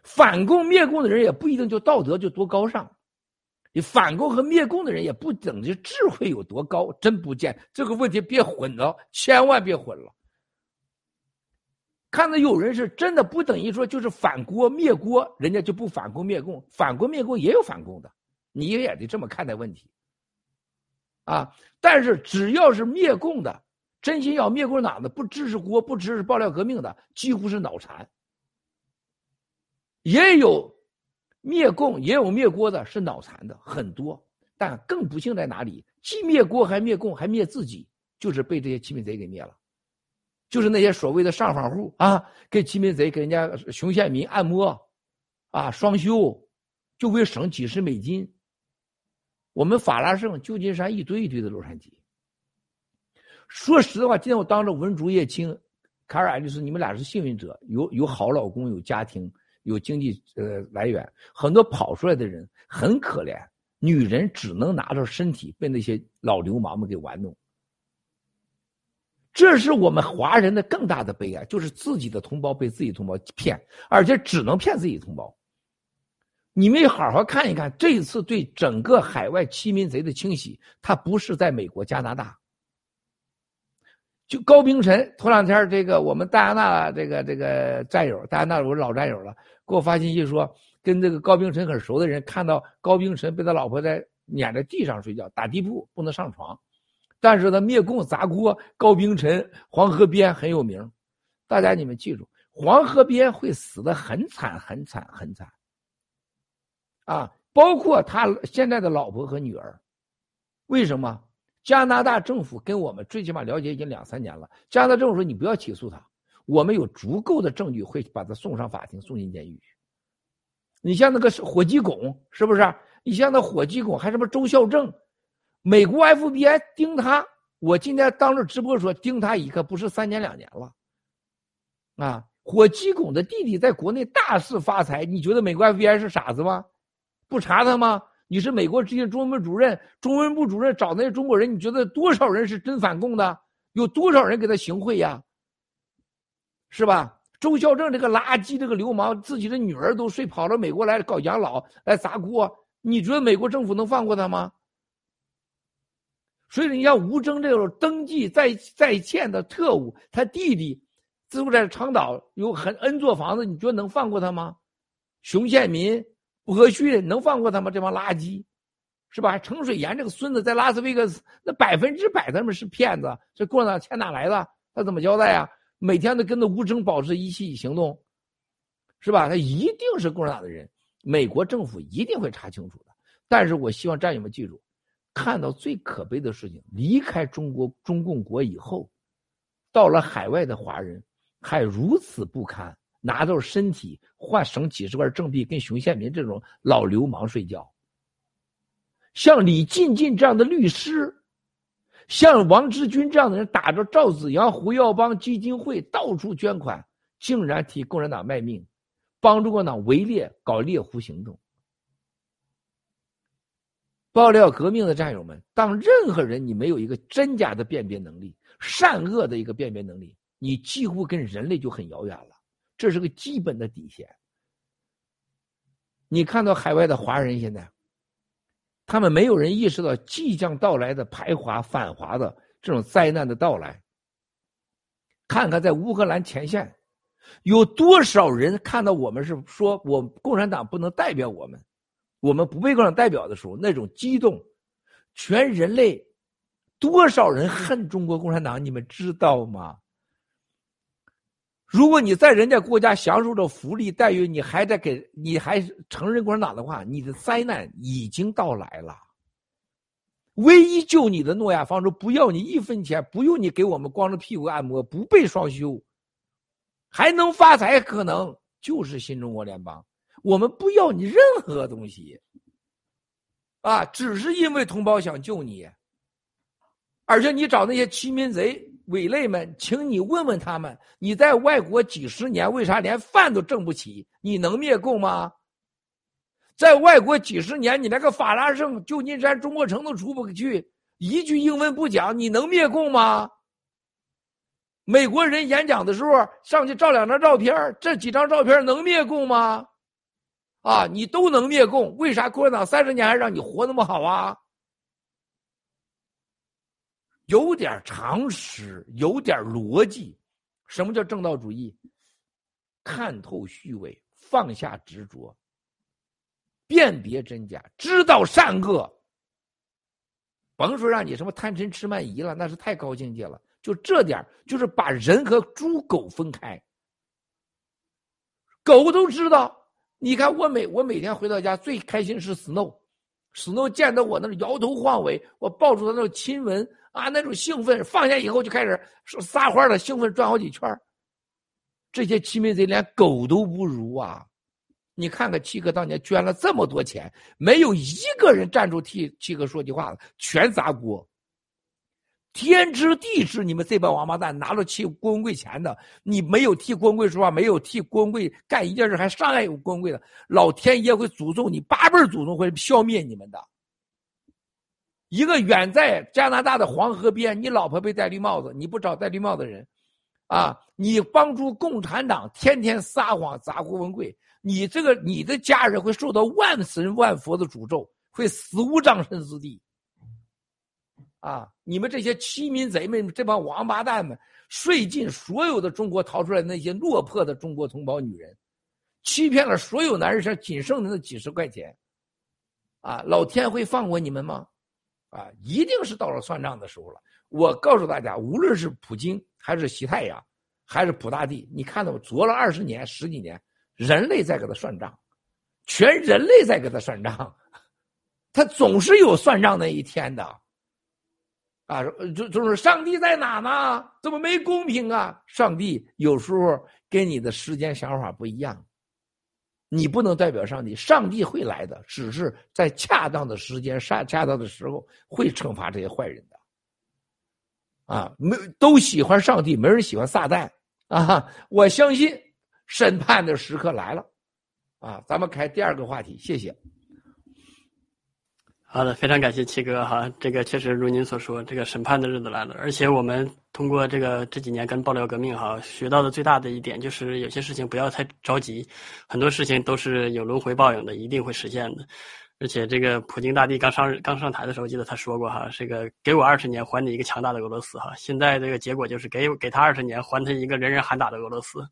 反共灭共的人也不一定就道德就多高尚，你反共和灭共的人也不等于智慧有多高，真不见这个问题别混了，千万别混了。看到有人是真的不等于说就是反国灭国，人家就不反共灭共，反国灭共也有反共的，你也得这么看待问题。啊，但是只要是灭共的。真心要灭共党的，不支持国，不支持爆料革命的，几乎是脑残。也有灭共，也有灭国的，是脑残的很多。但更不幸在哪里？既灭国还灭共，还灭自己，就是被这些欺民贼给灭了。就是那些所谓的上访户啊，给欺民贼给人家熊宪民按摩，啊双休，就为省几十美金。我们法拉盛、旧金山一堆一堆的洛杉矶。说实话，今天我当着文竹叶青、卡尔爱丽丝，你们俩是幸运者，有有好老公，有家庭，有经济呃来源。很多跑出来的人很可怜，女人只能拿着身体被那些老流氓们给玩弄。这是我们华人的更大的悲哀，就是自己的同胞被自己同胞骗，而且只能骗自己同胞。你们好好看一看，这一次对整个海外欺民贼的清洗，他不是在美国、加拿大。就高冰晨，头两天这个我们戴安娜这个这个战友，戴安娜我老战友了，给我发信息说，跟这个高冰晨很熟的人看到高冰晨被他老婆在撵在地上睡觉，打地铺不能上床，但是他灭共砸锅，高冰晨黄河边很有名，大家你们记住，黄河边会死的很惨很惨很惨，啊，包括他现在的老婆和女儿，为什么？加拿大政府跟我们最起码了解已经两三年了。加拿大政府说：“你不要起诉他，我们有足够的证据会把他送上法庭，送进监狱去。”你像那个火鸡拱，是不是？你像那火鸡拱，还什么周孝正，美国 FBI 盯他。我今天当着直播说，盯他一个不是三年两年了。啊，火鸡拱的弟弟在国内大肆发财，你觉得美国 FBI 是傻子吗？不查他吗？你是美国这些中文部主任，中文部主任找那些中国人，你觉得多少人是真反共的？有多少人给他行贿呀？是吧？周孝正这个垃圾，这个流氓，自己的女儿都睡跑到美国来搞养老，来砸锅，你觉得美国政府能放过他吗？所以你像吴征这种登记在在线的特务，他弟弟住在长岛有很 N 座房子，你觉得能放过他吗？熊宪民。不可续能放过他吗？这帮垃圾，是吧？程水岩这个孙子在拉斯维加斯，那百分之百他们是骗子。这共产党钱哪来的？他怎么交代啊？每天都跟着吴征保持一起行动，是吧？他一定是共产党的人，美国政府一定会查清楚的。但是我希望战友们记住，看到最可悲的事情，离开中国中共国以后，到了海外的华人还如此不堪。拿着身体换省几十块政币，跟熊宪民这种老流氓睡觉。像李进进这样的律师，像王志军这样的人，打着赵子阳、胡耀邦基金会到处捐款，竟然替共产党卖命，帮助共产党围猎、搞猎狐行动。爆料革命的战友们，当任何人你没有一个真假的辨别能力，善恶的一个辨别能力，你几乎跟人类就很遥远了。这是个基本的底线。你看到海外的华人现在，他们没有人意识到即将到来的排华反华的这种灾难的到来。看看在乌克兰前线，有多少人看到我们是说我共产党不能代表我们，我们不被共产党代表的时候那种激动，全人类多少人恨中国共产党，你们知道吗？如果你在人家国家享受着福利待遇，你还在给你还承认共产党的话，你的灾难已经到来了。唯一救你的诺亚方舟，不要你一分钱，不用你给我们光着屁股按摩，不被双休，还能发财，可能就是新中国联邦。我们不要你任何东西，啊，只是因为同胞想救你，而且你找那些欺民贼。伪类们，请你问问他们：你在外国几十年，为啥连饭都挣不起？你能灭共吗？在外国几十年，你连个法拉盛、旧金山、中国城都出不去，一句英文不讲，你能灭共吗？美国人演讲的时候上去照两张照片，这几张照片能灭共吗？啊，你都能灭共，为啥共产党三十年还让你活那么好啊？有点常识，有点逻辑。什么叫正道主义？看透虚伪，放下执着，辨别真假，知道善恶。甭说让你什么贪嗔痴慢疑了，那是太高境界了。就这点就是把人和猪狗分开。狗都知道。你看我每我每天回到家最开心是 Snow，Snow 见到我那摇头晃尾，我抱住他那亲吻。啊，那种兴奋，放下以后就开始撒欢的兴奋转好几圈这些欺民贼连狗都不如啊！你看看七哥当年捐了这么多钱，没有一个人站出替七哥说句话的，全砸锅。天知地知，你们这帮王八蛋拿了替郭文贵钱的，你没有替郭文贵说话，没有替郭文贵干一件事，还伤害郭文贵的，老天爷会诅咒你八辈祖宗，会消灭你们的。一个远在加拿大的黄河边，你老婆被戴绿帽子，你不找戴绿帽的人，啊，你帮助共产党天天撒谎砸郭文贵，你这个你的家人会受到万神万佛的诅咒，会死无葬身之地。啊！你们这些欺民贼们，这帮王八蛋们，睡尽所有的中国逃出来那些落魄的中国同胞女人，欺骗了所有男人上仅剩的那几十块钱，啊！老天会放过你们吗？啊！一定是到了算账的时候了。我告诉大家，无论是普京还是西太阳，还是普大帝，你看到琢了二十年、十几年，人类在给他算账，全人类在给他算账，他总是有算账那一天的。啊，就就是上帝在哪呢？怎么没公平啊？上帝有时候跟你的时间想法不一样，你不能代表上帝，上帝会来的，只是在恰当的时间、恰恰当的时候会惩罚这些坏人的。啊，没都喜欢上帝，没人喜欢撒旦啊！我相信审判的时刻来了，啊，咱们开第二个话题，谢谢。好的，非常感谢七哥哈，这个确实如您所说，这个审判的日子来了，而且我们通过这个这几年跟爆料革命哈，学到的最大的一点就是有些事情不要太着急，很多事情都是有轮回报应的，一定会实现的。而且这个普京大帝刚上刚上台的时候，记得他说过哈，这个给我二十年还你一个强大的俄罗斯哈。现在这个结果就是给给他二十年还他一个人人喊打的俄罗斯，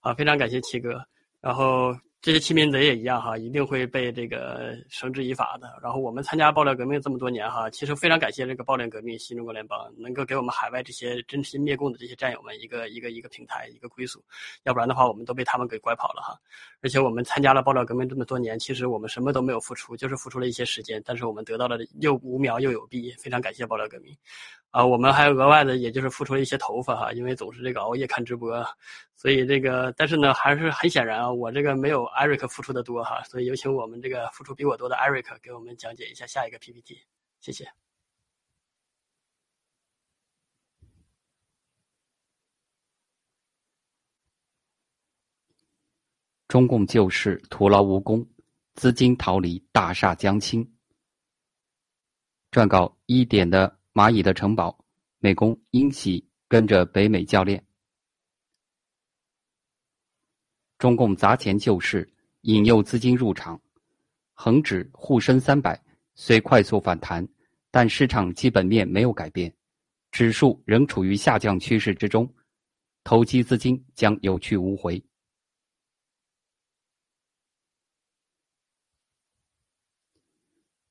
啊，非常感谢七哥，然后。这些欺民贼也一样哈，一定会被这个绳之以法的。然后我们参加爆料革命这么多年哈，其实非常感谢这个爆料革命新中国联邦能够给我们海外这些真心灭共的这些战友们一个一个一个平台一个归宿，要不然的话我们都被他们给拐跑了哈。而且我们参加了爆料革命这么多年，其实我们什么都没有付出，就是付出了一些时间，但是我们得到了又无苗又有币，非常感谢爆料革命。啊，我们还额外的，也就是付出了一些头发哈，因为总是这个熬夜看直播，所以这个，但是呢，还是很显然啊，我这个没有艾瑞克付出的多哈，所以有请我们这个付出比我多的艾瑞克给我们讲解一下下一个 PPT，谢谢。中共救市徒劳无功，资金逃离大厦将倾。撰稿一点的。蚂蚁的城堡，美工英喜跟着北美教练。中共砸钱救市，引诱资金入场。恒指沪深三百虽快速反弹，但市场基本面没有改变，指数仍处于下降趋势之中，投机资金将有去无回。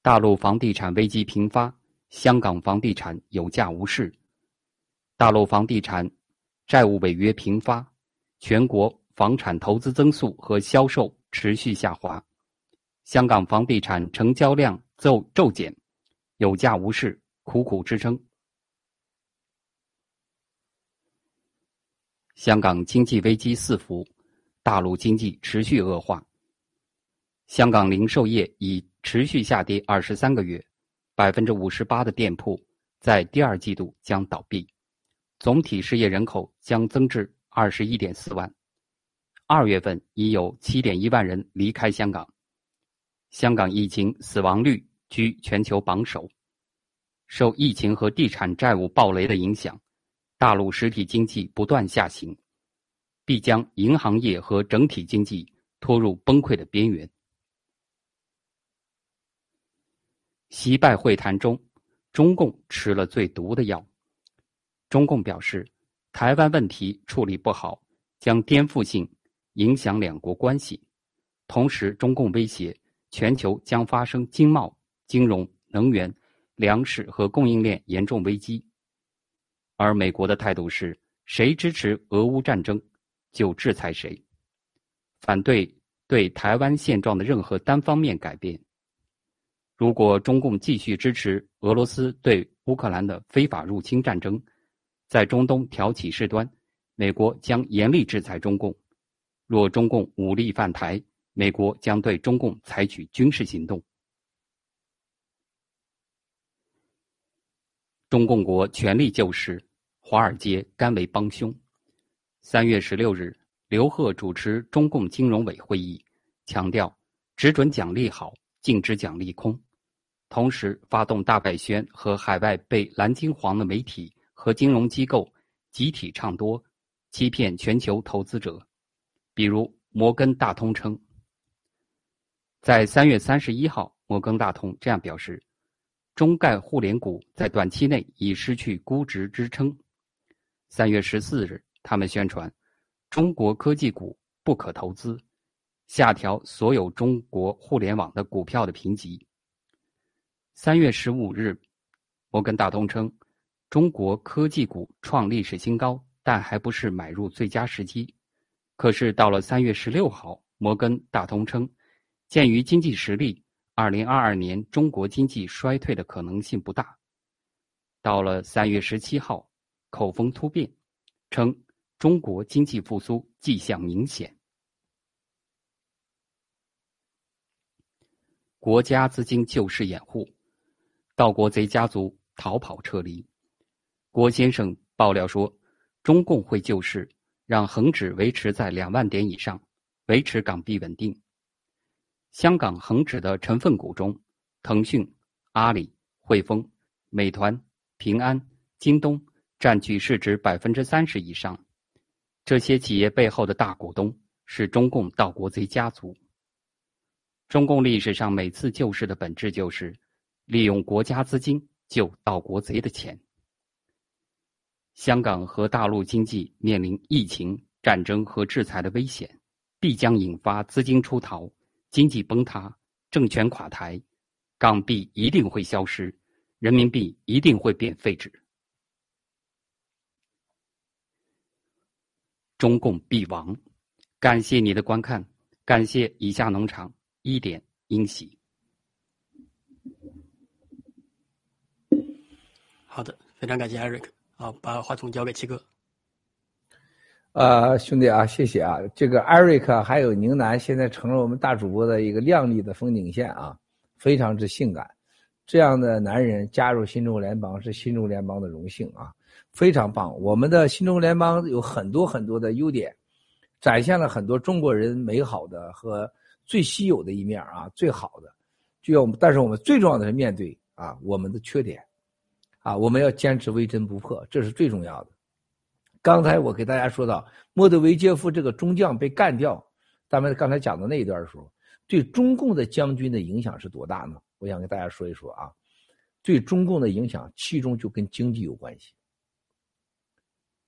大陆房地产危机频发。香港房地产有价无市，大陆房地产债务违约频发，全国房产投资增速和销售持续下滑，香港房地产成交量骤骤减，有价无市，苦苦支撑。香港经济危机四伏，大陆经济持续恶化，香港零售业已持续下跌二十三个月。百分之五十八的店铺在第二季度将倒闭，总体失业人口将增至二十一点四万。二月份已有七点一万人离开香港，香港疫情死亡率居全球榜首。受疫情和地产债务暴雷的影响，大陆实体经济不断下行，必将银行业和整体经济拖入崩溃的边缘。习拜会谈中，中共吃了最毒的药。中共表示，台湾问题处理不好，将颠覆性影响两国关系。同时，中共威胁全球将发生经贸、金融、能源、粮食和供应链严重危机。而美国的态度是，谁支持俄乌战争，就制裁谁，反对对台湾现状的任何单方面改变。如果中共继续支持俄罗斯对乌克兰的非法入侵战争，在中东挑起事端，美国将严厉制裁中共。若中共武力犯台，美国将对中共采取军事行动。中共国全力救市，华尔街甘为帮凶。三月十六日，刘鹤主持中共金融委会议，强调只准奖励好，禁止奖励空。同时，发动大外宣和海外被蓝金黄的媒体和金融机构集体唱多，欺骗全球投资者。比如，摩根大通称，在三月三十一号，摩根大通这样表示：中概互联股在短期内已失去估值支撑。三月十四日，他们宣传中国科技股不可投资，下调所有中国互联网的股票的评级。三月十五日，摩根大通称，中国科技股创历史新高，但还不是买入最佳时机。可是到了三月十六号，摩根大通称，鉴于经济实力，二零二二年中国经济衰退的可能性不大。到了三月十七号，口风突变，称中国经济复苏迹象明显。国家资金救市掩护，盗国贼家族逃跑撤离。郭先生爆料说，中共会救市。让恒指维持在两万点以上，维持港币稳定。香港恒指的成分股中，腾讯、阿里、汇丰、美团、平安、京东占据市值百分之三十以上。这些企业背后的大股东是中共盗国贼家族。中共历史上每次救市的本质就是利用国家资金救盗国贼的钱。香港和大陆经济面临疫情、战争和制裁的危险，必将引发资金出逃、经济崩塌、政权垮台，港币一定会消失，人民币一定会变废纸，中共必亡。感谢你的观看，感谢以下农场一点英喜。好的，非常感谢艾瑞克。好，把话筒交给七哥。呃，兄弟啊，谢谢啊！这个艾瑞克还有宁南，现在成了我们大主播的一个亮丽的风景线啊，非常之性感。这样的男人加入新中国联邦是新中国联邦的荣幸啊，非常棒。我们的新中国联邦有很多很多的优点，展现了很多中国人美好的和最稀有的一面啊，最好的。就要我们，但是我们最重要的是面对啊我们的缺点。啊，我们要坚持微针不破，这是最重要的。刚才我给大家说到莫德韦杰夫这个中将被干掉，咱们刚才讲的那一段的时候，对中共的将军的影响是多大呢？我想跟大家说一说啊，对中共的影响，其中就跟经济有关系。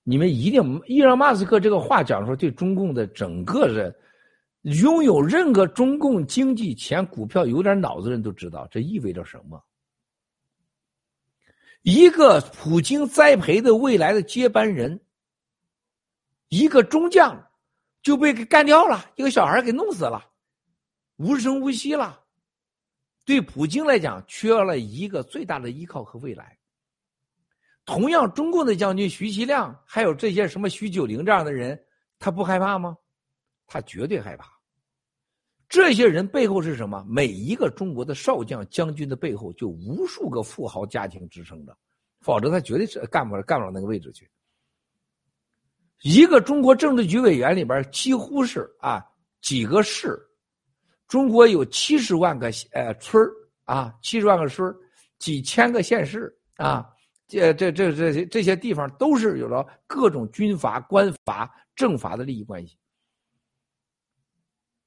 你们一定，伊朗马斯克这个话讲说，对中共的整个人，拥有任何中共经济钱股票有点脑子人都知道，这意味着什么。一个普京栽培的未来的接班人，一个中将就被给干掉了，一个小孩给弄死了，无声无息了。对普京来讲，缺了一个最大的依靠和未来。同样，中共的将军徐其亮，还有这些什么徐九龄这样的人，他不害怕吗？他绝对害怕。这些人背后是什么？每一个中国的少将将军的背后，就无数个富豪家庭支撑着，否则他绝对是干不了干不了那个位置去。一个中国政治局委员里边，几乎是啊几个市，中国有七十万个呃村啊，七十万个村几千个县市啊，这这这这些这些地方都是有了各种军阀、官阀、政阀的利益关系。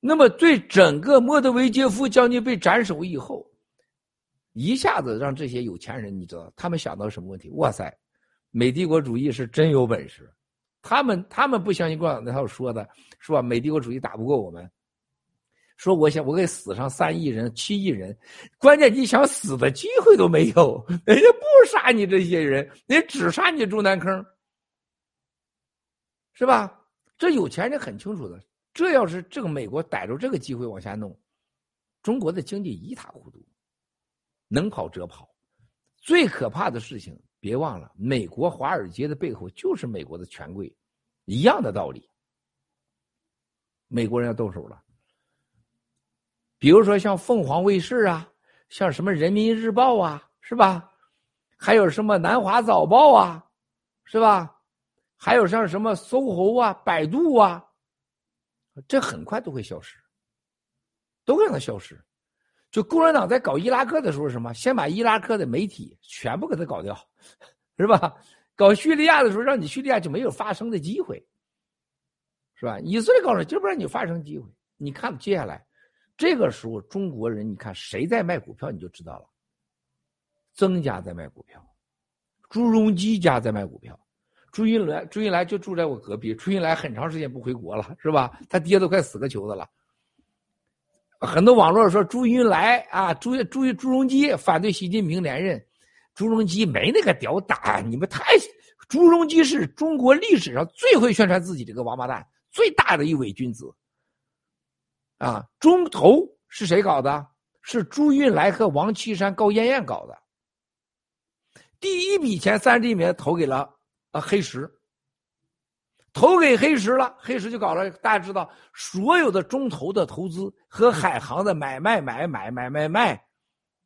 那么，对整个莫德韦杰夫将军被斩首以后，一下子让这些有钱人，你知道他们想到什么问题？哇塞，美帝国主义是真有本事！他们他们不相信共产党那套说的，是吧？美帝国主义打不过我们。说我想我给死上三亿人、七亿人，关键你想死的机会都没有，人家不杀你这些人，人家只杀你中南坑，是吧？这有钱人很清楚的。这要是这个美国逮着这个机会往下弄，中国的经济一塌糊涂，能跑则跑。最可怕的事情，别忘了，美国华尔街的背后就是美国的权贵，一样的道理。美国人要动手了，比如说像凤凰卫视啊，像什么人民日报啊，是吧？还有什么南华早报啊，是吧？还有像什么搜狐啊、百度啊。这很快都会消失，都会让它消失。就共产党在搞伊拉克的时候，什么先把伊拉克的媒体全部给它搞掉，是吧？搞叙利亚的时候，让你叙利亚就没有发声的机会，是吧？以色列搞了就不让你发声机会。你看接下来，这个时候中国人，你看谁在卖股票，你就知道了。曾家在卖股票，朱镕基家在卖股票。朱云来，朱云来就住在我隔壁。朱云来很长时间不回国了，是吧？他爹都快死个球子了。很多网络说朱云来啊，朱朱朱镕基反对习近平连任，朱镕基没那个屌打，你们太朱镕基是中国历史上最会宣传自己这个王八蛋，最大的一伪君子。啊，中投是谁搞的？是朱云来和王岐山、高艳艳搞的。第一笔钱三十亿美元投给了。啊，黑石投给黑石了，黑石就搞了。大家知道，所有的中投的投资和海航的买卖买买买买卖，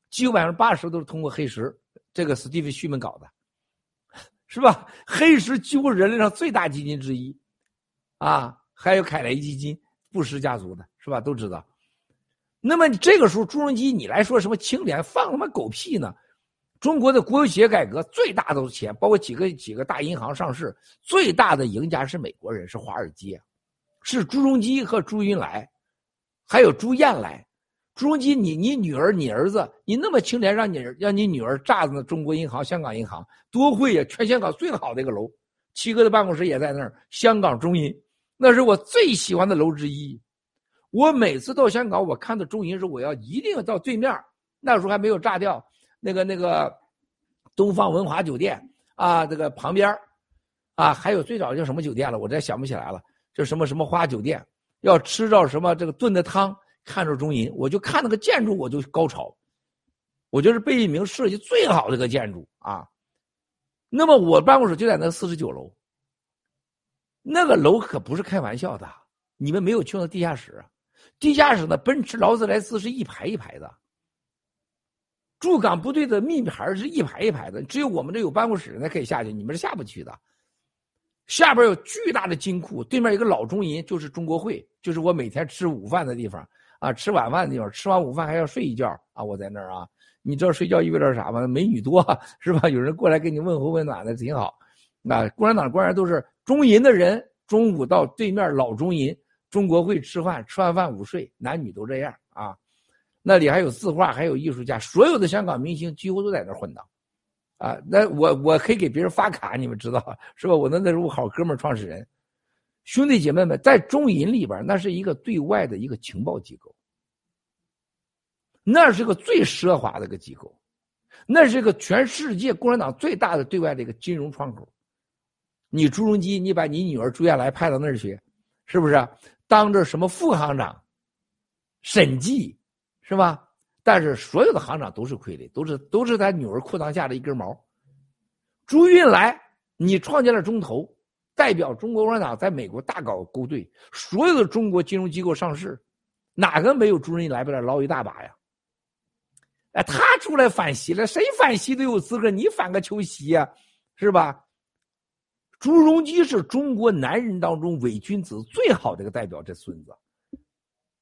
几乎百分之八十都是通过黑石这个史蒂夫旭们搞的，是吧？黑石几乎人类上最大基金之一，啊，还有凯雷基金、布什家族的，是吧？都知道。那么这个时候，朱镕基，你来说什么清廉，放他妈狗屁呢？中国的国有企业改革最大的钱，包括几个几个大银行上市，最大的赢家是美国人，是华尔街，是朱镕基和朱云来，还有朱燕来。朱镕基，你你女儿你儿子，你那么清廉，让你让你女儿炸的中国银行、香港银行多会呀！全香港最好的一个楼，七哥的办公室也在那儿。香港中银，那是我最喜欢的楼之一。我每次到香港，我看到中银时，我要一定要到对面，那时候还没有炸掉。那个那个，东方文华酒店啊，这个旁边啊，还有最早叫什么酒店了？我再想不起来了，叫什么什么花酒店。要吃着什么这个炖的汤，看着中银，我就看那个建筑，我就高潮。我就是贝聿铭设计最好的一个建筑啊。那么我办公室就在那四十九楼，那个楼可不是开玩笑的。你们没有去那地下室，地下室的奔驰、劳斯莱斯是一排一排的。驻港部队的密牌是一排一排的，只有我们这有办公室才可以下去，你们是下不去的。下边有巨大的金库，对面一个老中银，就是中国会，就是我每天吃午饭的地方啊，吃晚饭的地方。吃完午饭还要睡一觉啊，我在那儿啊。你知道睡觉意味着啥吗？美女多是吧？有人过来给你问候问暖的，挺好。那，共产党官员都是中银的人，中午到对面老中银中国会吃饭，吃完饭午睡，男女都这样啊。那里还有字画，还有艺术家，所有的香港明星几乎都在那混的，啊，那我我可以给别人发卡，你们知道 是吧？我那那是我好哥们创始人，兄弟姐妹们，在中银里边，那是一个对外的一个情报机构，那是个最奢华的一个机构，那是个全世界共产党最大的对外的一个金融窗口。你朱镕基，你把你女儿朱亚来派到那儿去，是不是当着什么副行长、审计？是吧？但是所有的行长都是傀儡，都是都是他女儿裤裆下的一根毛。朱运来，你创建了中投，代表中国共产党在美国大搞勾兑，所有的中国金融机构上市，哪个没有朱运来不来捞一大把呀？哎，他出来反袭了，谁反袭都有资格，你反个球袭呀，是吧？朱镕基是中国男人当中伪君子最好的一个代表，这孙子。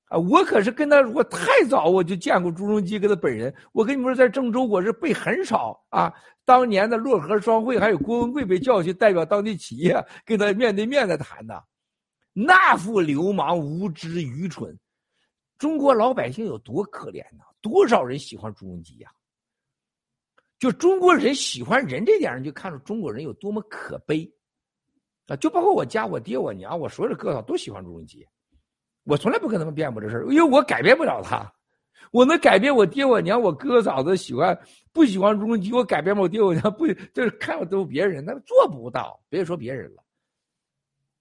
啊，我可是跟他，我太早我就见过朱镕基跟他本人。我跟你们说，在郑州我是被很少啊。当年的漯河双汇还有郭文贵被叫去代表当地企业跟他面对面的谈的，那副流氓无知愚蠢，中国老百姓有多可怜呐？多少人喜欢朱镕基呀？就中国人喜欢人这点上，就看出中国人有多么可悲啊！就包括我家我爹我娘，我所有的哥嫂都喜欢朱镕基。我从来不跟他们辩驳这事儿，因为我改变不了他。我能改变我爹、我娘、我哥嫂子喜欢不喜欢朱镕基，我改变我爹、我娘不就是看我都别人，那做不到，别说别人了。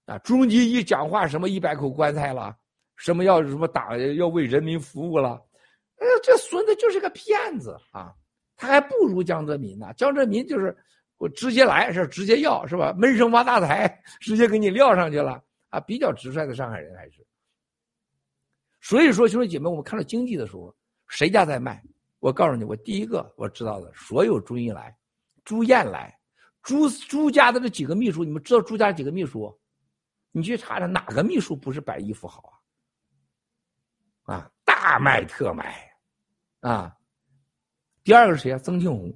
啊，朱镕基一讲话，什么一百口棺材了，什么要什么打要为人民服务了，哎，这孙子就是个骗子啊！他还不如江泽民呢。江泽民就是我直接来是直接要是吧？闷声发大财，直接给你撂上去了啊！比较直率的上海人还是。所以说，兄弟姐妹，我们看到经济的时候，谁家在卖？我告诉你，我第一个我知道的，所有朱茵来、朱燕来、朱朱家的这几个秘书，你们知道朱家几个秘书？你去查查，哪个秘书不是百亿富豪啊？啊，大卖特卖，啊。第二个是谁啊？曾庆红，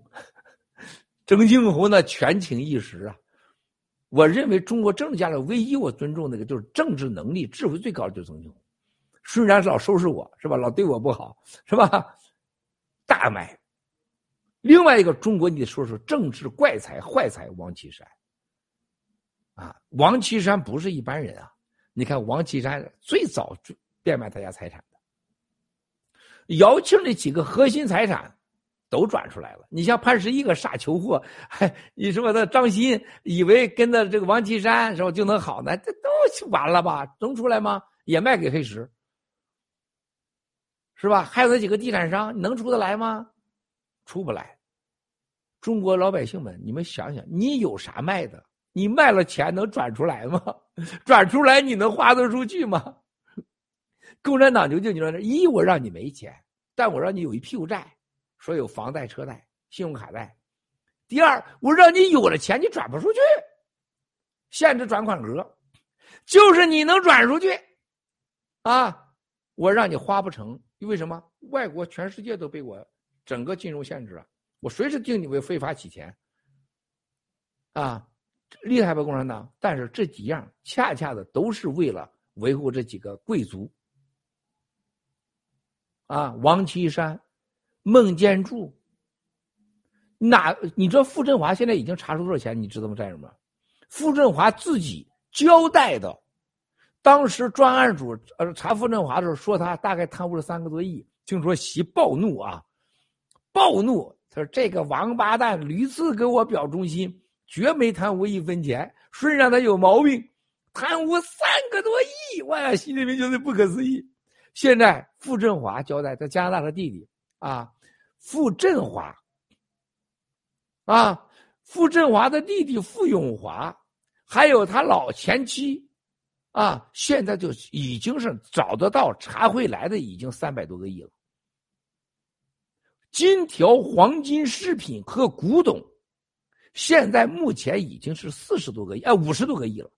曾庆红呢，权倾一时啊。我认为中国政治家里唯一我尊重那个，就是政治能力、智慧最高的，就是曾庆红。虽然老收拾我是吧，老对我不好是吧？大卖，另外一个中国，你得说说政治怪才坏才王岐山。啊，王岐山不是一般人啊！你看王岐山最早变卖他家财产的，姚庆的几个核心财产都转出来了。你像潘石屹个傻球货，还你说他张鑫以为跟着这个王岐山是吧就能好呢？这都完了吧？能出来吗？也卖给黑石，是吧？还有那几个地产商能出得来吗？出不来。中国老百姓们，你们想想，你有啥卖的？你卖了钱能转出来吗？转出来你能花得出去吗？共产党就就你说，一我让你没钱，但我让你有一屁股债，说有房贷、车贷、信用卡贷。第二，我让你有了钱，你转不出去，限制转款额，就是你能转出去，啊，我让你花不成，因为什么？外国全世界都被我整个金融限制了，我随时定你为非法洗钱，啊。厉害吧，共产党！但是这几样恰恰的都是为了维护这几个贵族啊，王岐山、孟建柱。哪？你知道傅振华现在已经查出多少钱？你知道吗，战友们？傅振华自己交代的，当时专案组呃查傅振华的时候说他大概贪污了三个多亿。听说习暴怒啊，暴怒，他说这个王八蛋屡次给我表忠心。绝没贪污一分钱，谁让他有毛病？贪污三个多亿，哇，心里面觉得不可思议。现在傅振华交代，在加拿大的弟弟啊，傅振华啊，傅振华的弟弟傅永华，还有他老前妻啊，现在就已经是找得到查回来的，已经三百多个亿了。金条、黄金饰品和古董。现在目前已经是四十多个亿，哎，五十多个亿了。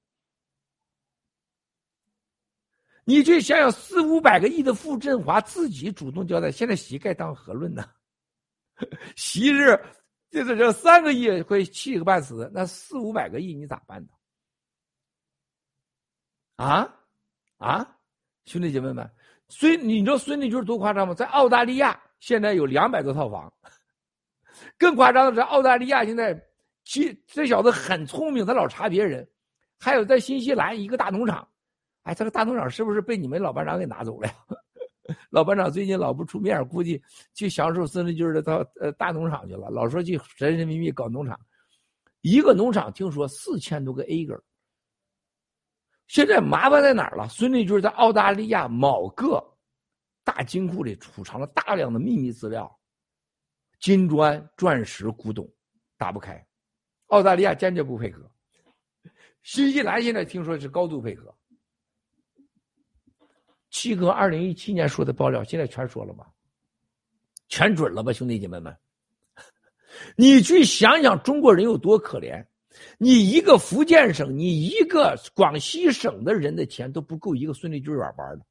你去想想，四五百个亿的傅振华自己主动交代，现在膝盖当何论呢？昔日就是这三个亿会气个半死，那四五百个亿你咋办呢？啊啊，兄弟姐妹们，孙你知道孙立军多夸张吗？在澳大利亚现在有两百多套房，更夸张的是澳大利亚现在。其这小子很聪明，他老查别人。还有在新西兰一个大农场，哎，这个大农场是不是被你们老班长给拿走了呀？老班长最近老不出面，估计去享受孙立军的到呃大农场去了，老说去神神秘秘搞农场。一个农场听说四千多个 A 根。现在麻烦在哪儿了？孙立军在澳大利亚某个大金库里储藏了大量的秘密资料，金砖、钻石、古董，打不开。澳大利亚坚决不配合，新西兰现在听说是高度配合。七哥二零一七年说的爆料，现在全说了吧？全准了吧，兄弟姐妹们？你去想想，中国人有多可怜？你一个福建省，你一个广西省的人的钱都不够一个孙立军玩玩的。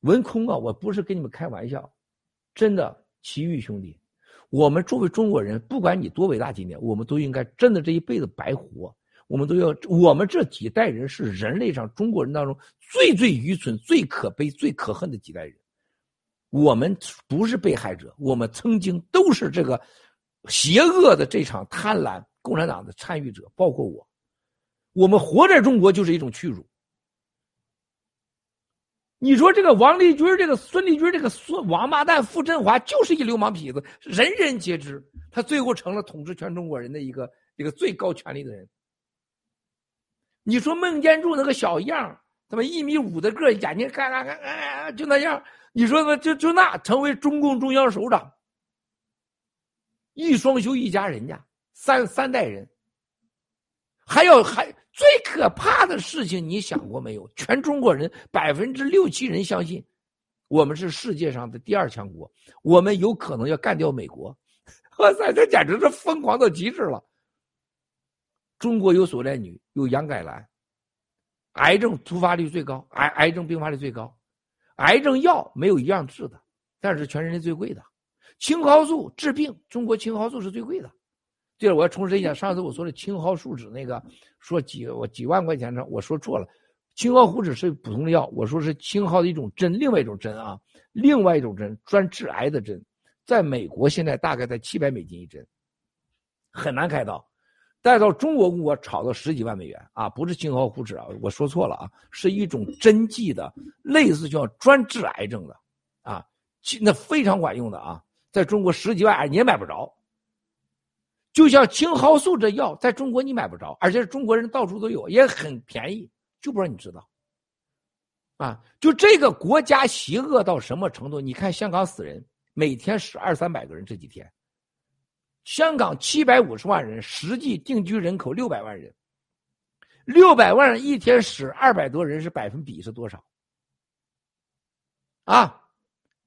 文空啊，我不是跟你们开玩笑，真的，奇遇兄弟。我们作为中国人，不管你多伟大，今天我们都应该真的这一辈子白活。我们都要，我们这几代人是人类上中国人当中最最愚蠢、最可悲、最可恨的几代人。我们不是被害者，我们曾经都是这个邪恶的这场贪婪共产党的参与者，包括我。我们活在中国就是一种屈辱。你说这个王立军，这个孙立军，这个孙王八蛋傅振华就是一流氓痞子，人人皆知。他最后成了统治全中国人的一个一个最高权力的人。你说孟建柱那个小样，他妈一米五的个，眼睛干干干干，就那样。你说他就就那成为中共中央首长，一双休一家人家三三代人，还有还。最可怕的事情，你想过没有？全中国人百分之六七人相信，我们是世界上的第二强国，我们有可能要干掉美国。哇塞，这简直是疯狂到极致了！中国有索链女，有杨改兰，癌症突发率最高，癌癌症并发率最高，癌症药没有一样治的，但是全人类最贵的，青蒿素治病，中国青蒿素是最贵的。对了，我要重申一下，上次我说的青蒿素酯那个，说几我几万块钱的，我说错了。青蒿素酯是普通的药，我说是青蒿的一种针，另外一种针啊，另外一种针专治癌的针，在美国现在大概在七百美金一针，很难开刀。带到中国，我炒到十几万美元啊，不是青蒿糊脂啊，我说错了啊，是一种针剂的，类似叫专治癌症的啊，那非常管用的啊，在中国十几万你也买不着。就像青蒿素这药，在中国你买不着，而且中国人到处都有，也很便宜，就不让你知道。啊，就这个国家邪恶到什么程度？你看香港死人，每天死二三百个人，这几天。香港七百五十万人，实际定居人口六百万人，六百万人一天死二百多人，是百分比是多少？啊，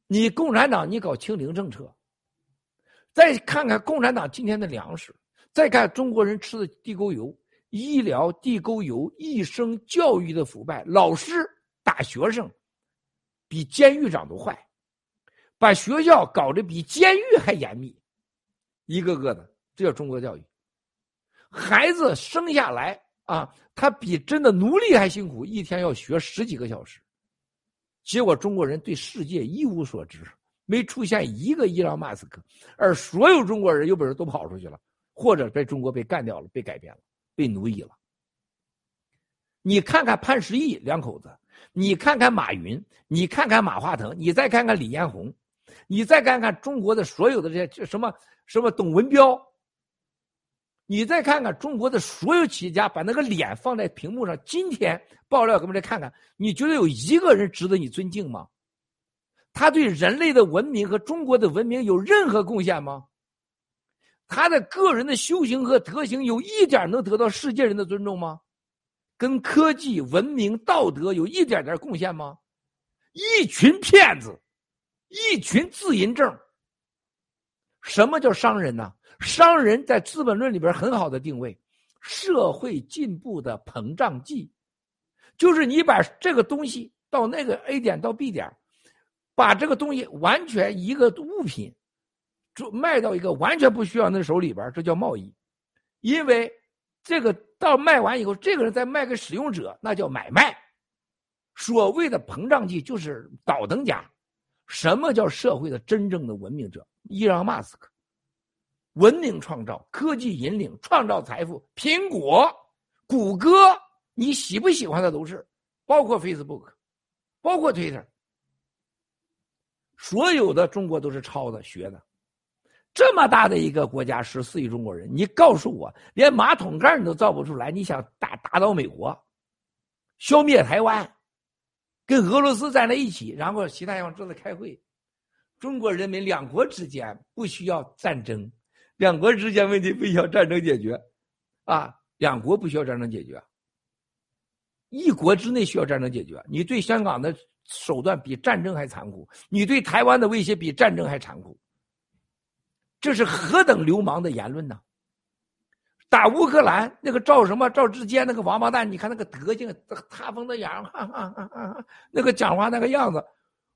你共产党你搞清零政策，再看看共产党今天的粮食，再看中国人吃的地沟油、医疗地沟油、一生教育的腐败，老师打学生比监狱长都坏，把学校搞得比监狱还严密。一个个的，这叫中国教育。孩子生下来啊，他比真的奴隶还辛苦，一天要学十几个小时。结果中国人对世界一无所知，没出现一个伊朗马斯克，而所有中国人有本事都跑出去了，或者被中国被干掉了，被改变了，被奴役了。你看看潘石屹两口子，你看看马云，你看看马化腾，你再看看李彦宏，你再看看中国的所有的这些什么。什么董文彪？你再看看中国的所有企业家，把那个脸放在屏幕上。今天爆料，给我们来看看，你觉得有一个人值得你尊敬吗？他对人类的文明和中国的文明有任何贡献吗？他的个人的修行和德行有一点能得到世界人的尊重吗？跟科技、文明、道德有一点点贡献吗？一群骗子，一群自淫症。什么叫商人呢？商人在《资本论》里边很好的定位，社会进步的膨胀剂，就是你把这个东西到那个 A 点到 B 点，把这个东西完全一个物品，就卖到一个完全不需要那手里边，这叫贸易。因为这个到卖完以后，这个人再卖给使用者，那叫买卖。所谓的膨胀剂就是倒腾家。什么叫社会的真正的文明者？伊朗马斯克，文明创造、科技引领、创造财富。苹果、谷歌，你喜不喜欢的都是，包括 Facebook，包括 Twitter，所有的中国都是抄的、学的。这么大的一个国家，十四亿中国人，你告诉我，连马桶盖你都造不出来，你想打打倒美国，消灭台湾，跟俄罗斯站在一起，然后其他地方正在开会。中国人民两国之间不需要战争，两国之间问题不需要战争解决，啊，两国不需要战争解决，一国之内需要战争解决。你对香港的手段比战争还残酷，你对台湾的威胁比战争还残酷，这是何等流氓的言论呢？打乌克兰那个赵什么赵志坚那个王八蛋，你看那个德行，塌风的样，哈哈哈那个讲话那个样子。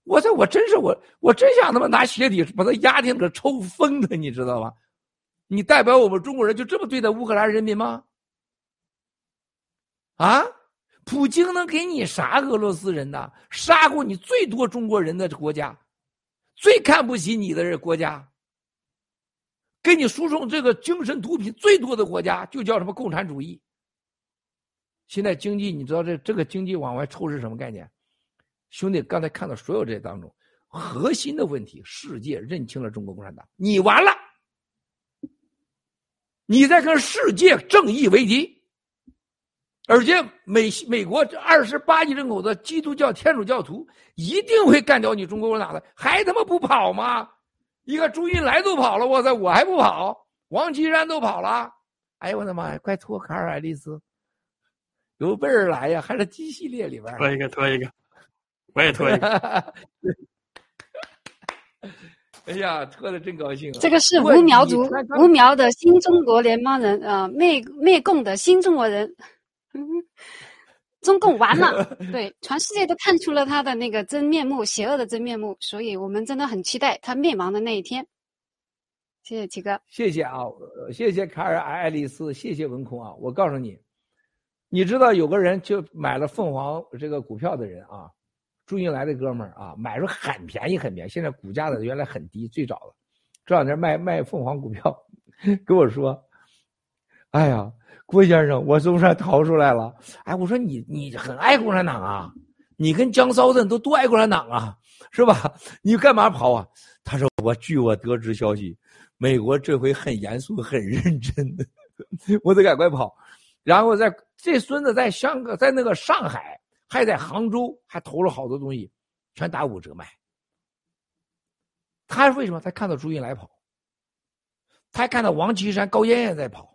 我这我真是我我真想他妈拿鞋底把他压进个抽风的，你知道吗？你代表我们中国人就这么对待乌克兰人民吗？啊，普京能给你啥俄罗斯人呢？杀过你最多中国人的国家，最看不起你的国家，给你输送这个精神毒品最多的国家，就叫什么共产主义。现在经济，你知道这这个经济往外抽是什么概念？兄弟，刚才看到所有这些当中，核心的问题，世界认清了中国共产党，你完了，你在跟世界正义为敌，而且美美国这二十八亿人口的基督教天主教徒一定会干掉你中国共产党的，还他妈不跑吗？一个朱云来都跑了，我操，我还不跑？王岐山都跑了，哎呦我的妈呀，快拖卡尔爱丽丝，有备而来呀，还是鸡系列里边拖一个，拖一个。我也脱一个，哎呀，脱的真高兴！这个是无苗族，无苗的新中国联邦人啊，灭灭共的新中国人，中共完了！对，全世界都看出了他的那个真面目，邪恶的真面目，所以我们真的很期待他灭亡的那一天。谢谢七哥，谢谢啊，谢谢卡尔爱丽丝，谢谢文空啊！我告诉你，你知道有个人就买了凤凰这个股票的人啊。朱云来的哥们儿啊，买入很便宜很便宜，现在股价的原来很低，最早的，这两天卖卖凤凰股票，跟我说：“哎呀，郭先生，我总算逃出来了。”哎，我说你你很爱共产党啊，你跟江骚镇都多爱共产党啊，是吧？你干嘛跑啊？他说：“我据我得知消息，美国这回很严肃、很认真的，我得赶快跑。”然后在这孙子在香港，在那个上海，还在杭州，还投了好多东西，全打五折卖。他为什么？他看到朱茵来跑，他看到王岐山、高艳艳在跑，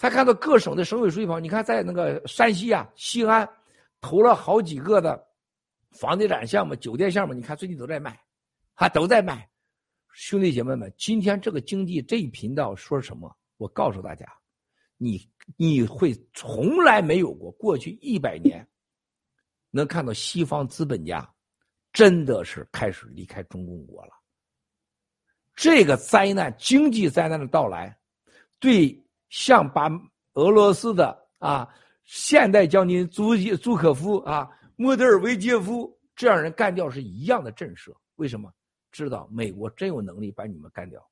他看到各省的省委书记跑。你看，在那个山西啊，西安投了好几个的房地产项目、酒店项目，你看最近都在卖，还都在卖。兄弟姐妹们，今天这个经济这一频道说什么？我告诉大家。你你会从来没有过过去一百年，能看到西方资本家真的是开始离开中共国了。这个灾难经济灾难的到来，对像把俄罗斯的啊现代将军朱朱可夫啊莫德尔维杰夫这样人干掉是一样的震慑。为什么？知道美国真有能力把你们干掉。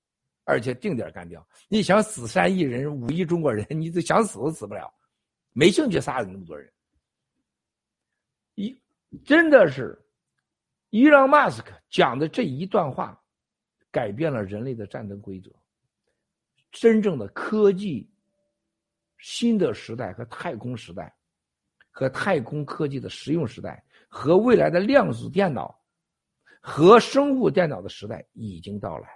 而且定点干掉，你想死三亿人、五亿中国人，你都想死都死不了，没兴趣杀你那么多人。一真的是，伊朗马斯克讲的这一段话，改变了人类的战争规则。真正的科技，新的时代和太空时代，和太空科技的实用时代，和未来的量子电脑，和生物电脑的时代已经到来。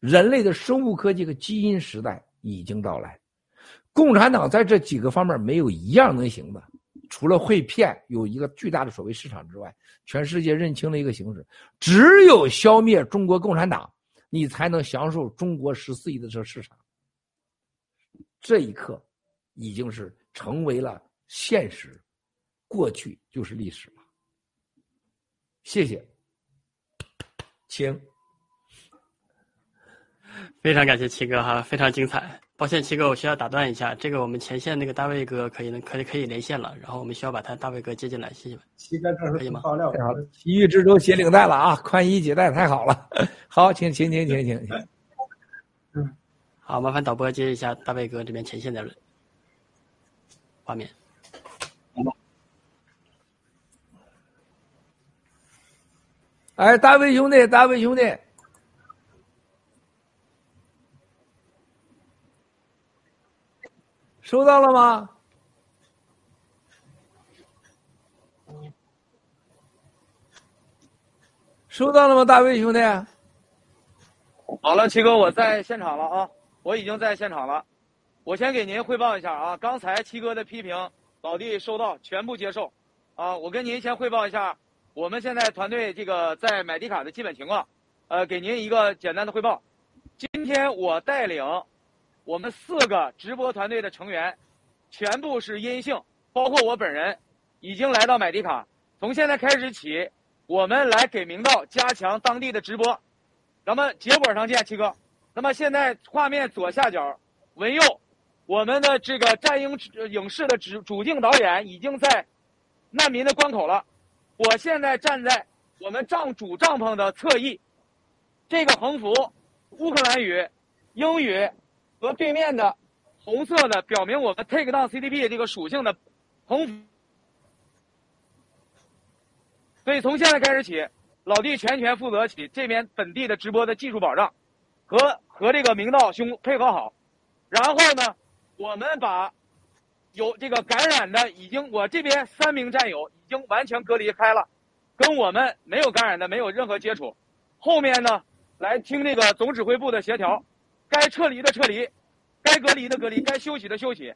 人类的生物科技和基因时代已经到来，共产党在这几个方面没有一样能行的，除了会骗有一个巨大的所谓市场之外，全世界认清了一个形势：只有消灭中国共产党，你才能享受中国十四亿的这市场。这一刻，已经是成为了现实，过去就是历史了。谢谢，请。非常感谢七哥哈，非常精彩。抱歉，七哥，我需要打断一下，这个我们前线那个大卫哥可以能可以可以连线了，然后我们需要把他大卫哥接进来，谢谢。七哥这是可以吗？爆料，太好了，奇遇之舟携领带了啊，宽衣解带太好了。好，请请请请请请。嗯，好，麻烦导播接一下大卫哥这边前线的画面。哎，大卫兄弟，大卫兄弟。收到了吗？收到了吗，大卫兄弟？好了，七哥，我在现场了啊！我已经在现场了。我先给您汇报一下啊，刚才七哥的批评，老弟收到，全部接受。啊，我跟您先汇报一下我们现在团队这个在买地卡的基本情况。呃，给您一个简单的汇报。今天我带领。我们四个直播团队的成员，全部是阴性，包括我本人，已经来到买迪卡。从现在开始起，我们来给明道加强当地的直播。那么结果上见，七哥。那么现在画面左下角，文佑，我们的这个战鹰影视的主主镜导演已经在难民的关口了。我现在站在我们帐主帐篷的侧翼，这个横幅，乌克兰语，英语。和对面的红色的表明我们 take down CDP 这个属性的横幅，所以从现在开始起，老弟全权负责起这边本地的直播的技术保障，和和这个明道兄配合好，然后呢，我们把有这个感染的已经我这边三名战友已经完全隔离开了，跟我们没有感染的没有任何接触，后面呢来听这个总指挥部的协调。该撤离的撤离，该隔离的隔离，该休息的休息，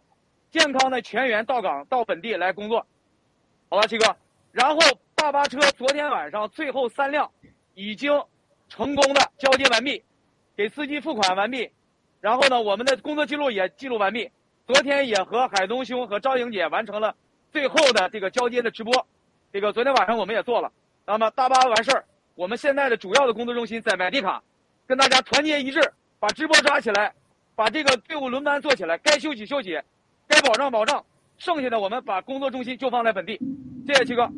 健康的全员到岗到本地来工作，好吧，七哥。然后大巴车昨天晚上最后三辆已经成功的交接完毕，给司机付款完毕，然后呢，我们的工作记录也记录完毕。昨天也和海东兄和赵颖姐完成了最后的这个交接的直播，这个昨天晚上我们也做了。那么大巴完事儿，我们现在的主要的工作中心在买地卡，跟大家团结一致。把直播抓起来，把这个队伍轮班做起来，该休息休息，该保障保障，剩下的我们把工作重心就放在本地。谢谢七哥，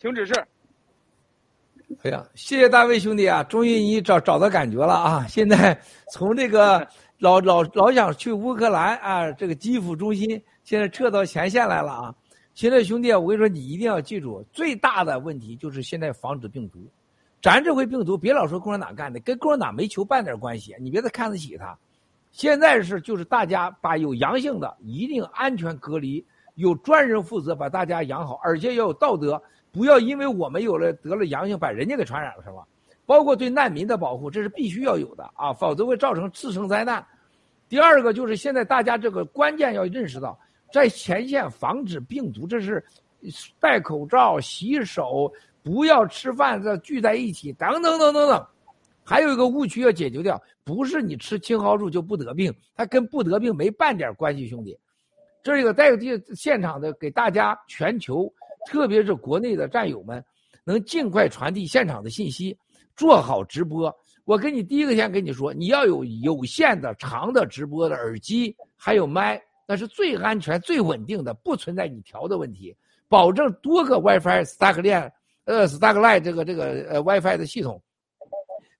请指示。哎呀，谢谢大卫兄弟啊，终于你找找到感觉了啊！现在 从这个 老老老想去乌克兰啊，这个基辅中心，现在撤到前线来了啊！现在兄弟，我跟你说，你一定要记住，最大的问题就是现在防止病毒。咱这回病毒，别老说共产党干的，跟共产党没求半点关系，你别再看得起他。现在是就是大家把有阳性的一定安全隔离，有专人负责把大家养好，而且要有道德，不要因为我们有了得了阳性，把人家给传染了，是吧？包括对难民的保护，这是必须要有的啊，否则会造成次生灾难。第二个就是现在大家这个关键要认识到。在前线防止病毒，这是戴口罩、洗手、不要吃饭、这聚在一起，等等等等等。还有一个误区要解决掉，不是你吃青蒿素就不得病，它跟不得病没半点关系，兄弟。这个在这现场的给大家全球，特别是国内的战友们，能尽快传递现场的信息，做好直播。我跟你第一个先跟你说，你要有有线的长的直播的耳机，还有麦。那是最安全、最稳定的，不存在你调的问题，保证多个 WiFi stack 链，呃，stack line 这个这个呃 WiFi 的系统。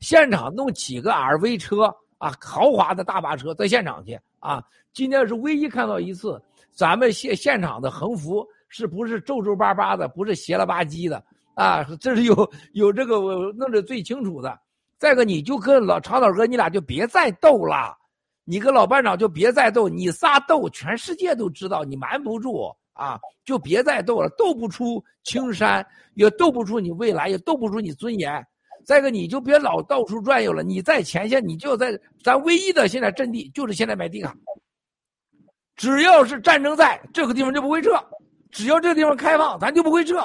现场弄几个 RV 车啊，豪华的大巴车在现场去啊。今天是唯一看到一次，咱们现现场的横幅是不是皱皱巴巴的，不是斜了吧唧的啊？这是有有这个弄得最清楚的。再个，你就跟老长岛哥，你俩就别再斗了。你跟老班长就别再斗，你仨斗，全世界都知道你瞒不住啊！就别再斗了，斗不出青山，也斗不出你未来，也斗不出你尊严。再一个，你就别老到处转悠了，你在前线，你就在咱唯一的现在阵地就是现在买地卡。只要是战争在这个地方就不会撤，只要这个地方开放，咱就不会撤。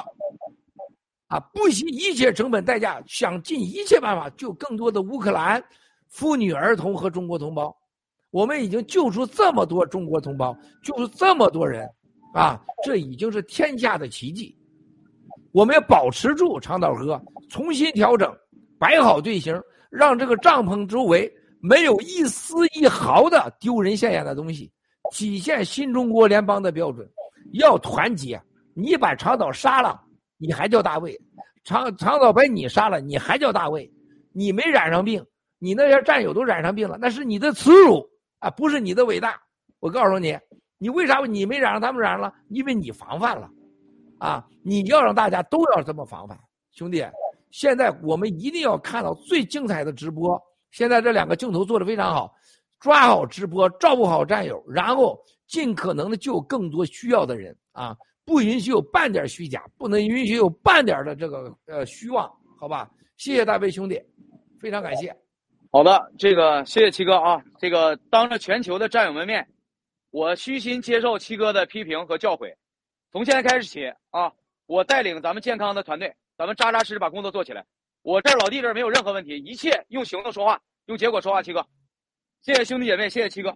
啊，不惜一切成本代价，想尽一切办法救更多的乌克兰妇女儿童和中国同胞。我们已经救出这么多中国同胞，救出这么多人，啊，这已经是天下的奇迹。我们要保持住长岛河，重新调整，摆好队形，让这个帐篷周围没有一丝一毫的丢人现眼的东西，体现新中国联邦的标准。要团结，你把长岛杀了，你还叫大卫；长长岛把你杀了，你还叫大卫。你没染上病，你那些战友都染上病了，那是你的耻辱。啊，不是你的伟大，我告诉你，你为啥你没染上，他们染上了？因为你防范了，啊，你要让大家都要这么防范，兄弟，现在我们一定要看到最精彩的直播。现在这两个镜头做的非常好，抓好直播，照顾好战友，然后尽可能的救更多需要的人啊，不允许有半点虚假，不能允许有半点的这个呃虚妄，好吧？谢谢大飞兄弟，非常感谢。好的，这个谢谢七哥啊！这个当着全球的战友们面，我虚心接受七哥的批评和教诲。从现在开始起啊，我带领咱们健康的团队，咱们扎扎实实把工作做起来。我这儿老弟这儿没有任何问题，一切用行动说话，用结果说话。七哥，谢谢兄弟姐妹，谢谢七哥。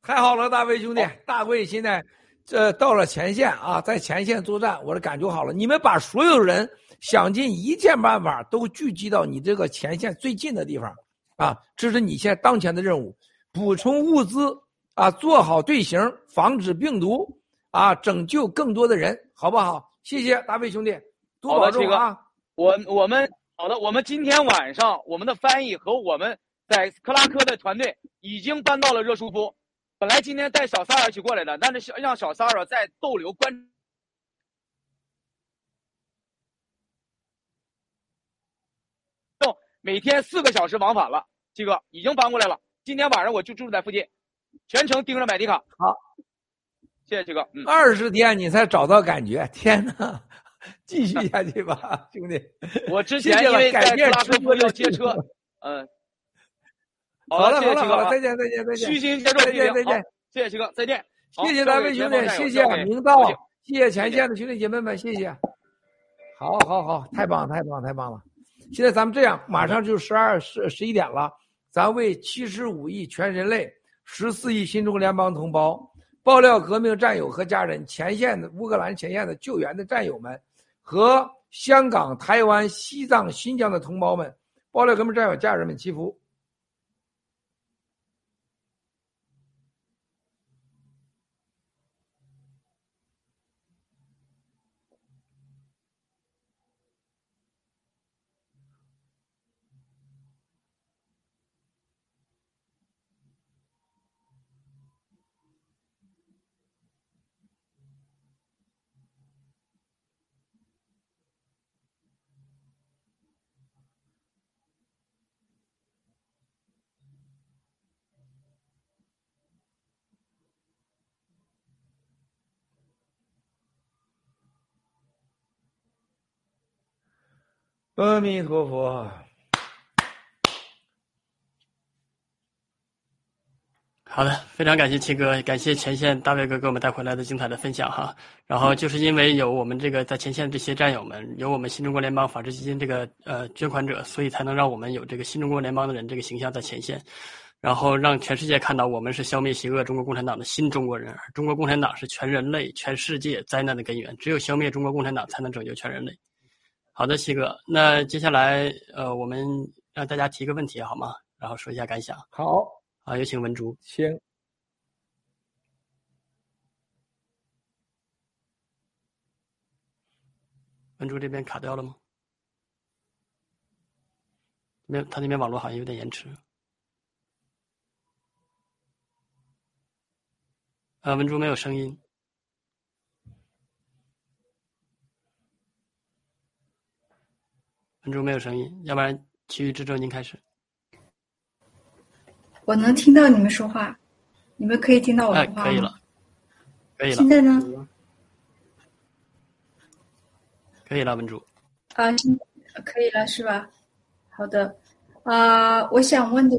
太好了，大卫兄弟，大卫现在这到了前线啊，在前线作战，我的感觉好了。你们把所有人。想尽一切办法都聚集到你这个前线最近的地方，啊，这是你现在当前的任务，补充物资啊，做好队形，防止病毒啊，拯救更多的人，好不好？谢谢大卫兄弟，多保重啊！我我们好的，我们今天晚上我们的翻译和我们在克拉克的团队已经搬到了热舒夫，本来今天带小萨尔一起过来的，但是小让小萨尔在逗留关。每天四个小时往返了，七哥已经搬过来了。今天晚上我就住在附近，全程盯着买迪卡。好，谢谢七哥。嗯，二十天你才找到感觉，天哪！继续下去吧，兄弟。我之前因为在拉克夫要接车，嗯。好了好了好了，再见再见再见。虚心接受再见再见，谢谢七哥，再见。谢谢咱们兄弟，谢谢明道，谢谢前线的兄弟姐妹们，谢谢。好，好，好，太棒太棒太棒了。现在咱们这样，马上就十二十十一点了，咱为七十五亿全人类、十四亿新中国联邦同胞、爆料革命战友和家人、前线的乌克兰前线的救援的战友们，和香港、台湾、西藏、新疆的同胞们、爆料革命战友家人们祈福。阿弥陀佛。好的，非常感谢七哥，感谢前线大卫哥给我们带回来的精彩的分享哈。然后就是因为有我们这个在前线的这些战友们，有我们新中国联邦法治基金这个呃捐款者，所以才能让我们有这个新中国联邦的人这个形象在前线，然后让全世界看到我们是消灭邪恶中国共产党的新中国人，中国共产党是全人类、全世界灾难的根源，只有消灭中国共产党，才能拯救全人类。好的，七哥，那接下来呃，我们让大家提个问题好吗？然后说一下感想。好。啊，有请文竹。行。文竹这边卡掉了吗？没有，他那边网络好像有点延迟。啊，文竹没有声音。文竹没有声音，要不然其余之州您开始。我能听到你们说话，你们可以听到我说话吗？可以了，可以了。现在呢？可以了，文主。啊，可以了是吧？好的。啊，我想问的，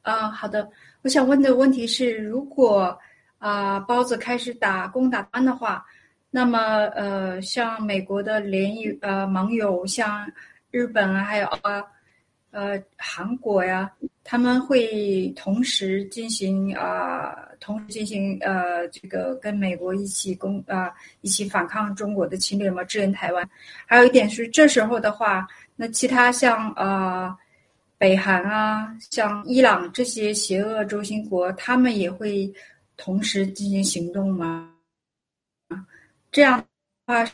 啊，好的，我想问的问题是，如果啊包子开始打工打班的话，那么呃，像美国的联友呃盟友，像日本啊，还有啊。呃，韩国呀，他们会同时进行啊，同时进行呃，这个跟美国一起攻啊，一起反抗中国的侵略嘛，支援台湾。还有一点是，这时候的话，那其他像啊，北韩啊，像伊朗这些邪恶轴心国，他们也会同时进行行动吗？这样的话，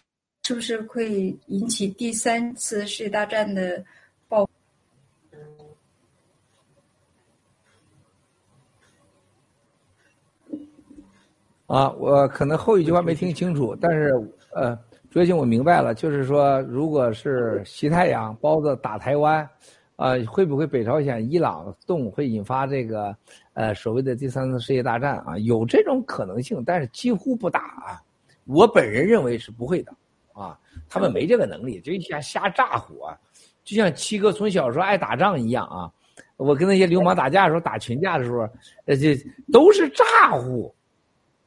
是不是会引起第三次世界大战的爆？啊，我可能后一句话没听清楚，但是呃，卓兴我明白了，就是说，如果是西太阳包子打台湾，啊，会不会北朝鲜、伊朗动会引发这个呃所谓的第三次世界大战啊？有这种可能性，但是几乎不大啊。我本人认为是不会的，啊，他们没这个能力，就瞎瞎炸火，就像七哥从小时候爱打仗一样啊。我跟那些流氓打架的时候，打群架的时候，呃，这都是咋呼。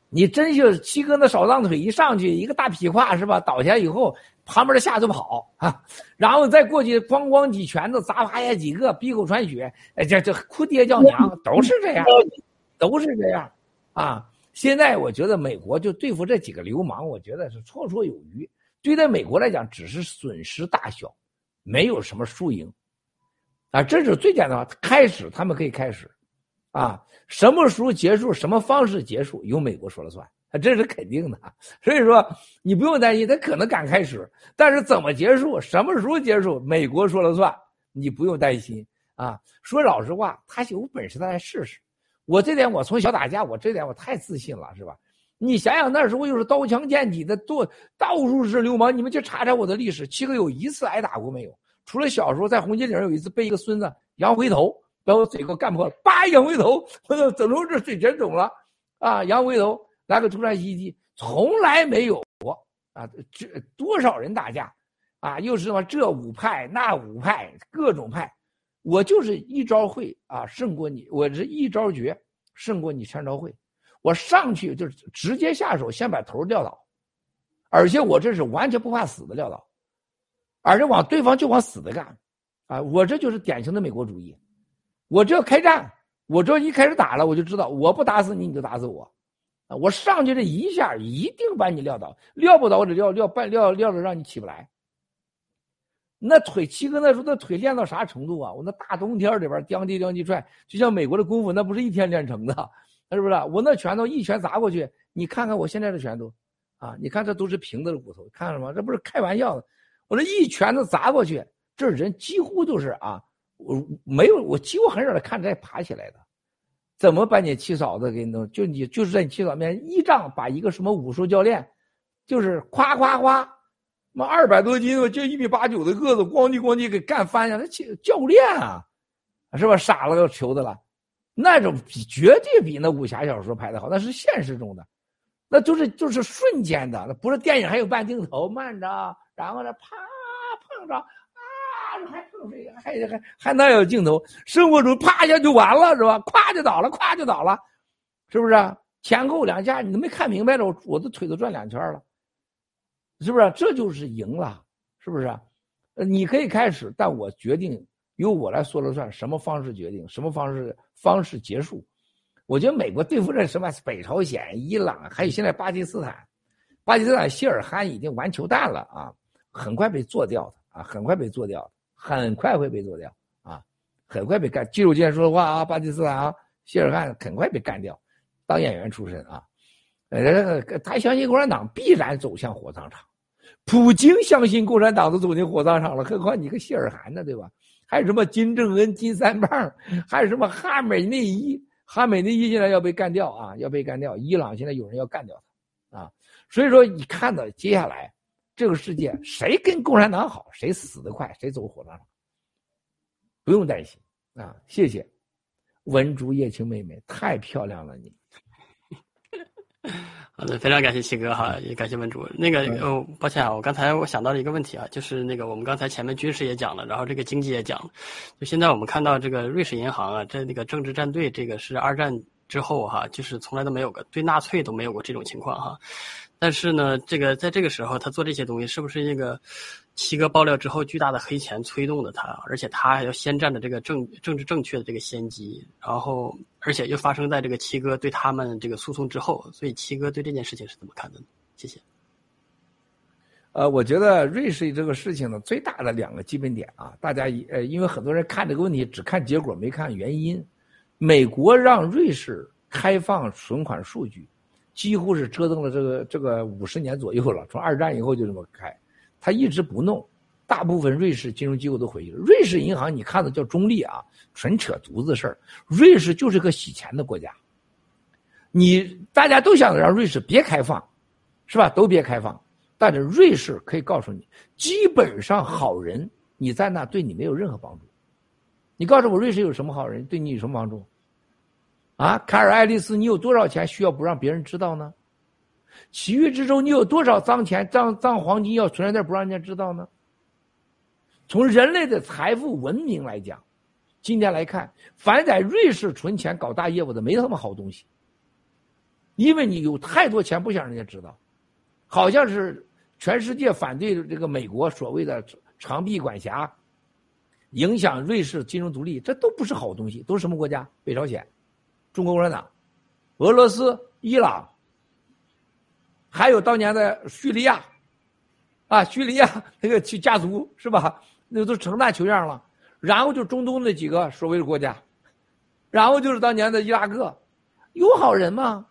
你真就七哥那少脏腿一上去，一个大劈胯是吧？倒下以后，旁边的下就跑啊，然后再过去咣咣几拳头砸趴下几个，鼻口穿血，哎，这这哭爹叫娘都是这样，都是这样啊！现在我觉得美国就对付这几个流氓，我觉得是绰绰有余。对待美国来讲，只是损失大小，没有什么输赢啊。这是最简单的，开始他们可以开始。啊，什么时候结束，什么方式结束，由美国说了算，这是肯定的。所以说，你不用担心，他可能敢开始，但是怎么结束，什么时候结束，美国说了算，你不用担心啊。说老实话，他有本事他来试试。我这点，我从小打架，我这点我太自信了，是吧？你想想那时候又是刀枪剑戟的，多到处是流氓，你们去查查我的历史，七哥有一次挨打过没有？除了小时候在红旗岭有一次被一个孙子扬回头。把我嘴给我干破了，叭一仰回头，我操，怎么这嘴全肿了？啊，仰回头来个突然袭击，从来没有过啊！这多少人打架啊？又是什么这五派那五派各种派，我就是一招会啊，胜过你，我是一招绝胜过你全招会。我上去就是直接下手，先把头撂倒，而且我这是完全不怕死的撂倒，而且往对方就往死的干，啊，我这就是典型的美国主义。我这要开战，我这一开始打了，我就知道我不打死你，你就打死我，啊！我上去这一下，一定把你撂倒，撂不倒我得撂撂半撂撂着让你起不来。那腿七哥那时候那腿练到啥程度啊？我那大冬天里边颠地颠地踹，就像美国的功夫，那不是一天练成的，是不是？我那拳头一拳砸过去，你看看我现在的拳头，啊，你看这都是平的骨头，看了吗？这不是开玩笑的，我这一拳头砸过去，这人几乎都是啊。我没有，我几乎很少的看这爬起来的，怎么把你七嫂子给你弄？就你就是在你七嫂面前一仗把一个什么武术教练，就是夸夸夸，妈二百多斤，就一米八九的个子，咣叽咣叽给干翻下，那教练啊，是吧？傻了个球的了，那种比绝对比那武侠小说拍的好，那是现实中的，那就是就是瞬间的，那不是电影，还有半镜头，慢着，然后呢，啪碰着啊。还碰谁？还还还哪有镜头？生活中啪一下就完了是吧？咵就倒了，咵就倒了，是不是？前后两下你都没看明白了，我我的腿都转两圈了，是不是？这就是赢了，是不是？呃，你可以开始，但我决定由我来说了算，什么方式决定，什么方式方式结束。我觉得美国对付这什么北朝鲜、伊朗，还有现在巴基斯坦，巴基斯坦谢尔汗已经完球蛋了啊，很快被做掉的啊，很快被做掉，很快会被做掉啊，很快被干。记住今天说的话啊，巴基斯坦啊，谢尔汗很快被干掉。当演员出身啊，呃，他相信共产党必然走向火葬场。普京相信共产党都走进火葬场了，何况你个谢尔汗呢，对吧？还有什么金正恩、金三胖，还有什么哈美内伊？哈美内伊现在要被干掉啊，要被干掉。伊朗现在有人要干掉他啊，所以说你看到接下来这个世界，谁跟共产党好，谁死得快，谁走火葬场，不用担心啊。谢谢文竹叶青妹妹，太漂亮了你。好的，非常感谢七哥哈，也感谢文主。那个哦，抱歉啊，我刚才我想到了一个问题啊，就是那个我们刚才前面军事也讲了，然后这个经济也讲了，就现在我们看到这个瑞士银行啊，在那个政治战队，这个是二战之后哈，就是从来都没有过对纳粹都没有过这种情况哈。但是呢，这个在这个时候他做这些东西，是不是那个七哥爆料之后巨大的黑钱催动的他？而且他还要先占的这个政政治正确的这个先机，然后而且又发生在这个七哥对他们这个诉讼之后，所以七哥对这件事情是怎么看的？谢谢。呃，我觉得瑞士这个事情呢，最大的两个基本点啊，大家呃，因为很多人看这个问题只看结果没看原因，美国让瑞士开放存款数据。几乎是折腾了这个这个五十年左右了，从二战以后就这么开，他一直不弄，大部分瑞士金融机构都回去了。瑞士银行你看的叫中立啊，纯扯犊子事儿。瑞士就是个洗钱的国家，你大家都想让瑞士别开放，是吧？都别开放，但是瑞士可以告诉你，基本上好人你在那对你没有任何帮助。你告诉我瑞士有什么好人对你有什么帮助？啊，卡尔爱丽丝，你有多少钱需要不让别人知道呢？奇遇之中，你有多少脏钱、脏脏黄金要存在那不让人家知道呢？从人类的财富文明来讲，今天来看，凡在瑞士存钱搞大业务的没什么好东西，因为你有太多钱不想人家知道，好像是全世界反对这个美国所谓的长臂管辖，影响瑞士金融独立，这都不是好东西，都是什么国家？北朝鲜。中国共产党、俄罗斯、伊朗，还有当年的叙利亚，啊，叙利亚那个去家族是吧？那都成那球样了。然后就中东那几个所谓的国家，然后就是当年的伊拉克，有好人吗？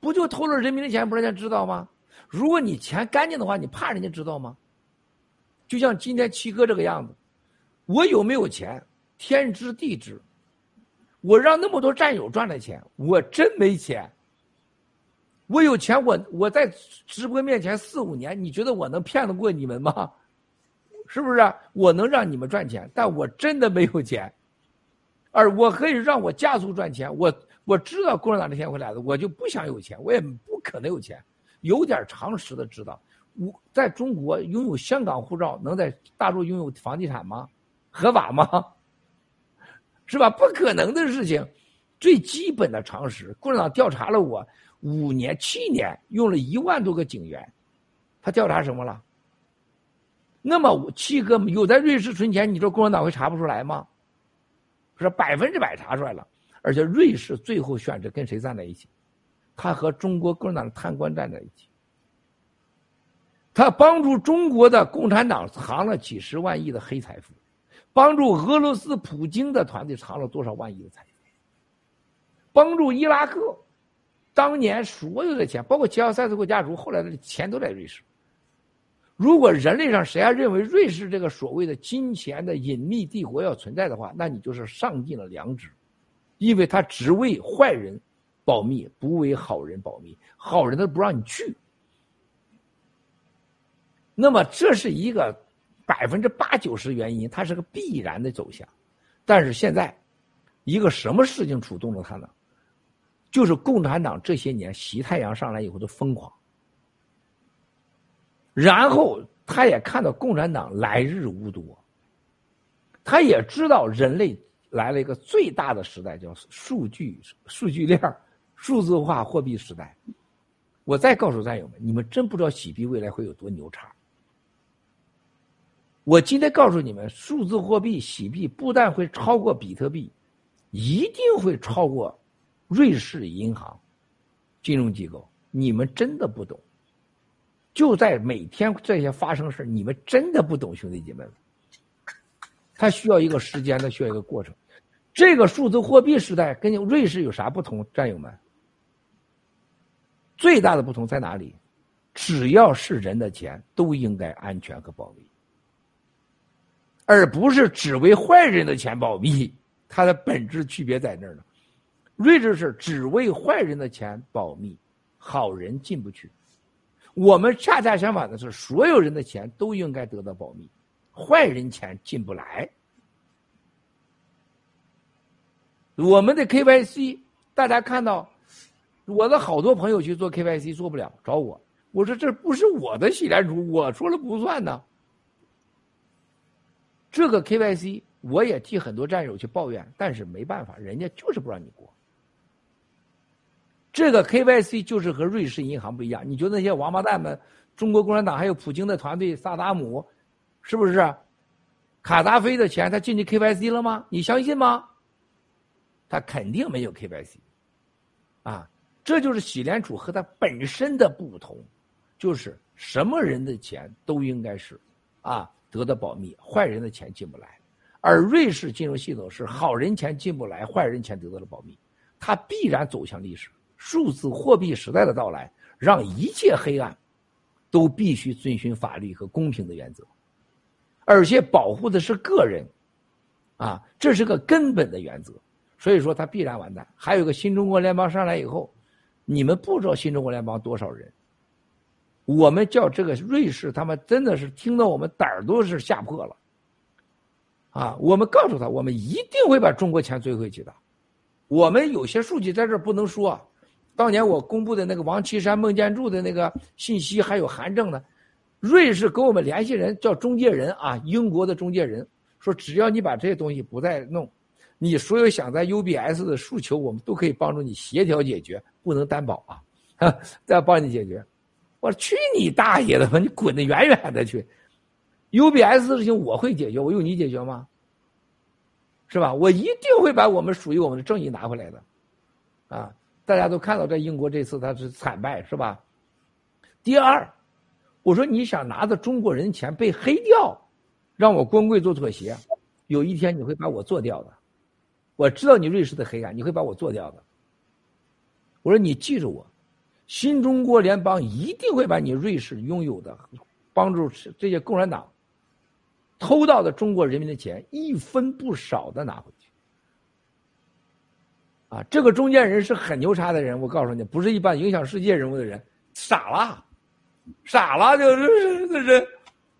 不就偷了人民的钱不让人家知道吗？如果你钱干净的话，你怕人家知道吗？就像今天七哥这个样子，我有没有钱，天知地知。我让那么多战友赚了钱，我真没钱。我有钱，我我在直播面前四五年，你觉得我能骗得过你们吗？是不是啊？我能让你们赚钱，但我真的没有钱。而我可以让我家族赚钱，我我知道共产党的钱会来的，我就不想有钱，我也不可能有钱。有点常识的知道，我在中国拥有香港护照，能在大陆拥有房地产吗？合法吗？是吧？不可能的事情，最基本的常识。共产党调查了我五年、七年，用了一万多个警员，他调查什么了？那么七哥有在瑞士存钱，你说共产党会查不出来吗？是百分之百查出来了。而且瑞士最后选择跟谁站在一起？他和中国共产党的贪官站在一起。他帮助中国的共产党藏了几十万亿的黑财富。帮助俄罗斯普京的团队藏了多少万亿的财富？帮助伊拉克，当年所有的钱，包括吉奥塞斯国家族，后来的钱都在瑞士。如果人类上谁还认为瑞士这个所谓的金钱的隐秘帝国要存在的话，那你就是丧尽了良知，因为他只为坏人保密，不为好人保密，好人都不让你去。那么这是一个。百分之八九十原因，它是个必然的走向，但是现在，一个什么事情触动了他呢？就是共产党这些年习太阳上来以后的疯狂，然后他也看到共产党来日无多，他也知道人类来了一个最大的时代，叫数据数据链、数字化货币时代。我再告诉战友们，你们真不知道洗币未来会有多牛叉。我今天告诉你们，数字货币洗币不但会超过比特币，一定会超过瑞士银行金融机构。你们真的不懂，就在每天这些发生事你们真的不懂，兄弟姐妹们。它需要一个时间，它需要一个过程。这个数字货币时代跟瑞士有啥不同，战友们？最大的不同在哪里？只要是人的钱，都应该安全和保密。而不是只为坏人的钱保密，它的本质区别在那儿呢。瑞士是只为坏人的钱保密，好人进不去。我们恰恰相反的是，所有人的钱都应该得到保密，坏人钱进不来。我们的 KYC，大家看到，我的好多朋友去做 KYC 做不了，找我，我说这不是我的洗脸主，我说了不算呢。这个 KYC 我也替很多战友去抱怨，但是没办法，人家就是不让你过。这个 KYC 就是和瑞士银行不一样。你觉得那些王八蛋们，中国共产党还有普京的团队，萨达姆，是不是？卡扎菲的钱他进去 KYC 了吗？你相信吗？他肯定没有 KYC。啊，这就是洗脸储和它本身的不同，就是什么人的钱都应该是啊。得到保密，坏人的钱进不来，而瑞士金融系统是好人钱进不来，坏人钱得到了保密，它必然走向历史。数字货币时代的到来，让一切黑暗都必须遵循法律和公平的原则，而且保护的是个人，啊，这是个根本的原则。所以说，它必然完蛋。还有个新中国联邦上来以后，你们不知道新中国联邦多少人。我们叫这个瑞士，他们真的是听到我们胆儿都是吓破了，啊！我们告诉他，我们一定会把中国钱追回去的。我们有些数据在这儿不能说，当年我公布的那个王岐山、孟建柱的那个信息还有函证呢。瑞士给我们联系人叫中介人啊，英国的中介人说，只要你把这些东西不再弄，你所有想在 UBS 的诉求，我们都可以帮助你协调解决，不能担保啊，再帮你解决。我说去你大爷的吧！你滚得远远的去！UBS 的事情我会解决，我用你解决吗？是吧？我一定会把我们属于我们的正义拿回来的，啊！大家都看到，在英国这次他是惨败，是吧？第二，我说你想拿着中国人的钱被黑掉，让我光棍做妥协，有一天你会把我做掉的。我知道你瑞士的黑暗，你会把我做掉的。我说你记住我。新中国联邦一定会把你瑞士拥有的，帮助这些共产党偷到的中国人民的钱一分不少的拿回去。啊，这个中间人是很牛叉的人，我告诉你，不是一般影响世界人物的人，傻了，傻了，就是这人，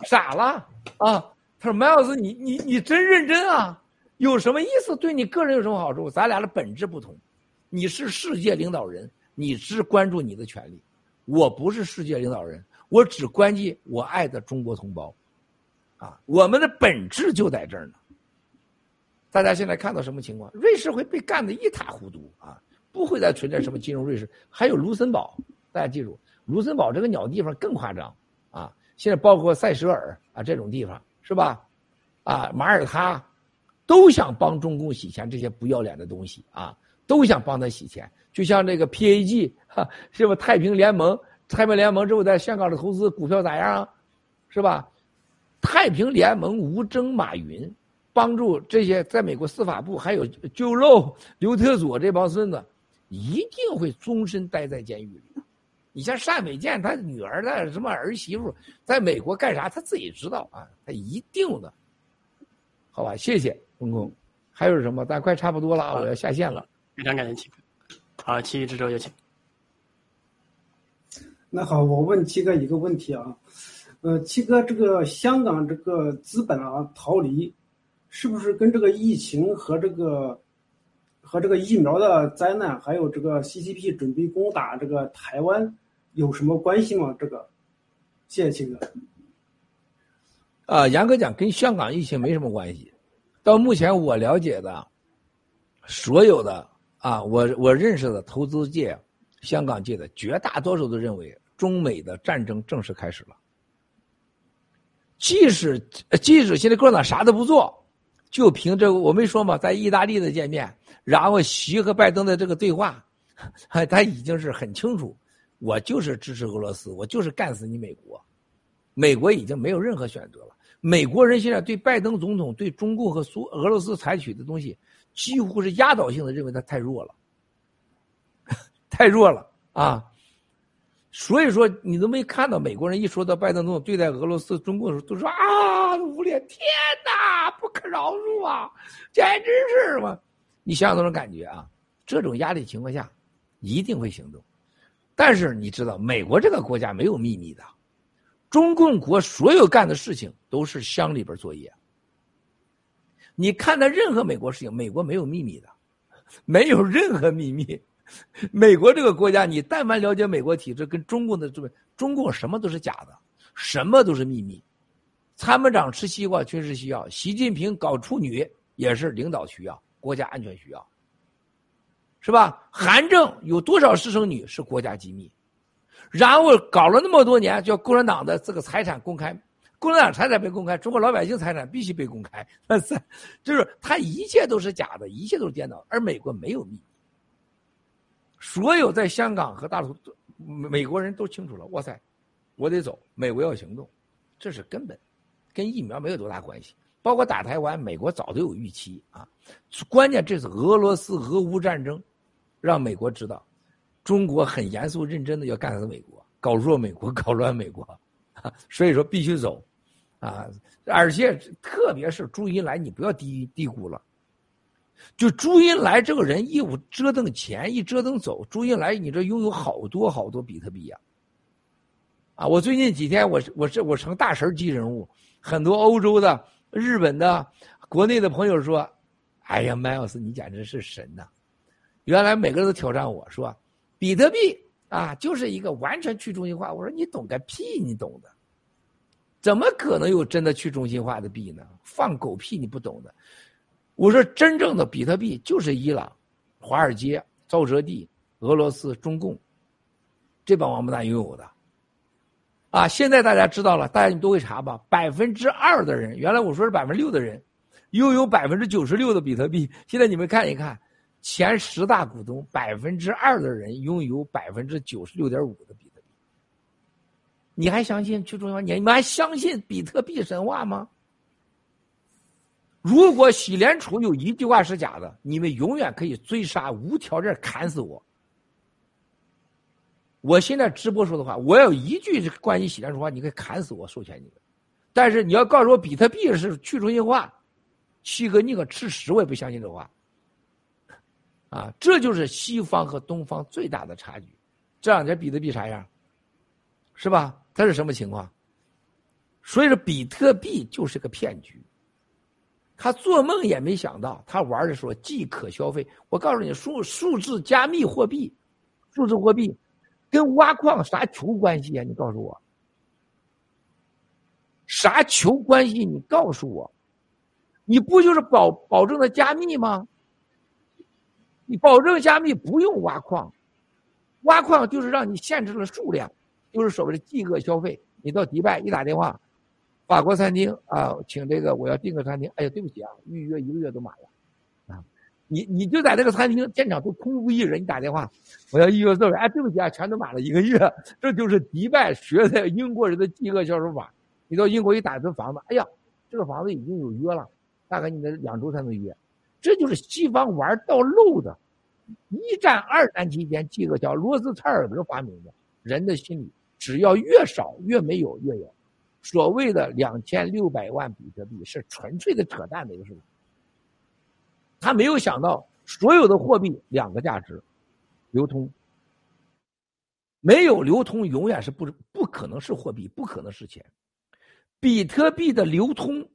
傻了啊！他说：“麦老师，你你你真认真啊？有什么意思？对你个人有什么好处？咱俩的本质不同，你是世界领导人。”你只关注你的权利，我不是世界领导人，我只关心我爱的中国同胞，啊，我们的本质就在这儿呢。大家现在看到什么情况？瑞士会被干得一塌糊涂啊，不会再存在什么金融瑞士。还有卢森堡，大家记住，卢森堡这个鸟地方更夸张啊！现在包括塞舌尔啊这种地方是吧？啊，马耳他都想帮中共洗钱，这些不要脸的东西啊，都想帮他洗钱。就像这个 PAG 哈，是不太平联盟？太平联盟之后在香港的投资股票咋样啊？是吧？太平联盟无征马云，帮助这些在美国司法部还有旧肉刘特佐这帮孙子，一定会终身待在监狱里。你像单伟建他女儿的什么儿媳妇，在美国干啥？他自己知道啊，他一定的。好吧，谢谢公公。还有什么？咱快差不多了，我要下线了。非常感谢七哥。好，其余之州有请。那好，我问七哥一个问题啊，呃，七哥，这个香港这个资本啊逃离，是不是跟这个疫情和这个和这个疫苗的灾难，还有这个 CCP 准备攻打这个台湾有什么关系吗？这个，谢谢秦哥。啊，严格讲，跟香港疫情没什么关系。到目前我了解的，所有的啊，我我认识的投资界、香港界的绝大多数都认为，中美的战争正式开始了。即使即使现在共产党啥都不做，就凭这，我没说嘛，在意大利的见面，然后习和拜登的这个对话，他已经是很清楚，我就是支持俄罗斯，我就是干死你美国，美国已经没有任何选择了。美国人现在对拜登总统、对中共和苏俄罗斯采取的东西，几乎是压倒性的认为他太弱了，太弱了啊！所以说，你都没看到美国人一说到拜登总统对待俄罗斯、中共的时候，都说啊，无脸天哪，不可饶恕啊，简直是什么？你想想那种感觉啊！这种压力情况下，一定会行动。但是你知道，美国这个国家没有秘密的，中共国所有干的事情都是乡里边作业。你看到任何美国事情，美国没有秘密的，没有任何秘密。美国这个国家，你但凡了解美国体制，跟中共的这个中共什么都是假的，什么都是秘密。参谋长吃西瓜，军事需要；习近平搞处女，也是领导需要，国家安全需要，是吧？韩正有多少私生女是国家机密，然后搞了那么多年，叫共产党的这个财产公开，共产党财产被公开，中国老百姓财产必须被公开，就是他一切都是假的，一切都是颠倒，而美国没有秘密。所有在香港和大陆美国人都清楚了，哇塞，我得走，美国要行动，这是根本，跟疫苗没有多大关系。包括打台湾，美国早都有预期啊。关键这是俄罗斯俄乌战争，让美国知道，中国很严肃认真的要干死美国，搞弱美国，搞乱美国，所以说必须走，啊，而且特别是朱茵来，你不要低低估了。就朱茵来这个人，一折腾钱，一折腾走。朱茵来，你这拥有好多好多比特币呀！啊，我最近几天，我我这我成大神级人物，很多欧洲的、日本的、国内的朋友说：“哎呀，麦尔斯，你简直是神呐！”原来每个人都挑战我说：“比特币啊，就是一个完全去中心化。”我说：“你懂个屁，你懂的？怎么可能有真的去中心化的币呢？放狗屁，你不懂的。”我说，真正的比特币就是伊朗、华尔街、沼泽地、俄罗斯、中共这帮王八蛋拥有的。啊，现在大家知道了，大家你都会查吧？百分之二的人，原来我说是百分之六的人，拥有百分之九十六的比特币。现在你们看一看，前十大股东，百分之二的人拥有百分之九十六点五的比特币。你还相信去中心化？你们还相信比特币神话吗？如果喜联储有一句话是假的，你们永远可以追杀，无条件砍死我。我现在直播说的话，我要一句关于喜联储话，你可以砍死我，授权你们。但是你要告诉我比特币是去中心化，七哥你可吃屎，我也不相信这话。啊，这就是西方和东方最大的差距。这两天比特币啥样？是吧？它是什么情况？所以说，比特币就是个骗局。他做梦也没想到，他玩的时候既可消费。我告诉你，数数字加密货币，数字货币跟挖矿啥球关系啊？你告诉我，啥球关系？你告诉我，你不就是保保证的加密吗？你保证加密不用挖矿，挖矿就是让你限制了数量，就是所谓的饥饿消费。你到迪拜一打电话。法国餐厅啊，请这个我要订个餐厅。哎呀，对不起啊，预约一个月都满了，啊，你你就在这个餐厅现场都空无一人，你打电话，我要预约座位。哎，对不起啊，全都满了一个月。这就是迪拜学的英国人的饥饿销售法。你到英国一打这房子，哎呀，这个房子已经有约了，大概你得两周才能约。这就是西方玩到漏的。一战、二战期间，饥饿销罗斯柴尔德发明的，人的心理只要越少越没有越有。所谓的两千六百万比特币是纯粹的扯淡的一个事情。他没有想到，所有的货币两个价值：流通。没有流通，永远是不不可能是货币，不可能是钱。比特币的流通，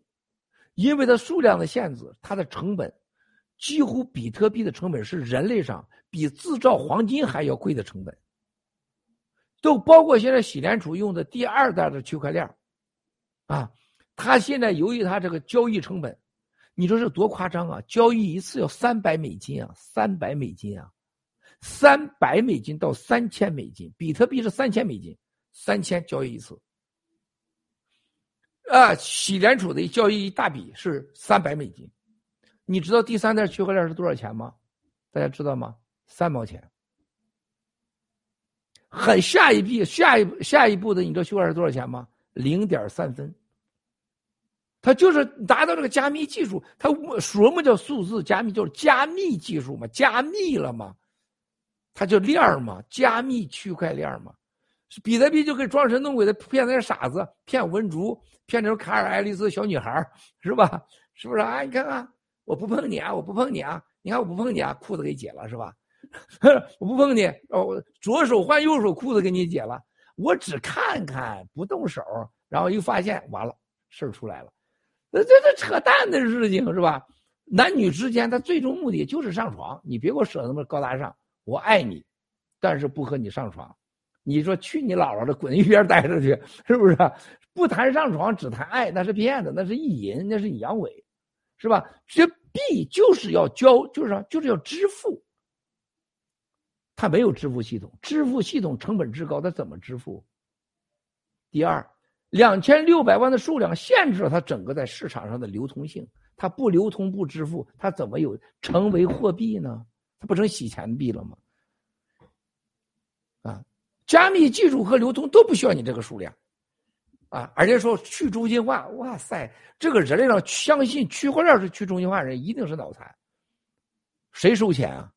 因为它数量的限制，它的成本几乎比特币的成本是人类上比制造黄金还要贵的成本。都包括现在喜联储用的第二代的区块链。啊，他现在由于他这个交易成本，你说这多夸张啊！交易一次要三百美金啊，三百美金啊，三百美金到三千美金，比特币是三千美金，三千交易一次。啊，洗联储的交易一大笔是三百美金，你知道第三代区块链是多少钱吗？大家知道吗？三毛钱。很下一笔，下一下一步的，你知道区块链是多少钱吗？零点三分。他就是达到这个加密技术，它什么叫数字加密？就是加密技术嘛，加密了嘛，它叫链嘛，加密区块链嘛。比特币就可以装神弄鬼的骗那些傻子，骗文竹，骗那种卡尔爱丽丝小女孩是吧？是不是啊？你看看，我不碰你啊，我不碰你啊，你看我不碰你啊，裤子给解了是吧？我不碰你哦，左手换右手，裤子给你解了。我只看看不动手，然后一发现完了，事儿出来了。那这这扯淡的事情是吧？男女之间，他最终目的就是上床。你别给我扯那么高大上，我爱你，但是不和你上床。你说去你姥姥的，滚一边待着去，是不是？不谈上床，只谈爱，那是骗子，那是意淫，那是阳痿，是吧？这币就是要交，就是就是要支付。他没有支付系统，支付系统成本之高，他怎么支付？第二。两千六百万的数量限制了它整个在市场上的流通性，它不流通不支付，它怎么有成为货币呢？它不成洗钱币了吗？啊，加密技术和流通都不需要你这个数量，啊，而且说去中心化，哇塞，这个人类上相信区块链是去中心化的人一定是脑残。谁收钱啊？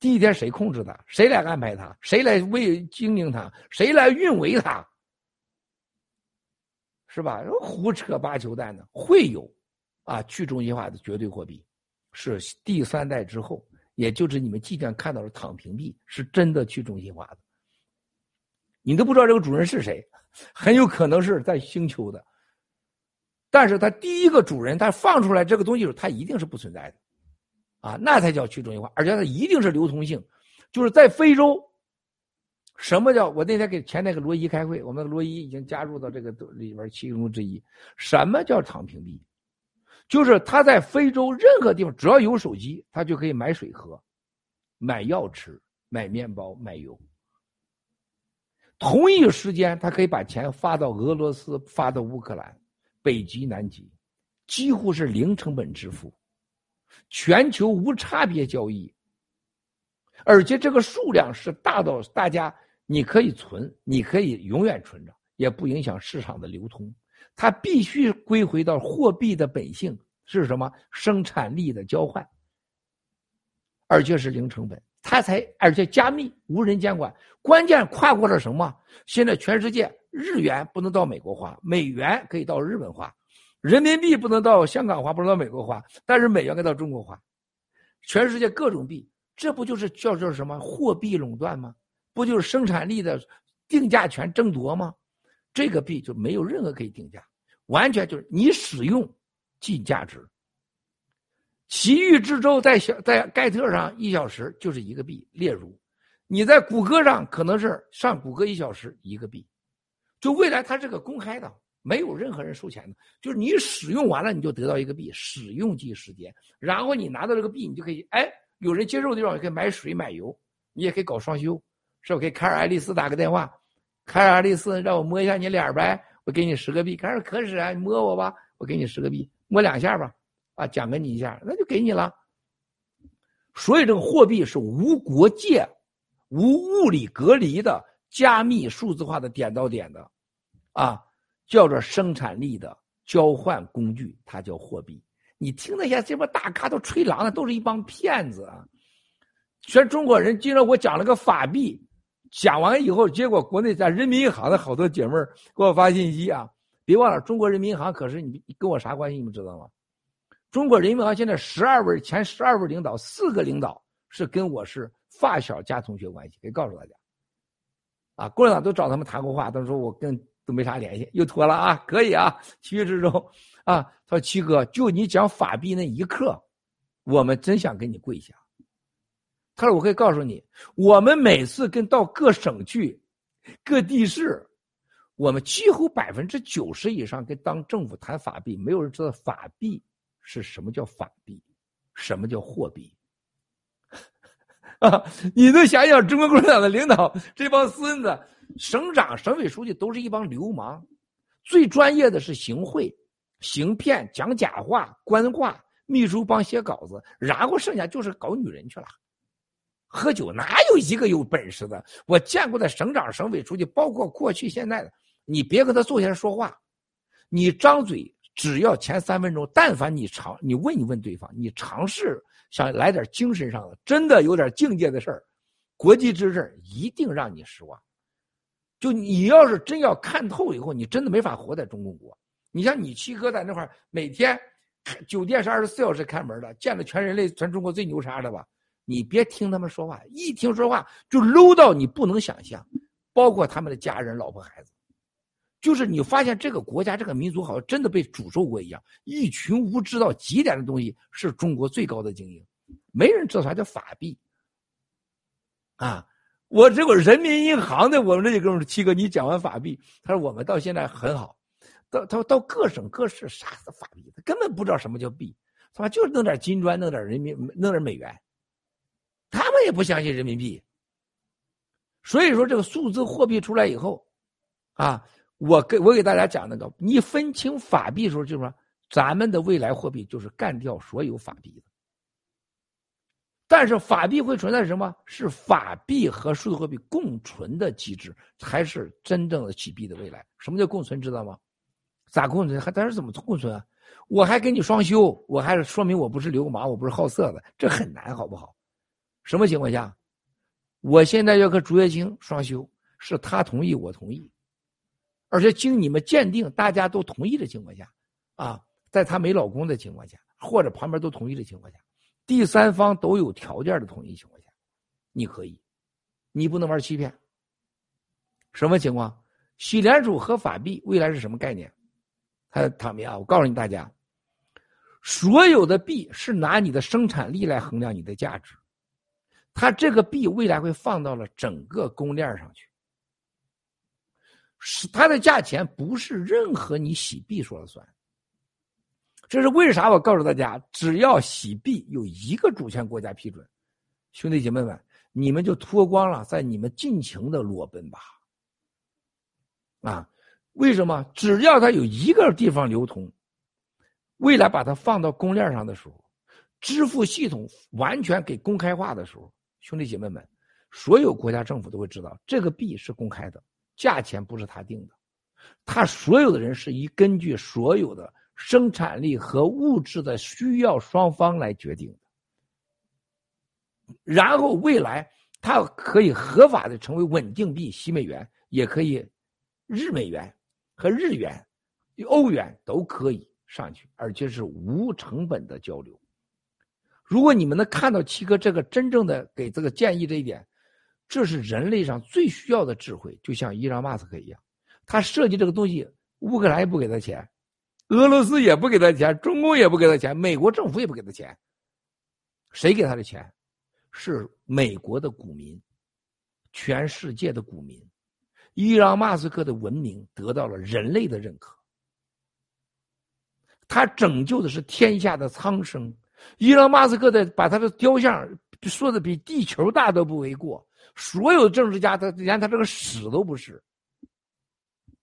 第一天谁控制它？谁来安排它？谁来为经营它？谁来运维它？是吧？胡扯八球蛋的会有，啊，去中心化的绝对货币，是第三代之后，也就是你们即将看到的躺平币，是真的去中心化的。你都不知道这个主人是谁，很有可能是在星球的，但是他第一个主人，他放出来这个东西，他一定是不存在的，啊，那才叫去中心化，而且它一定是流通性，就是在非洲。什么叫我那天给前天给罗伊开会，我们罗伊已经加入到这个里边其中之一。什么叫躺平币？就是他在非洲任何地方只要有手机，他就可以买水喝、买药吃、买面包、买油。同一时间，他可以把钱发到俄罗斯、发到乌克兰，北极、南极，几乎是零成本支付，全球无差别交易，而且这个数量是大到大家。你可以存，你可以永远存着，也不影响市场的流通。它必须归回到货币的本性是什么？生产力的交换，而且是零成本，它才而且加密，无人监管。关键跨过了什么？现在全世界日元不能到美国花，美元可以到日本花，人民币不能到香港花，不能到美国花，但是美元可以到中国花。全世界各种币，这不就是叫做什么货币垄断吗？不就是生产力的定价权争夺吗？这个币就没有任何可以定价，完全就是你使用即价值。奇遇之舟在小在盖特上一小时就是一个币例如，你在谷歌上可能是上谷歌一小时一个币，就未来它是个公开的，没有任何人收钱的，就是你使用完了你就得到一个币，使用即时间，然后你拿到这个币你就可以哎有人接受的地方可以买水买油，你也可以搞双休。是我给凯尔爱丽丝打个电话，凯尔爱丽丝让我摸一下你脸呗，我给你十个币。凯尔可使啊，你摸我吧，我给你十个币，摸两下吧，啊，奖给你一下，那就给你了。所以这个货币是无国界、无物理隔离的加密数字化的点到点的，啊，叫做生产力的交换工具，它叫货币。你听那些这帮大咖都吹狼的，都是一帮骗子啊！全中国人今天我讲了个法币。讲完以后，结果国内在人民银行的好多姐妹给我发信息啊！别忘了，中国人民银行可是你跟我啥关系？你们知道吗？中国人民银行现在十二位前十二位领导，四个领导是跟我是发小加同学关系，可以告诉大家。啊，共产党都找他们谈过话，他说我跟都没啥联系，又脱了啊！可以啊，七月之中啊，他说七哥，就你讲法币那一刻，我们真想给你跪下。他说：“我可以告诉你，我们每次跟到各省去、各地市，我们几乎百分之九十以上跟当政府谈法币，没有人知道法币是什么叫法币，什么叫货币。啊，你都想想，中国共产党的领导这帮孙子，省长、省委书记都是一帮流氓，最专业的是行贿、行骗、讲假话、官话，秘书帮写稿子，然后剩下就是搞女人去了，喝酒，哪有一个有本事的？我见过的省长、省委书记，包括过去现在的，你别跟他坐下来说话，你张嘴只要前三分钟，但凡你尝，你问一问对方，你尝试。想来点精神上的，真的有点境界的事儿，国际之事一定让你失望。就你要是真要看透以后，你真的没法活在中共国。你像你七哥在那块儿，每天酒店是二十四小时开门的，见了全人类、全中国最牛叉的吧？你别听他们说话，一听说话就 low 到你不能想象，包括他们的家人、老婆、孩子。就是你发现这个国家、这个民族好像真的被诅咒过一样，一群无知到极点的东西是中国最高的精英，没人知道啥叫法币。啊，我这个人民银行的，我们这几哥们七哥，你讲完法币，他说我们到现在很好，到他说到各省各市啥是法币，他根本不知道什么叫币，他妈就是弄点金砖，弄点人民，弄点美元，他们也不相信人民币。所以说这个数字货币出来以后，啊。我给我给大家讲那个，你分清法币的时候，就是说，咱们的未来货币就是干掉所有法币的。但是法币会存在什么？是法币和数字货币共存的机制，才是真正的起币的未来。什么叫共存？知道吗？咋共存？还但是怎么共存啊？我还跟你双休，我还是说明我不是流氓，我不是好色的，这很难，好不好？什么情况下？我现在要和竹叶青双休，是他同意，我同意。而且经你们鉴定，大家都同意的情况下，啊，在她没老公的情况下，或者旁边都同意的情况下，第三方都有条件的同意情况下，你可以，你不能玩欺骗。什么情况？洗联储和法币未来是什么概念？他躺平啊！我告诉你大家，所有的币是拿你的生产力来衡量你的价值，它这个币未来会放到了整个供链上去。是它的价钱不是任何你洗币说了算，这是为啥？我告诉大家，只要洗币有一个主权国家批准，兄弟姐妹们，你们就脱光了，在你们尽情的裸奔吧。啊，为什么？只要它有一个地方流通，未来把它放到公链上的时候，支付系统完全给公开化的时候，兄弟姐妹们，所有国家政府都会知道这个币是公开的。价钱不是他定的，他所有的人是以根据所有的生产力和物质的需要双方来决定。然后未来它可以合法的成为稳定币，西美元也可以，日美元和日元、欧元都可以上去，而且是无成本的交流。如果你们能看到七哥这个真正的给这个建议这一点。这是人类上最需要的智慧，就像伊朗马斯克一样，他设计这个东西，乌克兰也不给他钱，俄罗斯也不给他钱，中共也不给他钱，美国政府也不给他钱。谁给他的钱？是美国的股民，全世界的股民。伊朗马斯克的文明得到了人类的认可，他拯救的是天下的苍生。伊朗马斯克的把他的雕像说的比地球大都不为过。所有政治家，他连他这个屎都不是，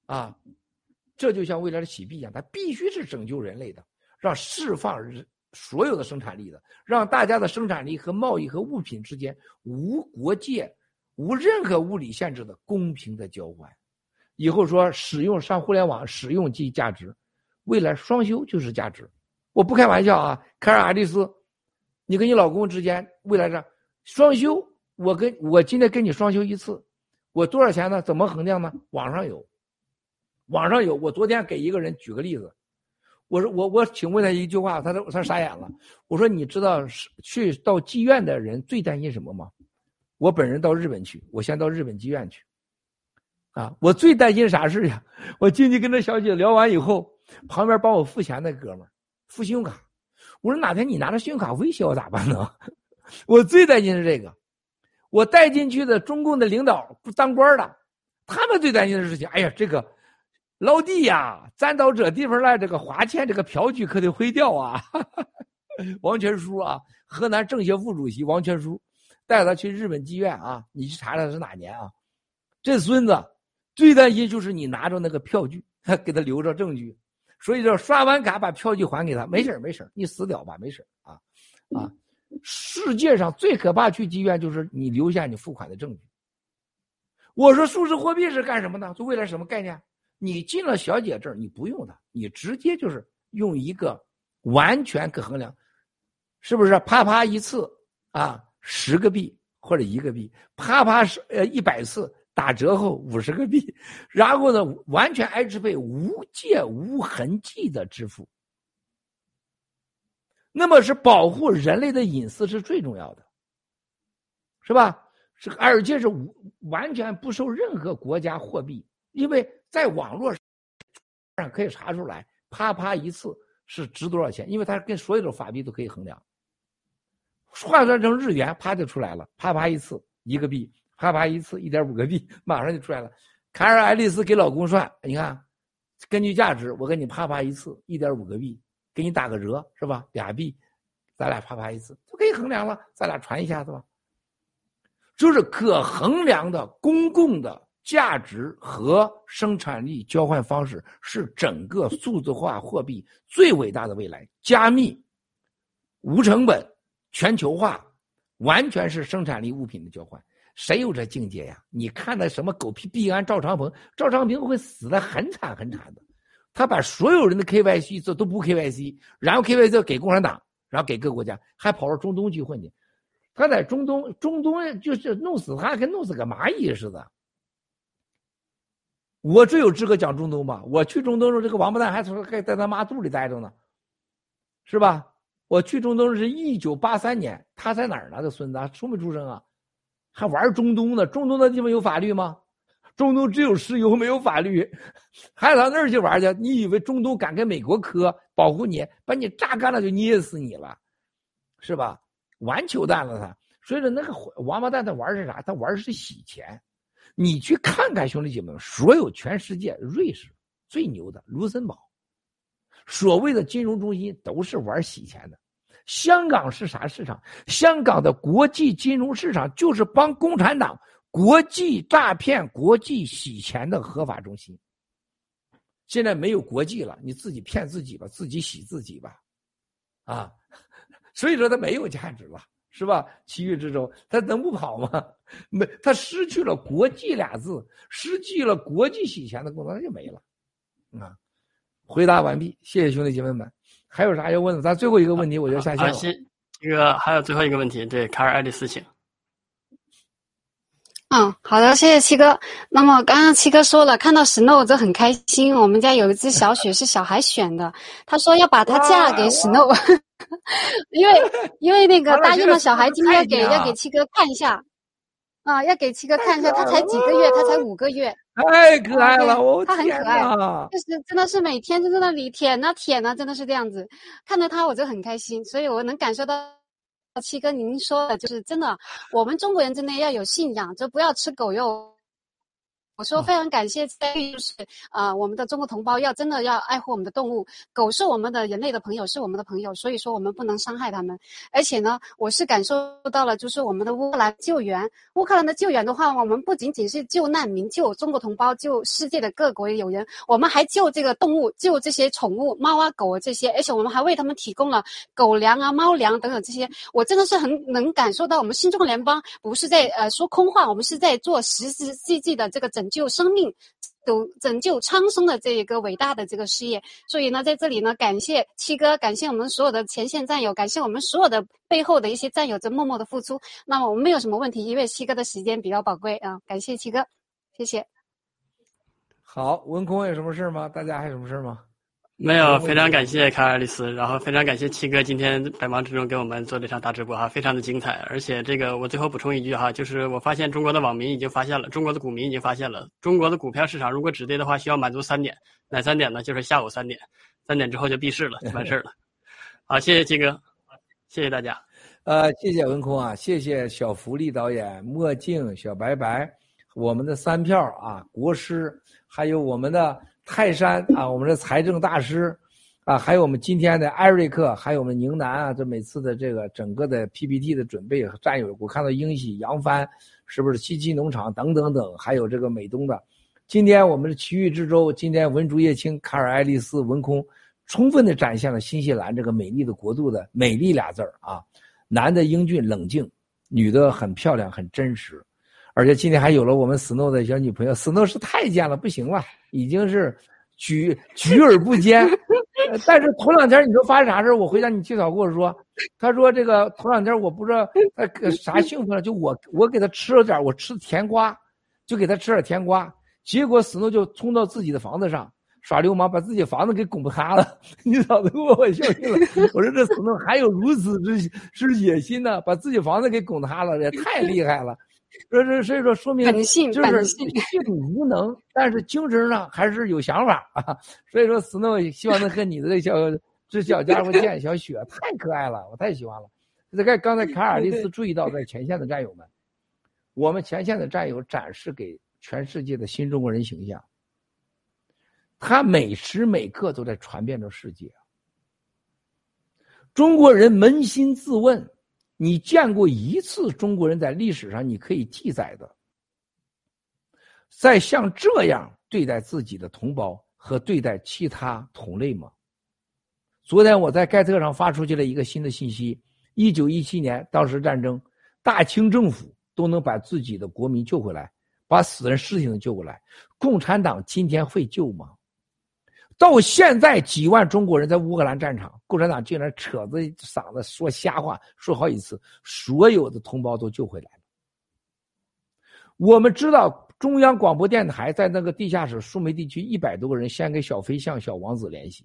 啊，这就像未来的洗币一样，它必须是拯救人类的，让释放所有的生产力的，让大家的生产力和贸易和物品之间无国界、无任何物理限制的公平的交换。以后说使用上互联网，使用即价值，未来双休就是价值。我不开玩笑啊，凯尔·爱丽丝，你跟你老公之间未来是双休。我跟我今天跟你双休一次，我多少钱呢？怎么衡量呢？网上有，网上有。我昨天给一个人举个例子，我说我我请问他一句话，他说他傻眼了。我说你知道去到妓院的人最担心什么吗？我本人到日本去，我先到日本妓院去，啊，我最担心啥事呀？我进去跟那小姐聊完以后，旁边帮我付钱那哥们付信用卡，我说哪天你拿着信用卡威胁我咋办呢？我最担心是这个。我带进去的中共的领导当官的，他们最担心的事情，哎呀，这个老弟呀，咱到这地方来，这个花钱，这个票据可得毁掉啊！王全书啊，河南政协副主席王全书，带他去日本妓院啊，你去查查是哪年啊？这孙子最担心就是你拿着那个票据，给他留着证据，所以叫刷完卡把票据还给他，没事没事你死掉吧，没事啊啊！世界上最可怕去妓院就是你留下你付款的证据。我说数字货币是干什么呢？就未来什么概念？你进了小姐这，你不用它，你直接就是用一个完全可衡量，是不是？啪啪一次啊，十个币或者一个币，啪啪是呃一百次打折后五十个币，然后呢，完全 H 配无界无痕迹的支付。那么是保护人类的隐私是最重要的，是吧？是而且是完全不受任何国家货币。因为在网络上可以查出来，啪啪一次是值多少钱？因为它跟所有的法币都可以衡量，换算成日元，啪就出来了。啪啪一次一个币，啪啪一次一点五个币，马上就出来了。卡尔爱丽丝给老公算，你看，根据价值，我给你啪啪一次一点五个币，给你打个折是吧？俩币，咱俩啪啪一次就可以衡量了，咱俩传一下子吧。就是可衡量的公共的。价值和生产力交换方式是整个数字化货币最伟大的未来。加密、无成本、全球化，完全是生产力物品的交换。谁有这境界呀？你看那什么狗屁币安赵长鹏，赵长鹏会死的很惨很惨的。他把所有人的 KYC 这都不 KYC，然后 KYC 给共产党，然后给各国家，还跑到中东去混去。他在中东，中东就是弄死他，跟弄死个蚂蚁似的。我最有资格讲中东吧？我去中东时候，这个王八蛋还从还在他妈肚里待着呢，是吧？我去中东是一九八三年，他在哪儿呢？这孙子出没出生啊？还玩中东呢？中东那地方有法律吗？中东只有石油，没有法律，还到那儿去玩去？你以为中东敢跟美国磕保护你？把你榨干了就捏死你了，是吧？完球蛋了他。所以说那个王八蛋他玩是啥？他玩是洗钱。你去看看，兄弟姐妹们，所有全世界瑞士最牛的卢森堡，所谓的金融中心都是玩洗钱的。香港是啥市场？香港的国际金融市场就是帮共产党国际诈骗、国际洗钱的合法中心。现在没有国际了，你自己骗自己吧，自己洗自己吧，啊，所以说它没有价值了。是吧？奇遇之舟，他能不跑吗？没，他失去了“国际”俩字，失去了国际洗钱的功能，他就没了。啊，回答完毕，谢谢兄弟姐妹们。还有啥要问的？咱最后一个问题，我就下线了。这个还有最后一个问题，对卡尔爱丽丝，请。嗯，好的，谢谢七哥。那么刚刚七哥说了，看到 Snow 就很开心。我们家有一只小雪是小孩选的，他说要把它嫁给 Snow，因为因为那个答应了小孩今天要给要给七哥看一下，啊，要给七哥看一下，他才几个月，他才五个月，太可爱了，我他很可爱，就是真的是每天就在那里舔啊舔啊，真的是这样子，看到他我就很开心，所以我能感受到。七哥，您说的就是真的。我们中国人真的要有信仰，就不要吃狗肉。我说非常感谢在于就是啊，我们的中国同胞要真的要爱护我们的动物，狗是我们的人类的朋友，是我们的朋友，所以说我们不能伤害它们。而且呢，我是感受到了，就是我们的乌克兰救援，乌克兰的救援的话，我们不仅仅是救难民、救中国同胞、救世界的各国友人，我们还救这个动物，救这些宠物猫啊狗啊这些，而且我们还为他们提供了狗粮啊、猫粮等等这些。我真的是很能感受到，我们新中国联邦不是在呃说空话，我们是在做实实际际的这个整。救生命，拯拯救苍生的这一个伟大的这个事业，所以呢，在这里呢，感谢七哥，感谢我们所有的前线战友，感谢我们所有的背后的一些战友在默默的付出。那么我们没有什么问题，因为七哥的时间比较宝贵啊，感谢七哥，谢谢。好，文空有什么事吗？大家还有什么事吗？没有，非常感谢卡尔里斯，然后非常感谢七哥今天百忙之中给我们做这场大直播哈，非常的精彩。而且这个我最后补充一句哈，就是我发现中国的网民已经发现了，中国的股民已经发现了，中国的股票市场如果止跌的话，需要满足三点，哪三点呢？就是下午三点，三点之后就 闭市了，就完事儿了。好，谢谢七哥，谢谢大家。呃，谢谢文空啊，谢谢小福利导演、墨镜、小白白，我们的三票啊，国师，还有我们的。泰山啊，我们的财政大师啊，还有我们今天的艾瑞克，还有我们宁南啊，这每次的这个整个的 PPT 的准备和战友，我看到英喜、杨帆，是不是七七农场等等等，还有这个美东的。今天我们的奇遇之州，今天文竹叶青、卡尔爱丽丝、文空，充分的展现了新西兰这个美丽的国度的美丽俩字儿啊。男的英俊冷静，女的很漂亮很真实，而且今天还有了我们 Snow 的小女朋友，Snow 是太监了，不行了，已经是举举而不坚。但是头两天你说发生啥事我回家你介绍跟我说，他说这个头两天我不知道他啥兴奋了，就我我给他吃了点，我吃甜瓜，就给他吃点甜瓜。结果斯诺就冲到自己的房子上耍流氓，把自己房子给拱塌了。你嫂子给我笑晕了。我说这史诺还有如此之之野心呢，把自己房子给拱塌了，也太厉害了。这这所以说说明就是性无能，但是精神上还是有想法啊。所以说斯诺希望能和你的这小这小家伙见小雪，太可爱了，我太喜欢了。这个刚才卡尔利斯注意到在前线的战友们，我们前线的战友展示给。全世界的新中国人形象，他每时每刻都在传遍着世界。中国人扪心自问：你见过一次中国人在历史上你可以记载的，在像这样对待自己的同胞和对待其他同类吗？昨天我在盖特上发出去了一个新的信息：一九一七年当时战争，大清政府都能把自己的国民救回来。把死人尸体能救过来，共产党今天会救吗？到现在几万中国人在乌克兰战场，共产党竟然扯着嗓子说瞎话，说好几次，所有的同胞都救回来了。我们知道中央广播电台在那个地下室苏梅地区一百多个人先给小飞象、小王子联系，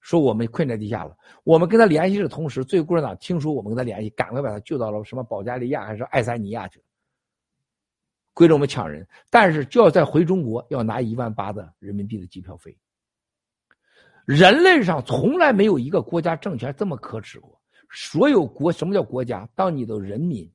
说我们困在地下了。我们跟他联系的同时，最共产党听说我们跟他联系，赶快把他救到了什么保加利亚还是爱沙尼亚去。归着我们抢人，但是就要再回中国，要拿一万八的人民币的机票费。人类上从来没有一个国家政权这么可耻过。所有国，什么叫国家？当你的人民、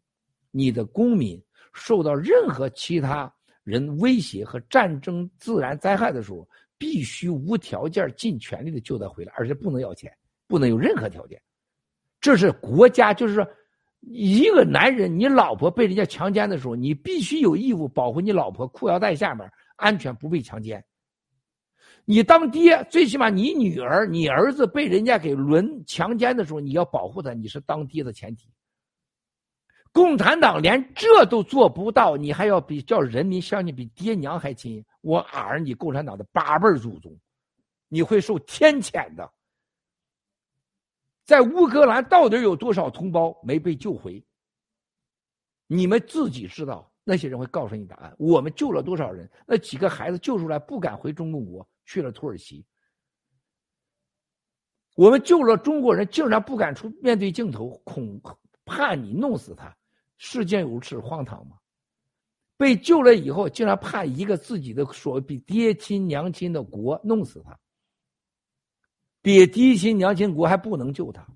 你的公民受到任何其他人威胁和战争、自然灾害的时候，必须无条件、尽全力的救他回来，而且不能要钱，不能有任何条件。这是国家，就是说。一个男人，你老婆被人家强奸的时候，你必须有义务保护你老婆裤腰带下面安全，不被强奸。你当爹，最起码你女儿、你儿子被人家给轮强奸的时候，你要保护他，你是当爹的前提。共产党连这都做不到，你还要比叫人民相信比爹娘还亲？我儿你共产党的八辈祖宗，你会受天谴的。在乌克兰到底有多少同胞没被救回？你们自己知道，那些人会告诉你答案。我们救了多少人？那几个孩子救出来不敢回中共国，去了土耳其。我们救了中国人，竟然不敢出面对镜头，恐怕你弄死他。世间有此荒唐吗？被救了以后，竟然怕一个自己的所谓比爹亲娘亲的国弄死他。比爹亲娘亲国还不能救他，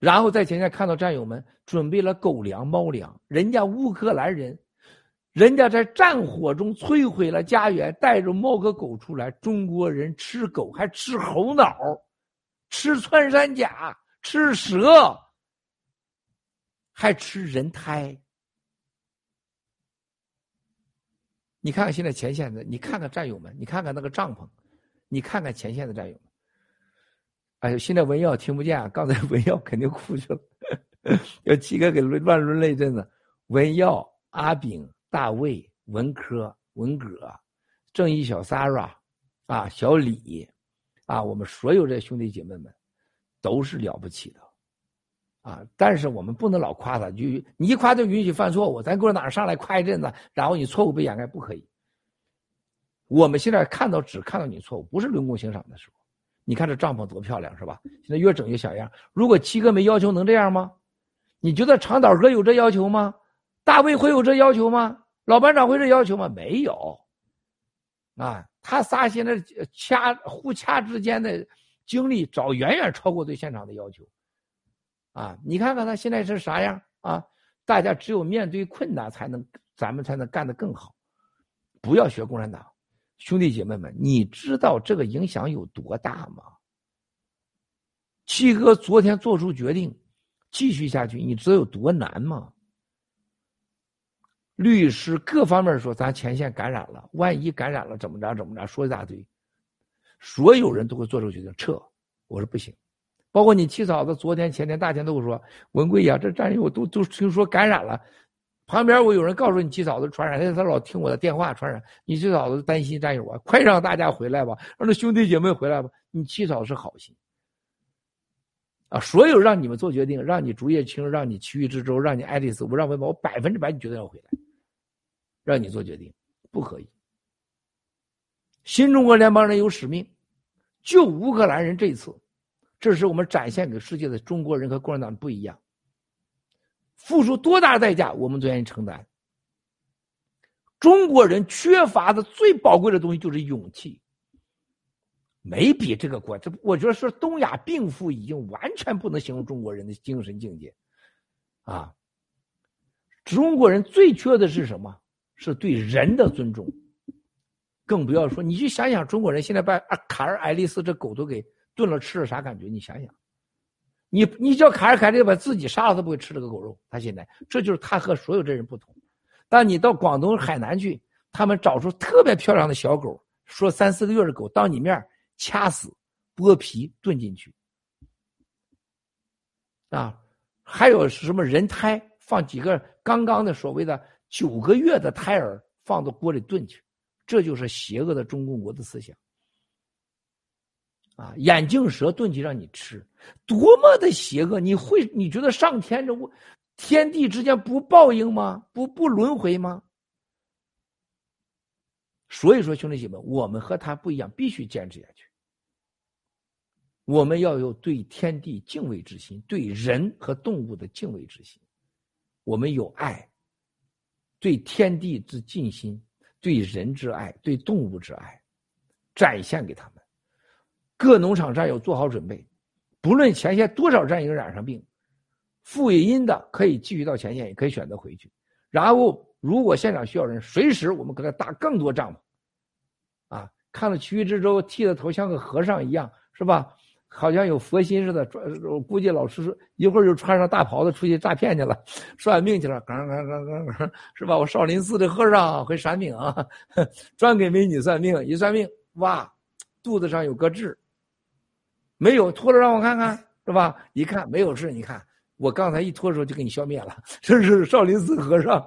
然后在前线看到战友们准备了狗粮、猫粮，人家乌克兰人，人家在战火中摧毁了家园，带着猫和狗出来，中国人吃狗还吃猴脑，吃穿山甲，吃蛇，还吃人胎。你看看现在前线的，你看看战友们，你看看那个帐篷。你看看前线的战友，哎呦，现在文耀听不见，刚才文耀肯定哭去了，要七哥给乱伦了一阵子。文耀、阿炳、大卫、文科、文革、正义小 s a r a 啊，小李，啊，我们所有这兄弟姐妹们都是了不起的，啊，但是我们不能老夸他，就你一夸就允许犯错误，咱给我哪上来夸一阵子，然后你错误被掩盖，不可以。我们现在看到只看到你错误，不是论功行赏的时候。你看这帐篷多漂亮，是吧？现在越整越小样。如果七哥没要求，能这样吗？你觉得长岛哥有这要求吗？大卫会有这要求吗？老班长会这要求吗？没有。啊，他仨现在掐互掐之间的精力，早远远超过对现场的要求。啊，你看看他现在是啥样啊？大家只有面对困难，才能咱们才能干得更好。不要学共产党。兄弟姐妹们，你知道这个影响有多大吗？七哥昨天做出决定，继续下去，你知道有多难吗？律师各方面说咱前线感染了，万一感染了怎么着怎么着，说一大堆，所有人都会做出决定撤。我说不行，包括你七嫂子，昨天前天大天都说文贵呀，这战友都都听说感染了。旁边我有人告诉你七嫂子传染，他他老听我的电话传染。你七嫂子担心战友啊，快让大家回来吧，让那兄弟姐妹回来吧。你七嫂是好心啊，所有让你们做决定，让你竹叶青，让你奇遇之舟，让你爱丽丝，我让文宝，我百分之百你绝对要回来，让你做决定，不可以。新中国联邦人有使命，救乌克兰人这一次，这是我们展现给世界的中国人和共产党不一样。付出多大代价，我们都愿意承担。中国人缺乏的最宝贵的东西就是勇气，没比这个过。这我觉得是东亚病夫已经完全不能形容中国人的精神境界，啊！中国人最缺的是什么？是对人的尊重。更不要说，你去想想，中国人现在把卡尔爱丽丝这狗都给炖了吃了，啥感觉？你想想。你你叫卡尔凯利把自己杀了，都不会吃这个狗肉。他现在这就是他和所有这人不同。但你到广东海南去，他们找出特别漂亮的小狗，说三四个月的狗，当你面掐死、剥皮炖进去。啊，还有什么人胎，放几个刚刚的所谓的九个月的胎儿放到锅里炖去，这就是邪恶的中共国的思想。啊，眼镜蛇炖起让你吃，多么的邪恶！你会你觉得上天这天地之间不报应吗？不不轮回吗？所以说，兄弟姐妹，我们和他不一样，必须坚持下去。我们要有对天地敬畏之心，对人和动物的敬畏之心。我们有爱，对天地之尽心，对人之爱，对动物之爱，展现给他们。各农场战友做好准备，不论前线多少战友染上病，负野阴的可以继续到前线，也可以选择回去。然后，如果现场需要人，随时我们给他搭更多帐篷。啊，看到奇遇之舟剃的头像个和尚一样，是吧？好像有佛心似的。我估计老师一会儿就穿上大袍子出去诈骗去了，算命去了。刚刚刚刚刚，是吧？我少林寺的和尚会算命啊，专给美女算命。一算命，哇，肚子上有个痣。没有脱了让我看看是吧？一看没有事，你看我刚才一脱的时候就给你消灭了。这是少林寺和尚，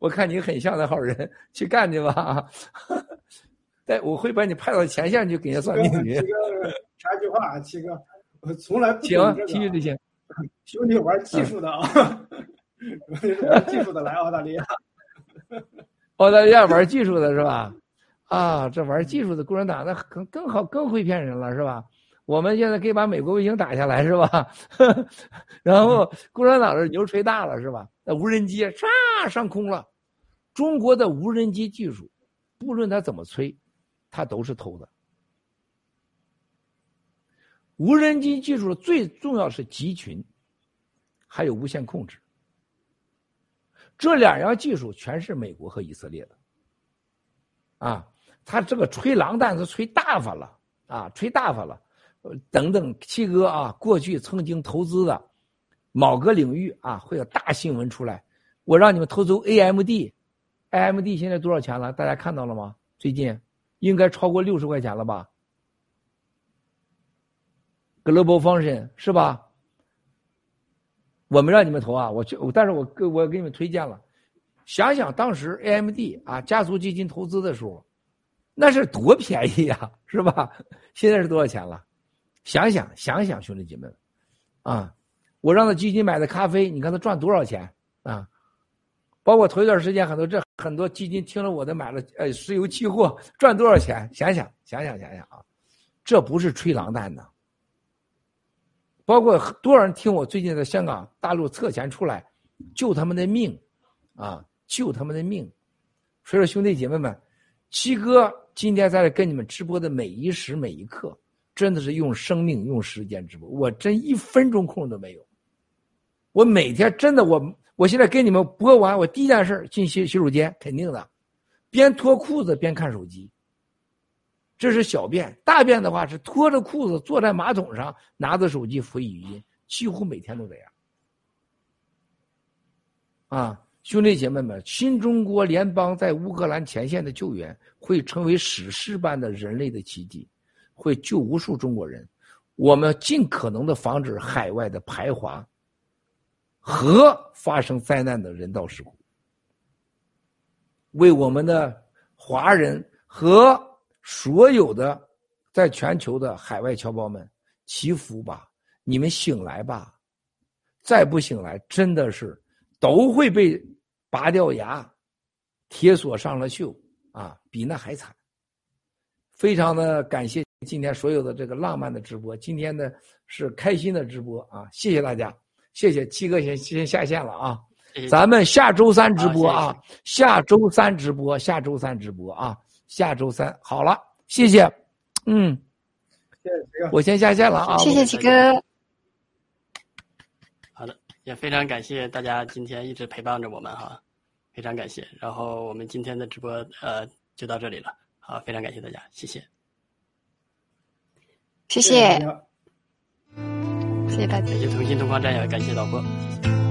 我看你很像那好人，去干去吧。对，我会把你派到前线去给人算命去。插句话啊，七哥，我从来不行，继续就行。兄弟玩技术的啊，玩技术的来澳大利亚。澳大利亚玩技术的是吧？啊，这玩技术的共产党那更更好，更会骗人了是吧？我们现在可以把美国卫星打下来，是吧？然后共产党的牛吹大了，是吧？那无人机唰上空了，中国的无人机技术，不论它怎么吹，它都是偷的。无人机技术最重要是集群，还有无线控制，这两样技术全是美国和以色列的。啊，他这个吹狼弹是吹大发了啊，吹大发了。等等，七哥啊，过去曾经投资的某个领域啊，会有大新闻出来。我让你们投资 AMD，AMD 现在多少钱了？大家看到了吗？最近应该超过六十块钱了吧？Global Function 是吧？我没让你们投啊，我去，但是我给我给你们推荐了。想想当时 AMD 啊，家族基金投资的时候，那是多便宜呀，是吧？现在是多少钱了？想想想想，兄弟姐妹们，啊，我让他基金买的咖啡，你看他赚多少钱啊？包括头一段时间，很多这很多基金听了我的买了呃石油期货，赚多少钱？想想想想想想啊，这不是吹狼蛋的。包括多少人听我最近在香港、大陆测钱出来，救他们的命，啊，救他们的命。所以说，兄弟姐妹们，七哥今天在这跟你们直播的每一时每一刻。真的是用生命、用时间直播，我真一分钟空都没有。我每天真的，我我现在跟你们播完，我第一件事进洗洗手间，肯定的，边脱裤子边看手机，这是小便；大便的话是脱着裤子坐在马桶上，拿着手机回语音，几乎每天都这样。啊，兄弟姐妹们，新中国联邦在乌克兰前线的救援会成为史诗般的人类的奇迹，会救无数中国人。我们尽可能的防止海外的排华和发生灾难的人道事故，为我们的华人和所有的在全球的海外侨胞们祈福吧！你们醒来吧！再不醒来，真的是。都会被拔掉牙，铁锁上了锈啊，比那还惨。非常的感谢今天所有的这个浪漫的直播，今天呢是开心的直播啊，谢谢大家，谢谢七哥先先下线了啊，咱们下周三直播啊，下周三直播，下周三直播啊，下周三。好了，谢谢，嗯，谢谢七哥，我先下线了啊，谢谢。齐哥。好的也非常感谢大家今天一直陪伴着我们哈，非常感谢。然后我们今天的直播呃就到这里了，好，非常感谢大家，谢谢，谢谢，谢谢大家，感谢同心同框战友，感谢导播。相